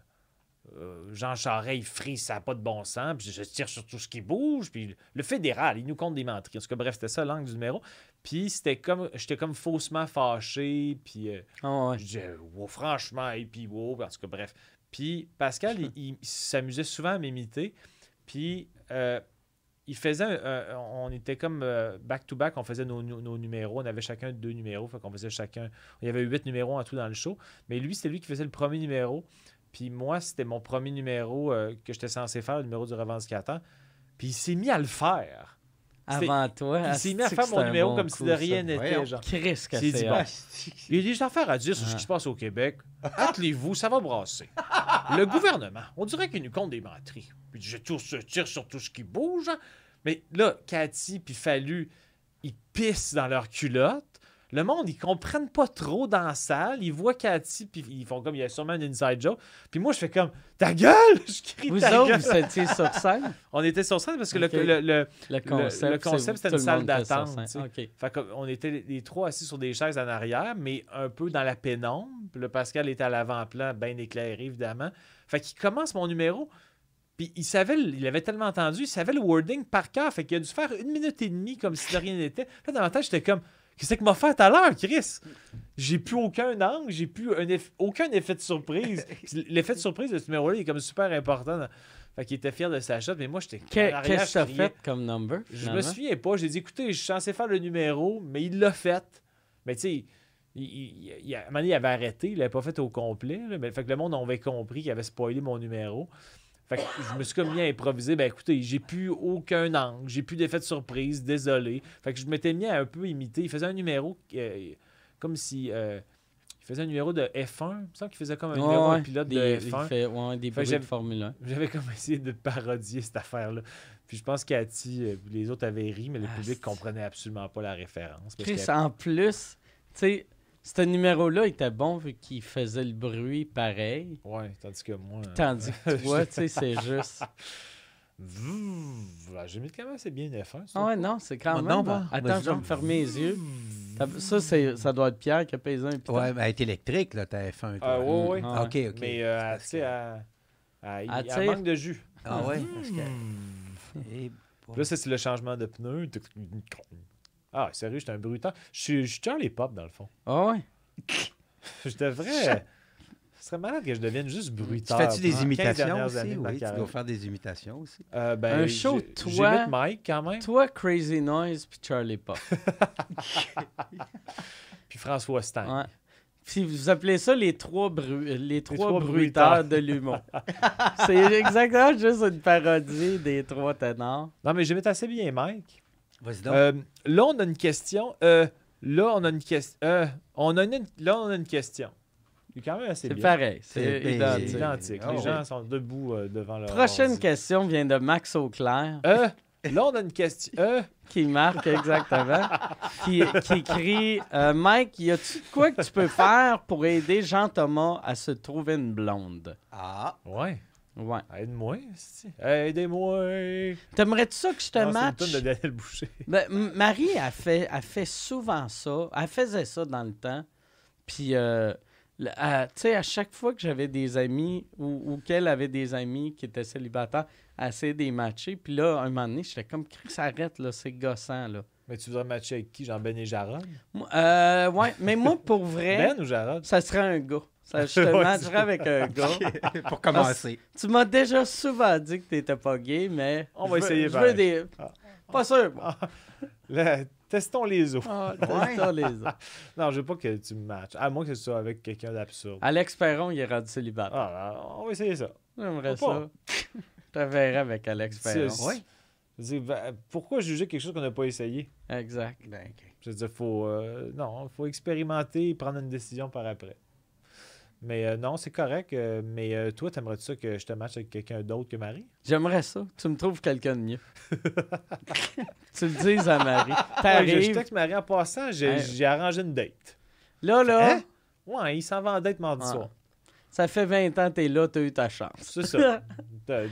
euh, Jean Charest, il frise, ça n'a pas de bon sens. Puis je tire sur tout ce qui bouge. Puis le fédéral, il nous compte des menteries. En tout cas, bref, c'était ça l'angle du numéro. Puis c'était comme. J'étais comme faussement fâché. Puis. euh, Ah ouais. je disais, wow, franchement, et puis wow, en tout cas, bref. Puis Pascal, il, il s'amusait souvent à m'imiter. Puis euh, il faisait, un- un- on était comme euh, back-to-back, on faisait nos, nos- nos numéros, on avait chacun deux numéros, fait qu'on faisait chacun, il y avait huit numéros en tout dans le show. Mais lui, c'était lui qui faisait le premier numéro. Puis moi, c'était mon premier numéro euh, que j'étais censé faire, le numéro du revendicateur. Puis il s'est mis à le faire. Avant toi. Il s'est mis à faire mon numéro bon comme coup, si de rien n'était. Chris que C'est bon, Il y a des affaires à dire sur ce Ah. qui se passe au Québec. Attelez-vous, ça va brasser. Le gouvernement, on dirait qu'il nous compte des menteries. Puis je tire sur, tire sur tout ce qui bouge. hein. Mais là, Cathy puis Fallu, ils pissent dans leur culotte. Le monde, ils comprennent pas trop dans la salle. Ils voient Cathy, puis ils font comme, il y a sûrement un inside joke. Puis moi, je fais comme, ta gueule! Je crie Vous ta autres, gueule! vous étiez sur scène? On était sur scène parce que le- le- le, Le concept, le concept, c'est- c'était une le salle d'attente. Fait qu'on était les- trois assis sur des chaises en arrière, mais un peu dans la pénombre. Là, Pascal était à l'avant-plan, bien éclairé, évidemment. Fait qu'il commence mon numéro. Puis il savait, le- il avait tellement entendu, il savait le wording par cœur. Fait qu'il a dû faire une minute et demie comme si de rien n'était. Là, dans ma tête, j'étais comme, qu'est-ce que m'a fait tout à l'heure, Chris? J'ai plus aucun angle, j'ai plus un eff- aucun effet de surprise. L'effet de surprise de ce numéro-là il est comme super important. dans- Fait qu'il était fier de sa shot, mais moi, j'étais Qu'est-ce que criais. fait comme number? Je me souviens pas. J'ai dit, écoutez, je suis censé faire le numéro, mais il l'a fait. Mais tu sais, il, il- il- à un moment donné, il avait arrêté. Il l'avait pas fait au complet. là, mais, fait que le monde avait compris qu'il avait spoilé mon numéro. Fait que je me suis comme mis à improviser. Ben écoutez, j'ai plus aucun angle. J'ai plus d'effet de surprise. Désolé. Fait que je m'étais mis à un peu imiter. Il faisait un numéro euh, comme si. euh, il faisait un numéro de F1. Il me semble qu'il faisait comme un Ouais, numéro ouais, de pilote des, de il F1. fait, ouais, des Fait que bruits de Formule 1. J'avais comme essayé de parodier cette affaire-là. Puis je pense que Cathy, euh, les autres avaient ri, mais le Ah, public comprenait absolument pas la référence. parce Chris, en plus, tu sais, ce numéro-là était bon vu qu'il faisait le bruit pareil. Ouais, tandis que moi. euh, Tandis que toi, tu sais, c'est juste. J'ai mis quand même assez bien F1. ça. Ah ouais, non, c'est quand même. non, bon. Attends, je vais me fermer les yeux. Ça, ça, c'est- ça doit être Pierre qui a payé un piton. Ouais, mais elle est électrique, là, ta F1. toi. Ah, ouais, ouais. Ah, OK, OK. Mais euh, tu sais, elle, manque de jus. Ah ouais? Parce que... Là, c'est le changement de pneu. Ah, sérieux, j'étais un brutal. Je suis je Charlie Pop, dans le fond. Ah ouais? Je devrais. Ce serait malade que je devienne juste brutal. fais-tu des pendant 15 imitations aussi? années Oui, tu dois faire des imitations aussi. Euh, ben, Un show, toi- Mike quand même. Toi, Crazy Noise, puis Charlie Pop. Puis François Stein. Ouais. Puis vous appelez ça les trois, bru- les trois, trois bruiteurs bruiteurs. de l'humour. c'est exactement juste une parodie des trois ténors. Non, mais j'imite assez bien Mike. Vas-y donc. Euh, là, on a une question. Euh, là, on a une question. Euh, on a une... Là, on a une question. C'est quand même assez C'est bien. pareil. C'est identique. C'est identique. Les ouais. gens sont debout euh, devant leur. Prochaine ordi. question vient de Max Auclair, Euh, là, on a une question. Euh, qui marque exactement, qui, qui écrit euh, Mike, y a-tu quoi que tu peux faire pour aider Jean-Thomas à se trouver une blonde? Ah, ouais. Ouais. Aide-moi. esti. Aidez-moi. T'aimerais-tu ça que je te Non, c'est une matche? toune de Daniel Boucher. Ben, Marie a fait, a fait souvent ça. Elle faisait ça dans le temps. Puis, euh, elle- tu sais, à chaque fois que j'avais des amis ou, ou qu'elle avait des amis qui étaient célibataires, elle essayait de les matcher. Puis là, un moment donné, j'étais comme, Chris, arrête, là, c'est gossant, là. Mais tu voudrais matcher avec qui? Jean-Ben et Jarod? Moi, euh, ouais, mais moi, pour vrai, Ben ou Jarod? ça serait un gars. Ça, je te Ouais, matcherais avec un gars. pour commencer. Tu m'as déjà souvent dit que t'étais pas gay, mais. On va je veux- essayer Je veux des. Ah. Pas sûr. moi. Là, testons les os. Ah, teste-toi les autres. Non, je veux pas que tu me matches. À moins que ce soit avec quelqu'un d'absurde. Alex Perron, il est rendu célibataire. Ah, on va essayer ça. J'aimerais ça. Je te verrais avec Alex Perron. c'est- Ouais. Je veux dire, ben, pourquoi juger quelque chose qu'on n'a pas essayé? Exact. Ben. Je veux dire, faut, euh, non, faut expérimenter et prendre une décision par après. Mais euh, non, c'est correct. euh, mais euh, toi, t'aimerais-tu ça que je te matche avec quelqu'un d'autre que Marie? J'aimerais ça. Tu me trouves quelqu'un de mieux. tu le dises à Marie. Ouais, je, texte Marie en passant, j'ai Hein? arrangé une date. là, là, Hein? Ouais, il s'en va en date mardi Ah. soir. ça fait 20 ans que t'es là, t'as eu ta chance. C'est ça.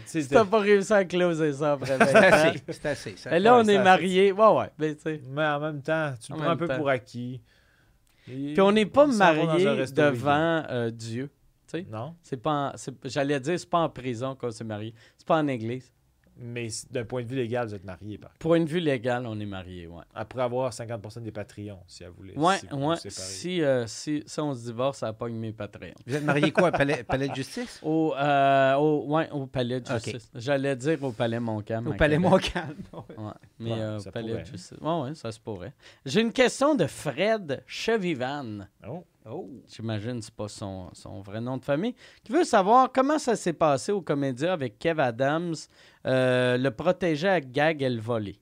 Si t'as pas réussi à closer ça après 20 C'est ans. assez. C'est assez. Et là, on est mariés. Ouais, ouais. Ben. Mais en même temps, tu le En prends un peu temps. pour acquis. Puis on n'est pas resto devant euh, Dieu. Non, C'est pas en- c'est- J'allais dire, c'est pas en prison qu'on s'est marié. C'est pas en église. Mais d'un point de vue légal, vous êtes mariés. Par... Point de vue légal, on est mariés, ouais. Après avoir 50% des Patreons, si elle voulait. Ouais, si vous ouais. Si, euh, si, si on se divorce, ça pogne mes Patreons. Vous êtes marié quoi? Palais, palais de justice? Au, euh, au, ouais, au palais de justice. J'allais dire au palais Montcalm. Au palais. Montcalm. Ouais, mais Ouais, euh, ça au palais pourrait. de justice. Ouais, ouais, ça se pourrait. J'ai une question de Fred Chevivan. Oh. Oh. J'imagine que c'est pas son, son vrai nom de famille. Qui veut savoir comment ça s'est passé au Comédia avec Kev Adams, euh, le protégé à gag et le volé.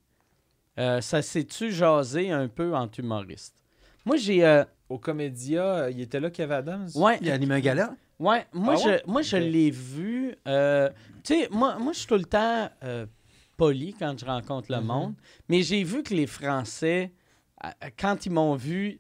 Euh, ça s'est-tu jasé un peu entre humoristes? Moi, j'ai. euh, Au Comédia, il était là, Kevin Adams? ouais, Il a animé un gala? Ouais, moi, Ah ouais? je, moi je l'ai vu. euh, tu sais, moi, moi je suis tout le temps euh, poli quand je rencontre le Mhm. monde, mais j'ai vu que les Français quand ils m'ont vu,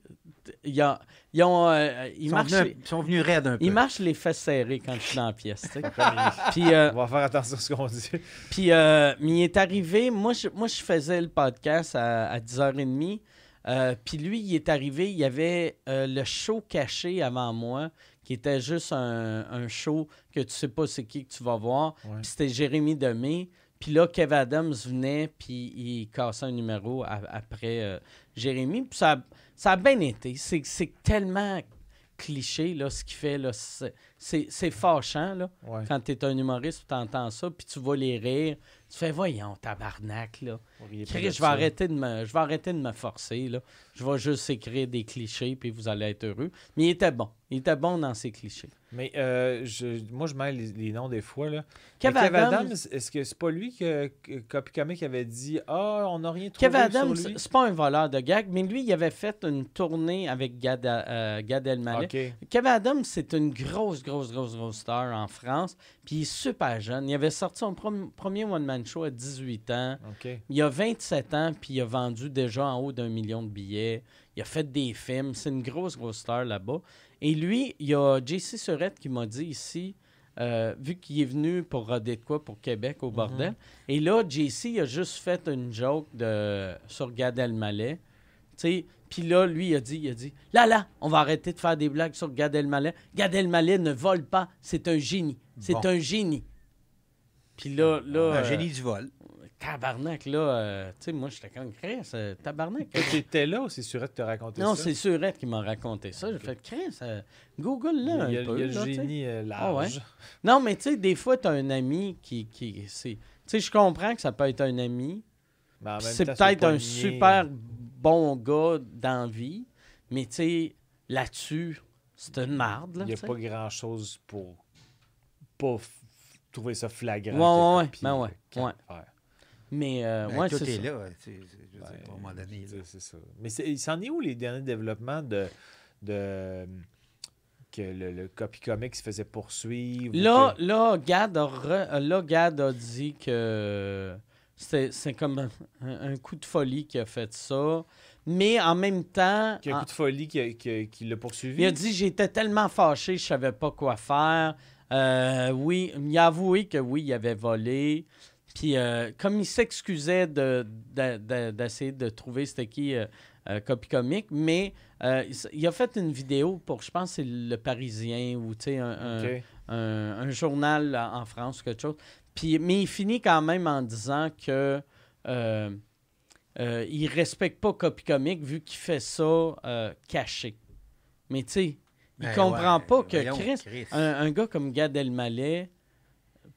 ils, ont, ils, ont, euh, ils Ils sont, venus, ils sont venus raides un peu. ils marchent les fesses serrées quand je suis dans la pièce. Puis, euh, On va faire attention à ce qu'on dit. puis, euh, mais il est arrivé, moi je, moi, je faisais le podcast à, à 10h30. euh, puis lui, il est arrivé, il y avait euh, le show caché avant moi, qui était juste un, un show que tu sais pas c'est qui que tu vas voir. Ouais. Puis c'était Jérémy Demé. Puis là, Kev Adams venait, puis il cassait un numéro après Jérémy. Puis ça, ça a bien été. C'est tellement cliché, là, ce qu'il fait. là. C'est- fâchant, là Ouais. quand tu es un humoriste, tu entends ça, puis tu vois les rires, tu fais voyons, tabarnak, là. Chris, je vais, arrêter de me, je vais arrêter de me forcer, là. Je vais juste écrire des clichés, puis vous allez être heureux. Mais il était bon. Il était bon dans ses clichés. Mais euh, je, moi, je mêle les, les noms des fois. Là. Kev Kev Adams- Adams, est-ce que c'est pas lui que, que Copy Comic avait dit Ah, on n'a rien trouvé Kevin Adams, c'est pas un voleur de gag, mais lui, il avait fait une tournée avec Gad, euh, Gad Elmaleh. Kevin Adams, c'est une grosse, grosse, grosse, grosse star en France. Puis il est super jeune. Il avait sorti son premier one-man show à 18 ans. Il a 27 ans, puis il a vendu déjà en haut d'un million de billets. Il a fait des films. C'est une grosse, grosse star là-bas. Et lui, il y a JC Surette qui m'a dit ici, euh, vu qu'il est venu pour roder de quoi pour Québec au bordel. Et là, JC il a juste fait une joke de, sur Gad Elmaleh. Puis là, lui, il a dit, il a dit, là, là, on va arrêter de faire des blagues sur Gad Elmaleh. Gad Elmaleh ne vole pas, c'est un génie. C'est Bon. un génie. Puis là, là... Un euh, génie du vol. Tabarnak, là, euh, tu sais, moi, j'étais comme Chris, euh, tabarnak. Toi, t'étais là ou c'est sûr que te raconté non, ça? c'est Surette qui m'a raconté ça. J'ai fait Chris, euh, Google Il y là a, un il y a peu. le là, tu génie euh, Ah ouais. large. Non, mais tu sais, des fois, tu as un ami qui. qui tu sais, je comprends que ça peut être un ami. C'est peut-être un super bon gars dans vie. Mais tu sais, là-dessus, c'est une marde. Là, Il n'y a tu pas grand-chose pour pas trouver ça flagrant. Ouais, ouais, ouais. Ben ouais, euh, ouais. Mais euh, Ben, ouais, tout c'est est ça. là. je veux dire, à un moment donné. c'est- ça. Mais c'est- il s'en est où les derniers développements de, de que le, le copy comic se faisait poursuivre? ou Là, que- là, Gad a, re- là, Gad a dit que c'est c'est comme un, un coup de folie qui a fait ça. Mais en même temps, qu'il y a un en- coup de folie qui, a- qui qui l'a poursuivi. il a dit J'étais tellement fâché, je savais pas quoi faire. Euh, oui, il a avoué que oui, il avait volé. Puis, euh, comme il s'excusait de- de- de- d'essayer de, trouver c'était qui euh, euh, Copy Comic, mais euh, il a fait une vidéo pour, je pense, c'est Le Parisien ou tu sais, un, un- Ok. un, journal en France ou quelque chose. Puis, mais il finit quand même en disant que euh, euh, il respecte pas Copy Comic vu qu'il fait ça caché. Mais tu sais, il Ben comprend ouais, pas que Chris, Chris. un, un gars comme Gad Elmaleh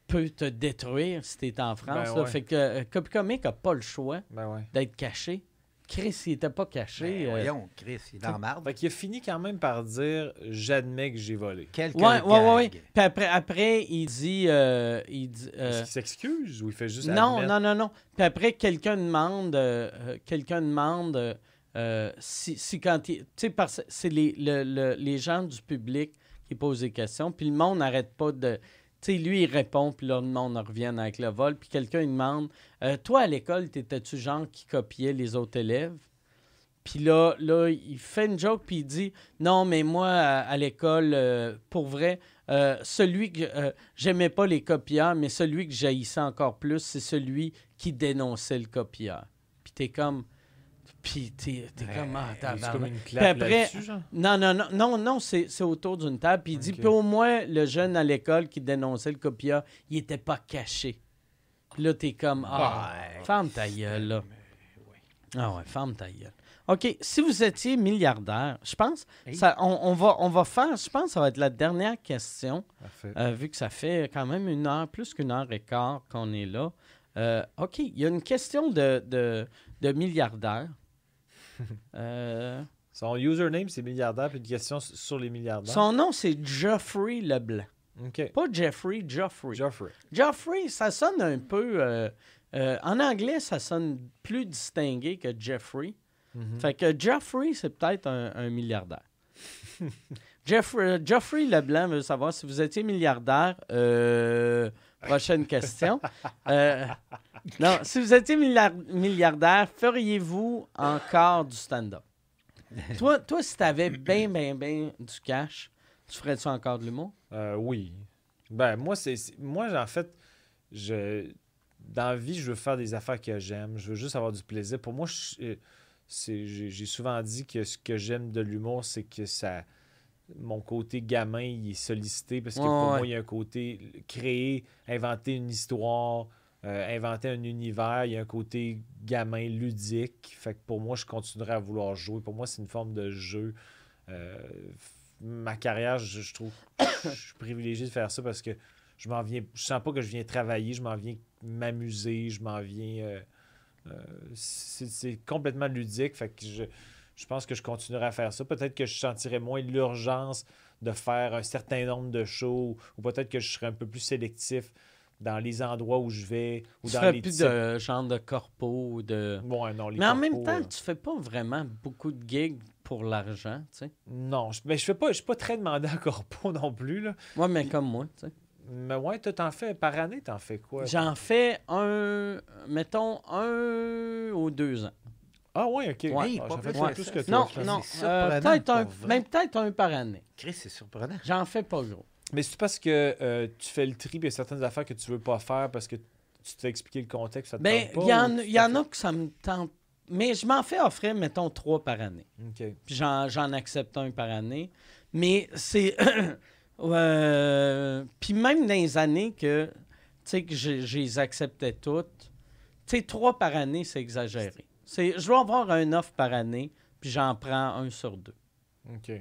peut te détruire si t'es en France. Ben là. ouais. Fait que euh, Copy Comic a pas le choix Ben ouais. d'être caché. Chris, il était pas caché. Ben, euh, voyons, Chris, il est la marde. Fait qu'il a fini quand même par dire J'admets que j'ai volé. Quelques Ouais, ouais, ouais. Puis après, après, il dit. euh, il dit euh, Est-ce qu'il s'excuse ou il fait juste Non, admettre? non, non, non. Puis après, quelqu'un demande, euh, quelqu'un demande euh, euh, si, si quand il. Tu sais, parce que c'est les, le- le- les gens du public qui posent des questions, puis le monde n'arrête pas de. Sais, lui, il répond, puis là, le monde revient avec le vol, puis quelqu'un il demande euh, Toi, à l'école, t'étais-tu genre qui copiait les autres élèves puis là, là, il fait une joke, puis il dit Non, mais moi, à, l'école, euh, pour vrai, euh, celui que. J'aimais pas les copieurs, mais celui que j'haïssais encore plus, c'est celui qui dénonçait le copieur. Puis t'es comme. Puis t'es t'es comme. Ah, C'est comme une claque après- genre? Non, non, non, non, non, c'est c'est autour d'une table. Puis il dit, puis au moins, le jeune à l'école qui dénonçait le copieur, il était pas caché. Puis là, t'es comme, ah, Ouais. ferme ta gueule, là. Ah ouais, ferme ta gueule. OK, si vous étiez milliardaire, je pense, Hey. ça, on, on va, on va faire, je pense que ça va être la dernière question, euh, vu que ça fait quand même une heure, plus qu'une heure et quart qu'on est là. Euh, OK, il y a une question de, de, de milliardaire. Euh, Son username, c'est milliardaire, puis une question sur les milliardaires. son nom, c'est Geoffrey Leblanc. OK. Pas Jeffrey, Geoffrey. Geoffrey. Geoffrey, ça sonne un peu. euh, euh, en anglais, ça sonne plus distingué que Jeffrey. Mhm. Fait que Geoffrey, c'est peut-être un, un milliardaire. Jeffrey, Geoffrey Leblanc veut savoir si vous étiez milliardaire. euh, Prochaine question. Euh, non, si vous étiez milliard- milliardaire, feriez-vous encore du stand-up? toi, toi, si t'avais bien, bien, bien du cash, tu ferais-tu encore de l'humour? Euh, oui. Ben, moi, c'est. Moi, en fait, je. Dans la vie, je veux faire des affaires que j'aime. Je veux juste avoir du plaisir. Pour moi, euh, c'est- j'ai j'ai souvent dit que ce que j'aime de l'humour, c'est que ça. Mon côté gamin, il est sollicité parce que Ouais, pour ouais. moi, il y a un côté créer, inventer une histoire, euh, inventer un univers. Il y a un côté gamin ludique. Fait que pour moi, je continuerai à vouloir jouer. Pour moi, c'est une forme de jeu. Euh, ma carrière, je, je trouve je suis privilégié de faire ça parce que je m'en viens. Je sens pas que je viens travailler, je m'en viens m'amuser, je m'en viens. euh, c'est c'est complètement ludique. Fait que je, je pense que je continuerai à faire ça. Peut-être que je sentirais moins l'urgence de faire un certain nombre de shows, ou peut-être que je serais un peu plus sélectif dans les endroits où je vais, ou Tu dans les plus de genre de corpo ou de. Non, les Mais en même temps, euh, tu fais pas vraiment beaucoup de gigs pour l'argent, tu sais. non, je, mais je fais pas, je suis pas très demandé en corpo non plus là. Moi, mais comme moi, tu sais. Mais ouais, toi t'en fais par année, t'en fais quoi? J'en fais un, mettons, un ou deux ans. Ah ouais, ok. Ouais. Hey, Ah, pas plus que plus ça. que toi. Non, non, euh, peut-être un, même peut-être un par année. Chris, c'est surprenant. J'en fais pas gros. Mais c'est parce que euh, tu fais le tri, puis il y a certaines affaires que tu veux pas faire parce que tu te fais expliquer le contexte, ça te Ben, tente pas, il y en, y a que ça me tente. Mais je m'en fais offrir, mettons, trois par année. Ok. Puis j'en, accepte un par année. Mais c'est. euh, puis même dans les années que, tu sais, que je, je les acceptais toutes, tu sais, trois par année, c'est exagéré. C'est, je vais avoir un offre par année, puis j'en prends un sur deux. OK.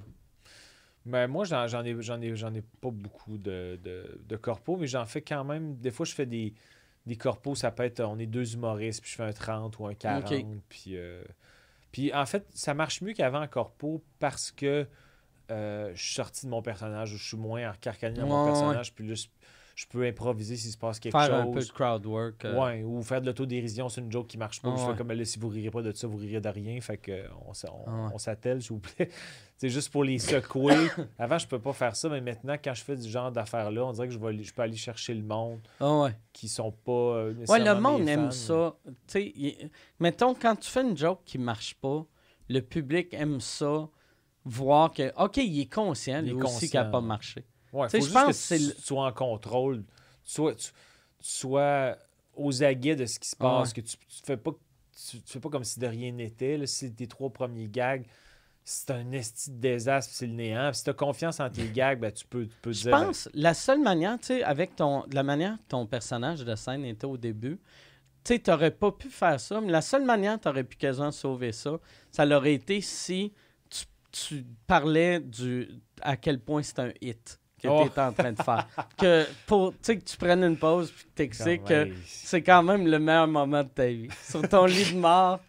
Ben, moi, j'en, j'en ai, j'en, ai, j'en ai pas beaucoup de, de, de corpos, mais j'en fais quand même. Des fois, je fais des, des corpos, ça peut être, on est deux humoristes, puis je fais un 30 ou un 40. OK. Puis, euh, puis en fait, ça marche mieux qu'avant en corpo parce que euh, je suis sorti de mon personnage, je suis moins encarcané dans mon personnage, puis là, je, peux improviser s'il se passe quelque Faire chose. un peu de crowd work. euh, Ouais, ou faire de l'autodérision, c'est une joke qui marche pas. Je ouais. fais comme là, si vous rirez pas de ça, vous rirez de rien. Fait que euh, on, s- on, Ah on s'attelle, s'il vous plaît. c'est juste pour les secouer. Avant, je peux pas faire ça, mais maintenant, quand je fais du genre d'affaires-là, on dirait que je, vais, je peux aller chercher le monde Ah ouais. qui sont pas. euh, Ouais, le monde aime ça. Il- mettons, quand tu fais une joke qui marche pas, le public aime ça, voir que, OK, il est conscient, Il lui est aussi, qu'elle n'a pas marché. Ouais, faut je juste pense que c'est tu, sois en contrôle. Tu sois, tu, sois aux aguets de ce qui se Ah passe. ouais. Que tu, tu fais pas. Tu, tu fais pas comme si de rien n'était. là. Si tes trois premiers gags, c'est un esti de désastre, c'est le néant. Puis si tu as confiance en tes gags, ben, tu peux, tu peux Je dire. ben, pense, la seule manière, tu sais, avec ton, la manière que ton personnage de scène était au début, tu sais, t'aurais pas pu faire ça, mais la seule manière que t'aurais pu quasiment sauver ça, ça l'aurait été si tu, tu parlais du à quel point c'est un hit que Oh. tu étais en train de faire. que pour, tu sais, que tu prennes une pause puis que t'expliques que c'est quand même le meilleur moment de ta vie. Sur ton lit de mort.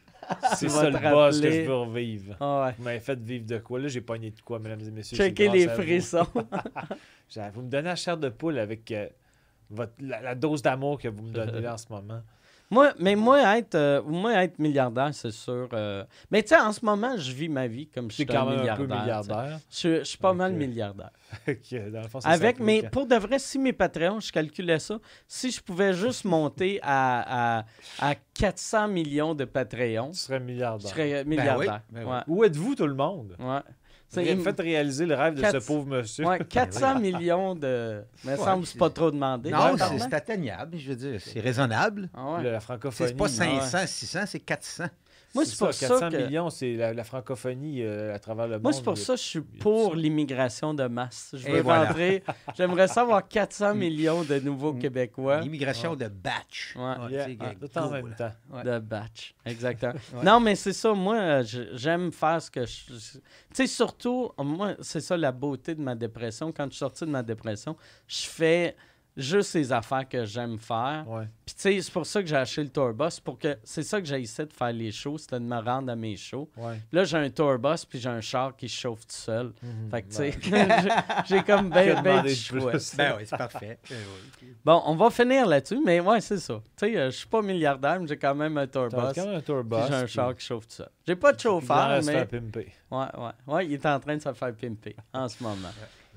c'est ça le boss que je veux revivre. Ah ouais. Vous m'avez fait vivre de quoi? Là, j'ai pogné de quoi, mesdames et messieurs? Checker les frissons. Vous me donnez la chair de poule avec euh, votre, la, la dose d'amour que vous me donnez là en ce moment. Moi, mais moi, être, euh, moi, être milliardaire, c'est sûr. euh, Mais tu sais, en ce moment, je vis ma vie comme je suis quand un même un peu milliardaire. milliardaire. tu sais. Je, je suis pas Ok. mal milliardaire. Dans le fond, c'est Avec, ça, mais quand- pour de vrai, si mes Patreons, je calculais ça, si je pouvais juste monter à, à, à 400 millions de Patreons, Tu serais je milliardaire. serais milliardaire. ben oui. Ouais, Où êtes-vous, tout le monde? ouais. C'est Ré- Faites réaliser le rêve de Quatre- ce pauvre monsieur. ouais, 400 millions de. Mais ça semble c'est pas trop demandé. Non, Ouais, c'est c'est atteignable, je veux dire. C'est raisonnable. Ah ouais. La C'est francophonie. pas Ah 500, 600, c'est 400. Moi, c'est pour ça 400 que- millions, c'est la, la francophonie euh, à travers le monde. Moi, c'est pour ça que je suis pour l'immigration de masse. Je veux voilà. rentrer. J'aimerais savoir 400 millions de nouveaux Mm. Québécois L'immigration de batch. Ouais. Yeah, ah, tout en même temps. Ouais. de batch. Exactement. Ouais. Non, mais c'est ça. Moi, j'aime faire ce que je. je- Tu sais, surtout, moi, c'est ça la beauté de ma dépression. Quand je suis sorti de ma dépression, je fais juste les affaires que j'aime faire. Ouais. Puis, tu sais, c'est pour ça que j'ai acheté le tour bus. Pour que... C'est ça que j'ai essayé de faire les shows, c'était de me rendre à mes shows. Ouais. Là, j'ai un tour bus, puis j'ai un char qui se chauffe tout seul. Mhm. Fait que, tu sais, Ben, j'ai- j'ai comme ben de choix. plus? Ben oui, c'est parfait. Ben. Bon, on va finir là-dessus, mais ouais, c'est ça. Tu sais, euh, je suis pas milliardaire, mais j'ai quand même un tour T'as bus. quand même un tour puis bus. j'ai un puis char qui chauffe tout seul. J'ai pas de il vient chauffeur, à se mais faire pimper. ouais, ouais, ouais, il est en train de se faire pimper en ce moment.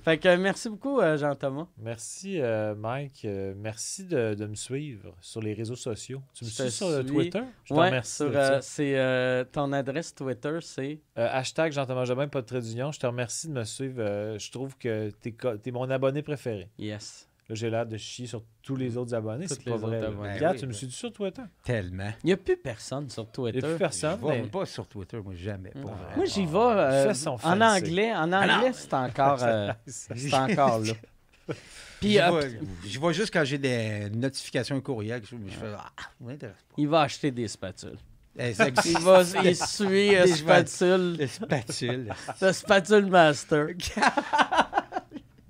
Fait que merci beaucoup, euh, Jean-Thomas. Merci, euh, Mike. Euh, merci de, de me suivre sur les réseaux sociaux. Tu me suis sur euh, suis. Twitter? Je te Ouais, remercie. euh, c'est euh, ton adresse Twitter, c'est? Euh, hashtag Jean-Thomas Jobin, pas de trait d'union. Je te remercie de me suivre. Euh, je trouve que t'es co- t'es mon abonné préféré. yes. Là, j'ai l'air de chier sur tous les autres abonnés. Toutes C'est pas vrai. Regarde, Oui, tu me oui. suis sur Twitter? Tellement. Il n'y a plus personne sur Il Twitter. n'y a plus personne. Je vais mais- pas sur Twitter, moi, jamais. Pour Mm. vrai. Moi, j'y vais euh, en anglais. En anglais, c'est encore, euh, c'est encore là. Puis J'y euh, vais juste quand j'ai des notifications courriel. Je je fais Ah, ça m'intéresse pas. il va acheter des spatules. Exact. Il va essuyer Des spatule, Le spatule. le spatule master.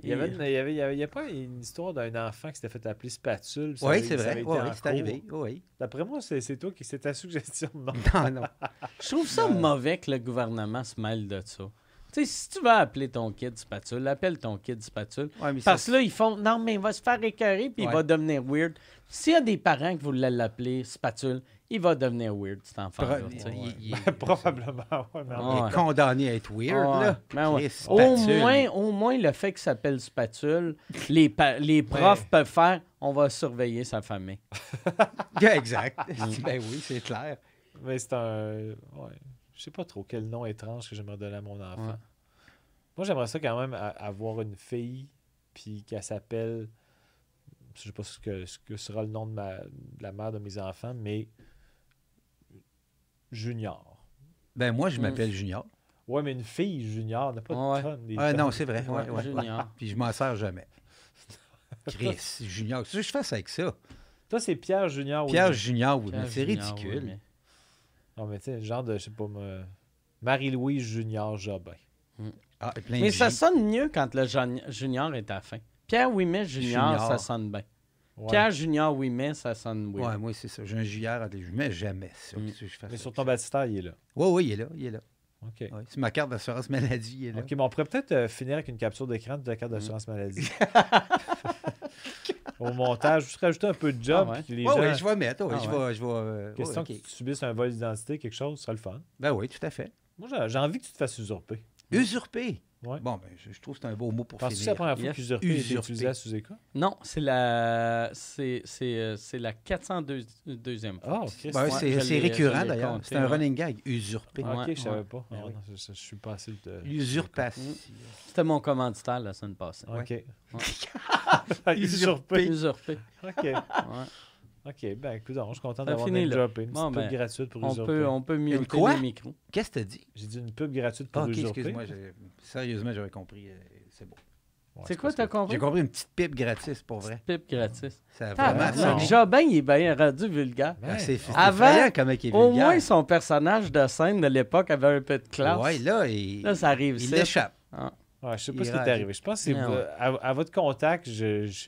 Il y avait, une- il y avait, il y avait- il y a pas une histoire d'un enfant qui s'était fait appeler spatule. Oui, avait- c'est ça vrai. Oui, c'est arrivé. Oui. D'après moi, c'est c'est toi qui c'est ta suggestion. Non. Non, non. Je trouve ça mauvais que le gouvernement se mêle de ça. Tu sais, si tu veux appeler ton kid spatule, appelle ton kid spatule. Ouais, mais ça, Parce que là, ils font non, mais il va se faire écœurer puis il va devenir weird. S'il y a des parents qui voulaient l'appeler spatule, il va devenir weird, cet il- Probablement. il est condamné à être weird, Ouais. là. Ben ouais. Au moins, au moins, le fait qu'il s'appelle spatule, les, profs peuvent faire on va surveiller sa famille. Yeah, exact. Mm. ben oui, c'est clair. Mais c'est un. Ouais. Je sais pas trop quel nom étrange que j'aimerais donner à mon enfant. Ouais. Moi, j'aimerais ça quand même avoir une fille, puis qu'elle s'appelle. Je sais pas ce que, ce que sera le nom de, ma, de la mère de mes enfants, mais. Junior. Ben moi, je Mm. m'appelle Junior. Ouais, mais une fille junior n'a pas de Ouais. tonne, des Ah non, c'est vrai. Ouais, Ouais, ouais. Junior. Puis je m'en sers jamais. Chris, Junior. Qu'est-ce que je fais avec ça? Toi, c'est Pierre Junior. Pierre Junior, oui, mais c'est ridicule. oui, mais- Non, mais tu sais, genre de, je sais pas, Marie-Louise Junior Jobin. Ah, et plein Mais de ça sonne mieux quand le junior est à la fin. Pierre Ouimet Junior, Junior. ça sonne bien. Ouais. Pierre Junior Ouimet, ça sonne weird. Ouais, moi, c'est ça. J'ai un JR à des Je mets jamais ça. Mm. Je fais Mais sur ton baptistère, il est là. Oui, oui, il est là. Il est là. OK. Ouais, C'est ma carte d'assurance maladie. Il est là. OK, mais on pourrait peut-être euh, finir avec une capture d'écran de ta carte d'assurance maladie. Au montage, juste rajouter un peu de job. Ah Oui, gens, oui, je vais mettre. oui, Ah je ouais. vais. Je vais euh, question ouais, ok. que tu subisses un vol d'identité, quelque chose, ce serait le fun. Ben oui, tout à fait. Moi, j'ai envie que tu te fasses usurper. Usurper. Ouais. Bon, ben, je, je trouve que c'est un beau mot pour Penses-tu que c'est finir. la première fois Yes. qu'usurper est Usurper. utilisé à? Non, c'est la c'est c'est euh, c'est la 402e fois. Ok. Ben, Ouais, c'est je récurrent je d'ailleurs. compté, C'est un ouais. running gag. Usurper. Ah, Ouais, ok, je savais pas. Ben Ah, oui. non, je, je- je suis pas assez de. Usurpation. C'était mon commanditaire la semaine passée. Ok. Usurper. Usurper. Usurpé. Ok. Ok, ben écoute, je suis content d'avoir là. droppé. Une Bon, petite pub ben, gratuite pour On usurper. peut on peut muter quoi? les micros. Qu'est-ce que t'as dit? J'ai dit une pub gratuite pour Ah, ok, usurper. excuse-moi. Sérieusement, j'avais compris. euh, C'est bon. Ouais, c'est quoi t'as que- compris? J'ai compris une petite pipe gratis, pour vrai. Pipe gratis. Ça a vraiment. Jobin, il est bien rendu vulgaire. Ah, C'est Avant, effrayant comment il est Au moins, son personnage de scène de l'époque avait un peu de classe. Ouais, là, il, Là, ça arrive il l'échappe. Ouais, je sais Il pas ce qui est arrivé. Je pense que c'est Ah ouais. à, à votre contact, je, je,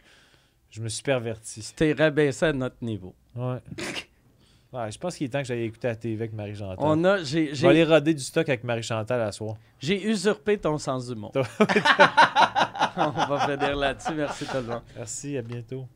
je me suis perverti. C'était rabaissé à notre niveau. Ouais. Ouais, je pense qu'il est temps que j'aille écouter la TV avec Marie-Chantal. On a, j'ai, Je vais j'ai, aller roder du stock avec Marie-Chantal à soir. j'ai usurpé ton sens du monde. On va finir là-dessus. Merci tout le monde. Merci, à bientôt.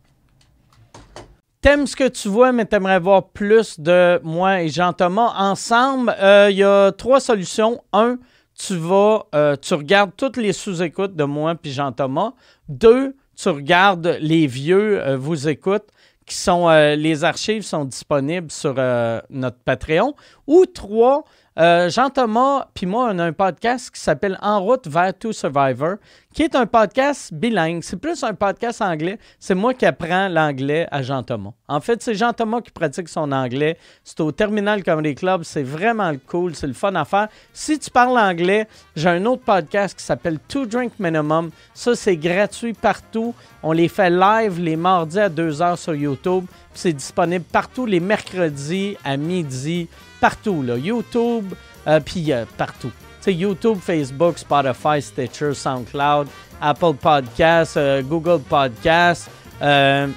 T'aimes ce que tu vois, mais t'aimerais voir plus de moi et Jean-Thomas ensemble. Euh, Il y a trois solutions. Un, tu vas, euh, tu regardes toutes les sous-écoutes de moi puis Jean-Thomas. Deux, tu regardes les vieux euh, vous écoutes qui sont euh, les archives sont disponibles sur euh, notre Patreon. Ou trois, euh, Jean-Thomas puis moi on a un podcast qui s'appelle En route vers To Survivor, qui est un podcast bilingue. C'est plus un podcast anglais. C'est moi qui apprends l'anglais à Jean-Thomas. En fait, c'est Jean-Thomas qui pratique son anglais. C'est au Terminal Comedy Club. C'est vraiment cool. C'est le fun à faire. Si tu parles anglais, j'ai un autre podcast qui s'appelle Two Drink Minimum. Ça, c'est gratuit partout. On les fait live les mardis à 2h sur YouTube. C'est disponible partout les mercredis à midi. Partout, là. YouTube, euh, puis euh, partout. Tu sais, YouTube, Facebook, Spotify, Stitcher, SoundCloud, Apple Podcasts, euh, Google Podcasts. mais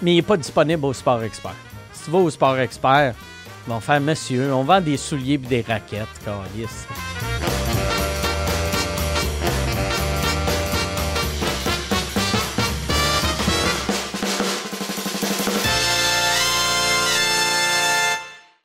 il n'est pas disponible au Sport Expert. Si tu vas au Sport Expert, ils vont faire Monsieur, on vend des souliers et des raquettes. câlisse.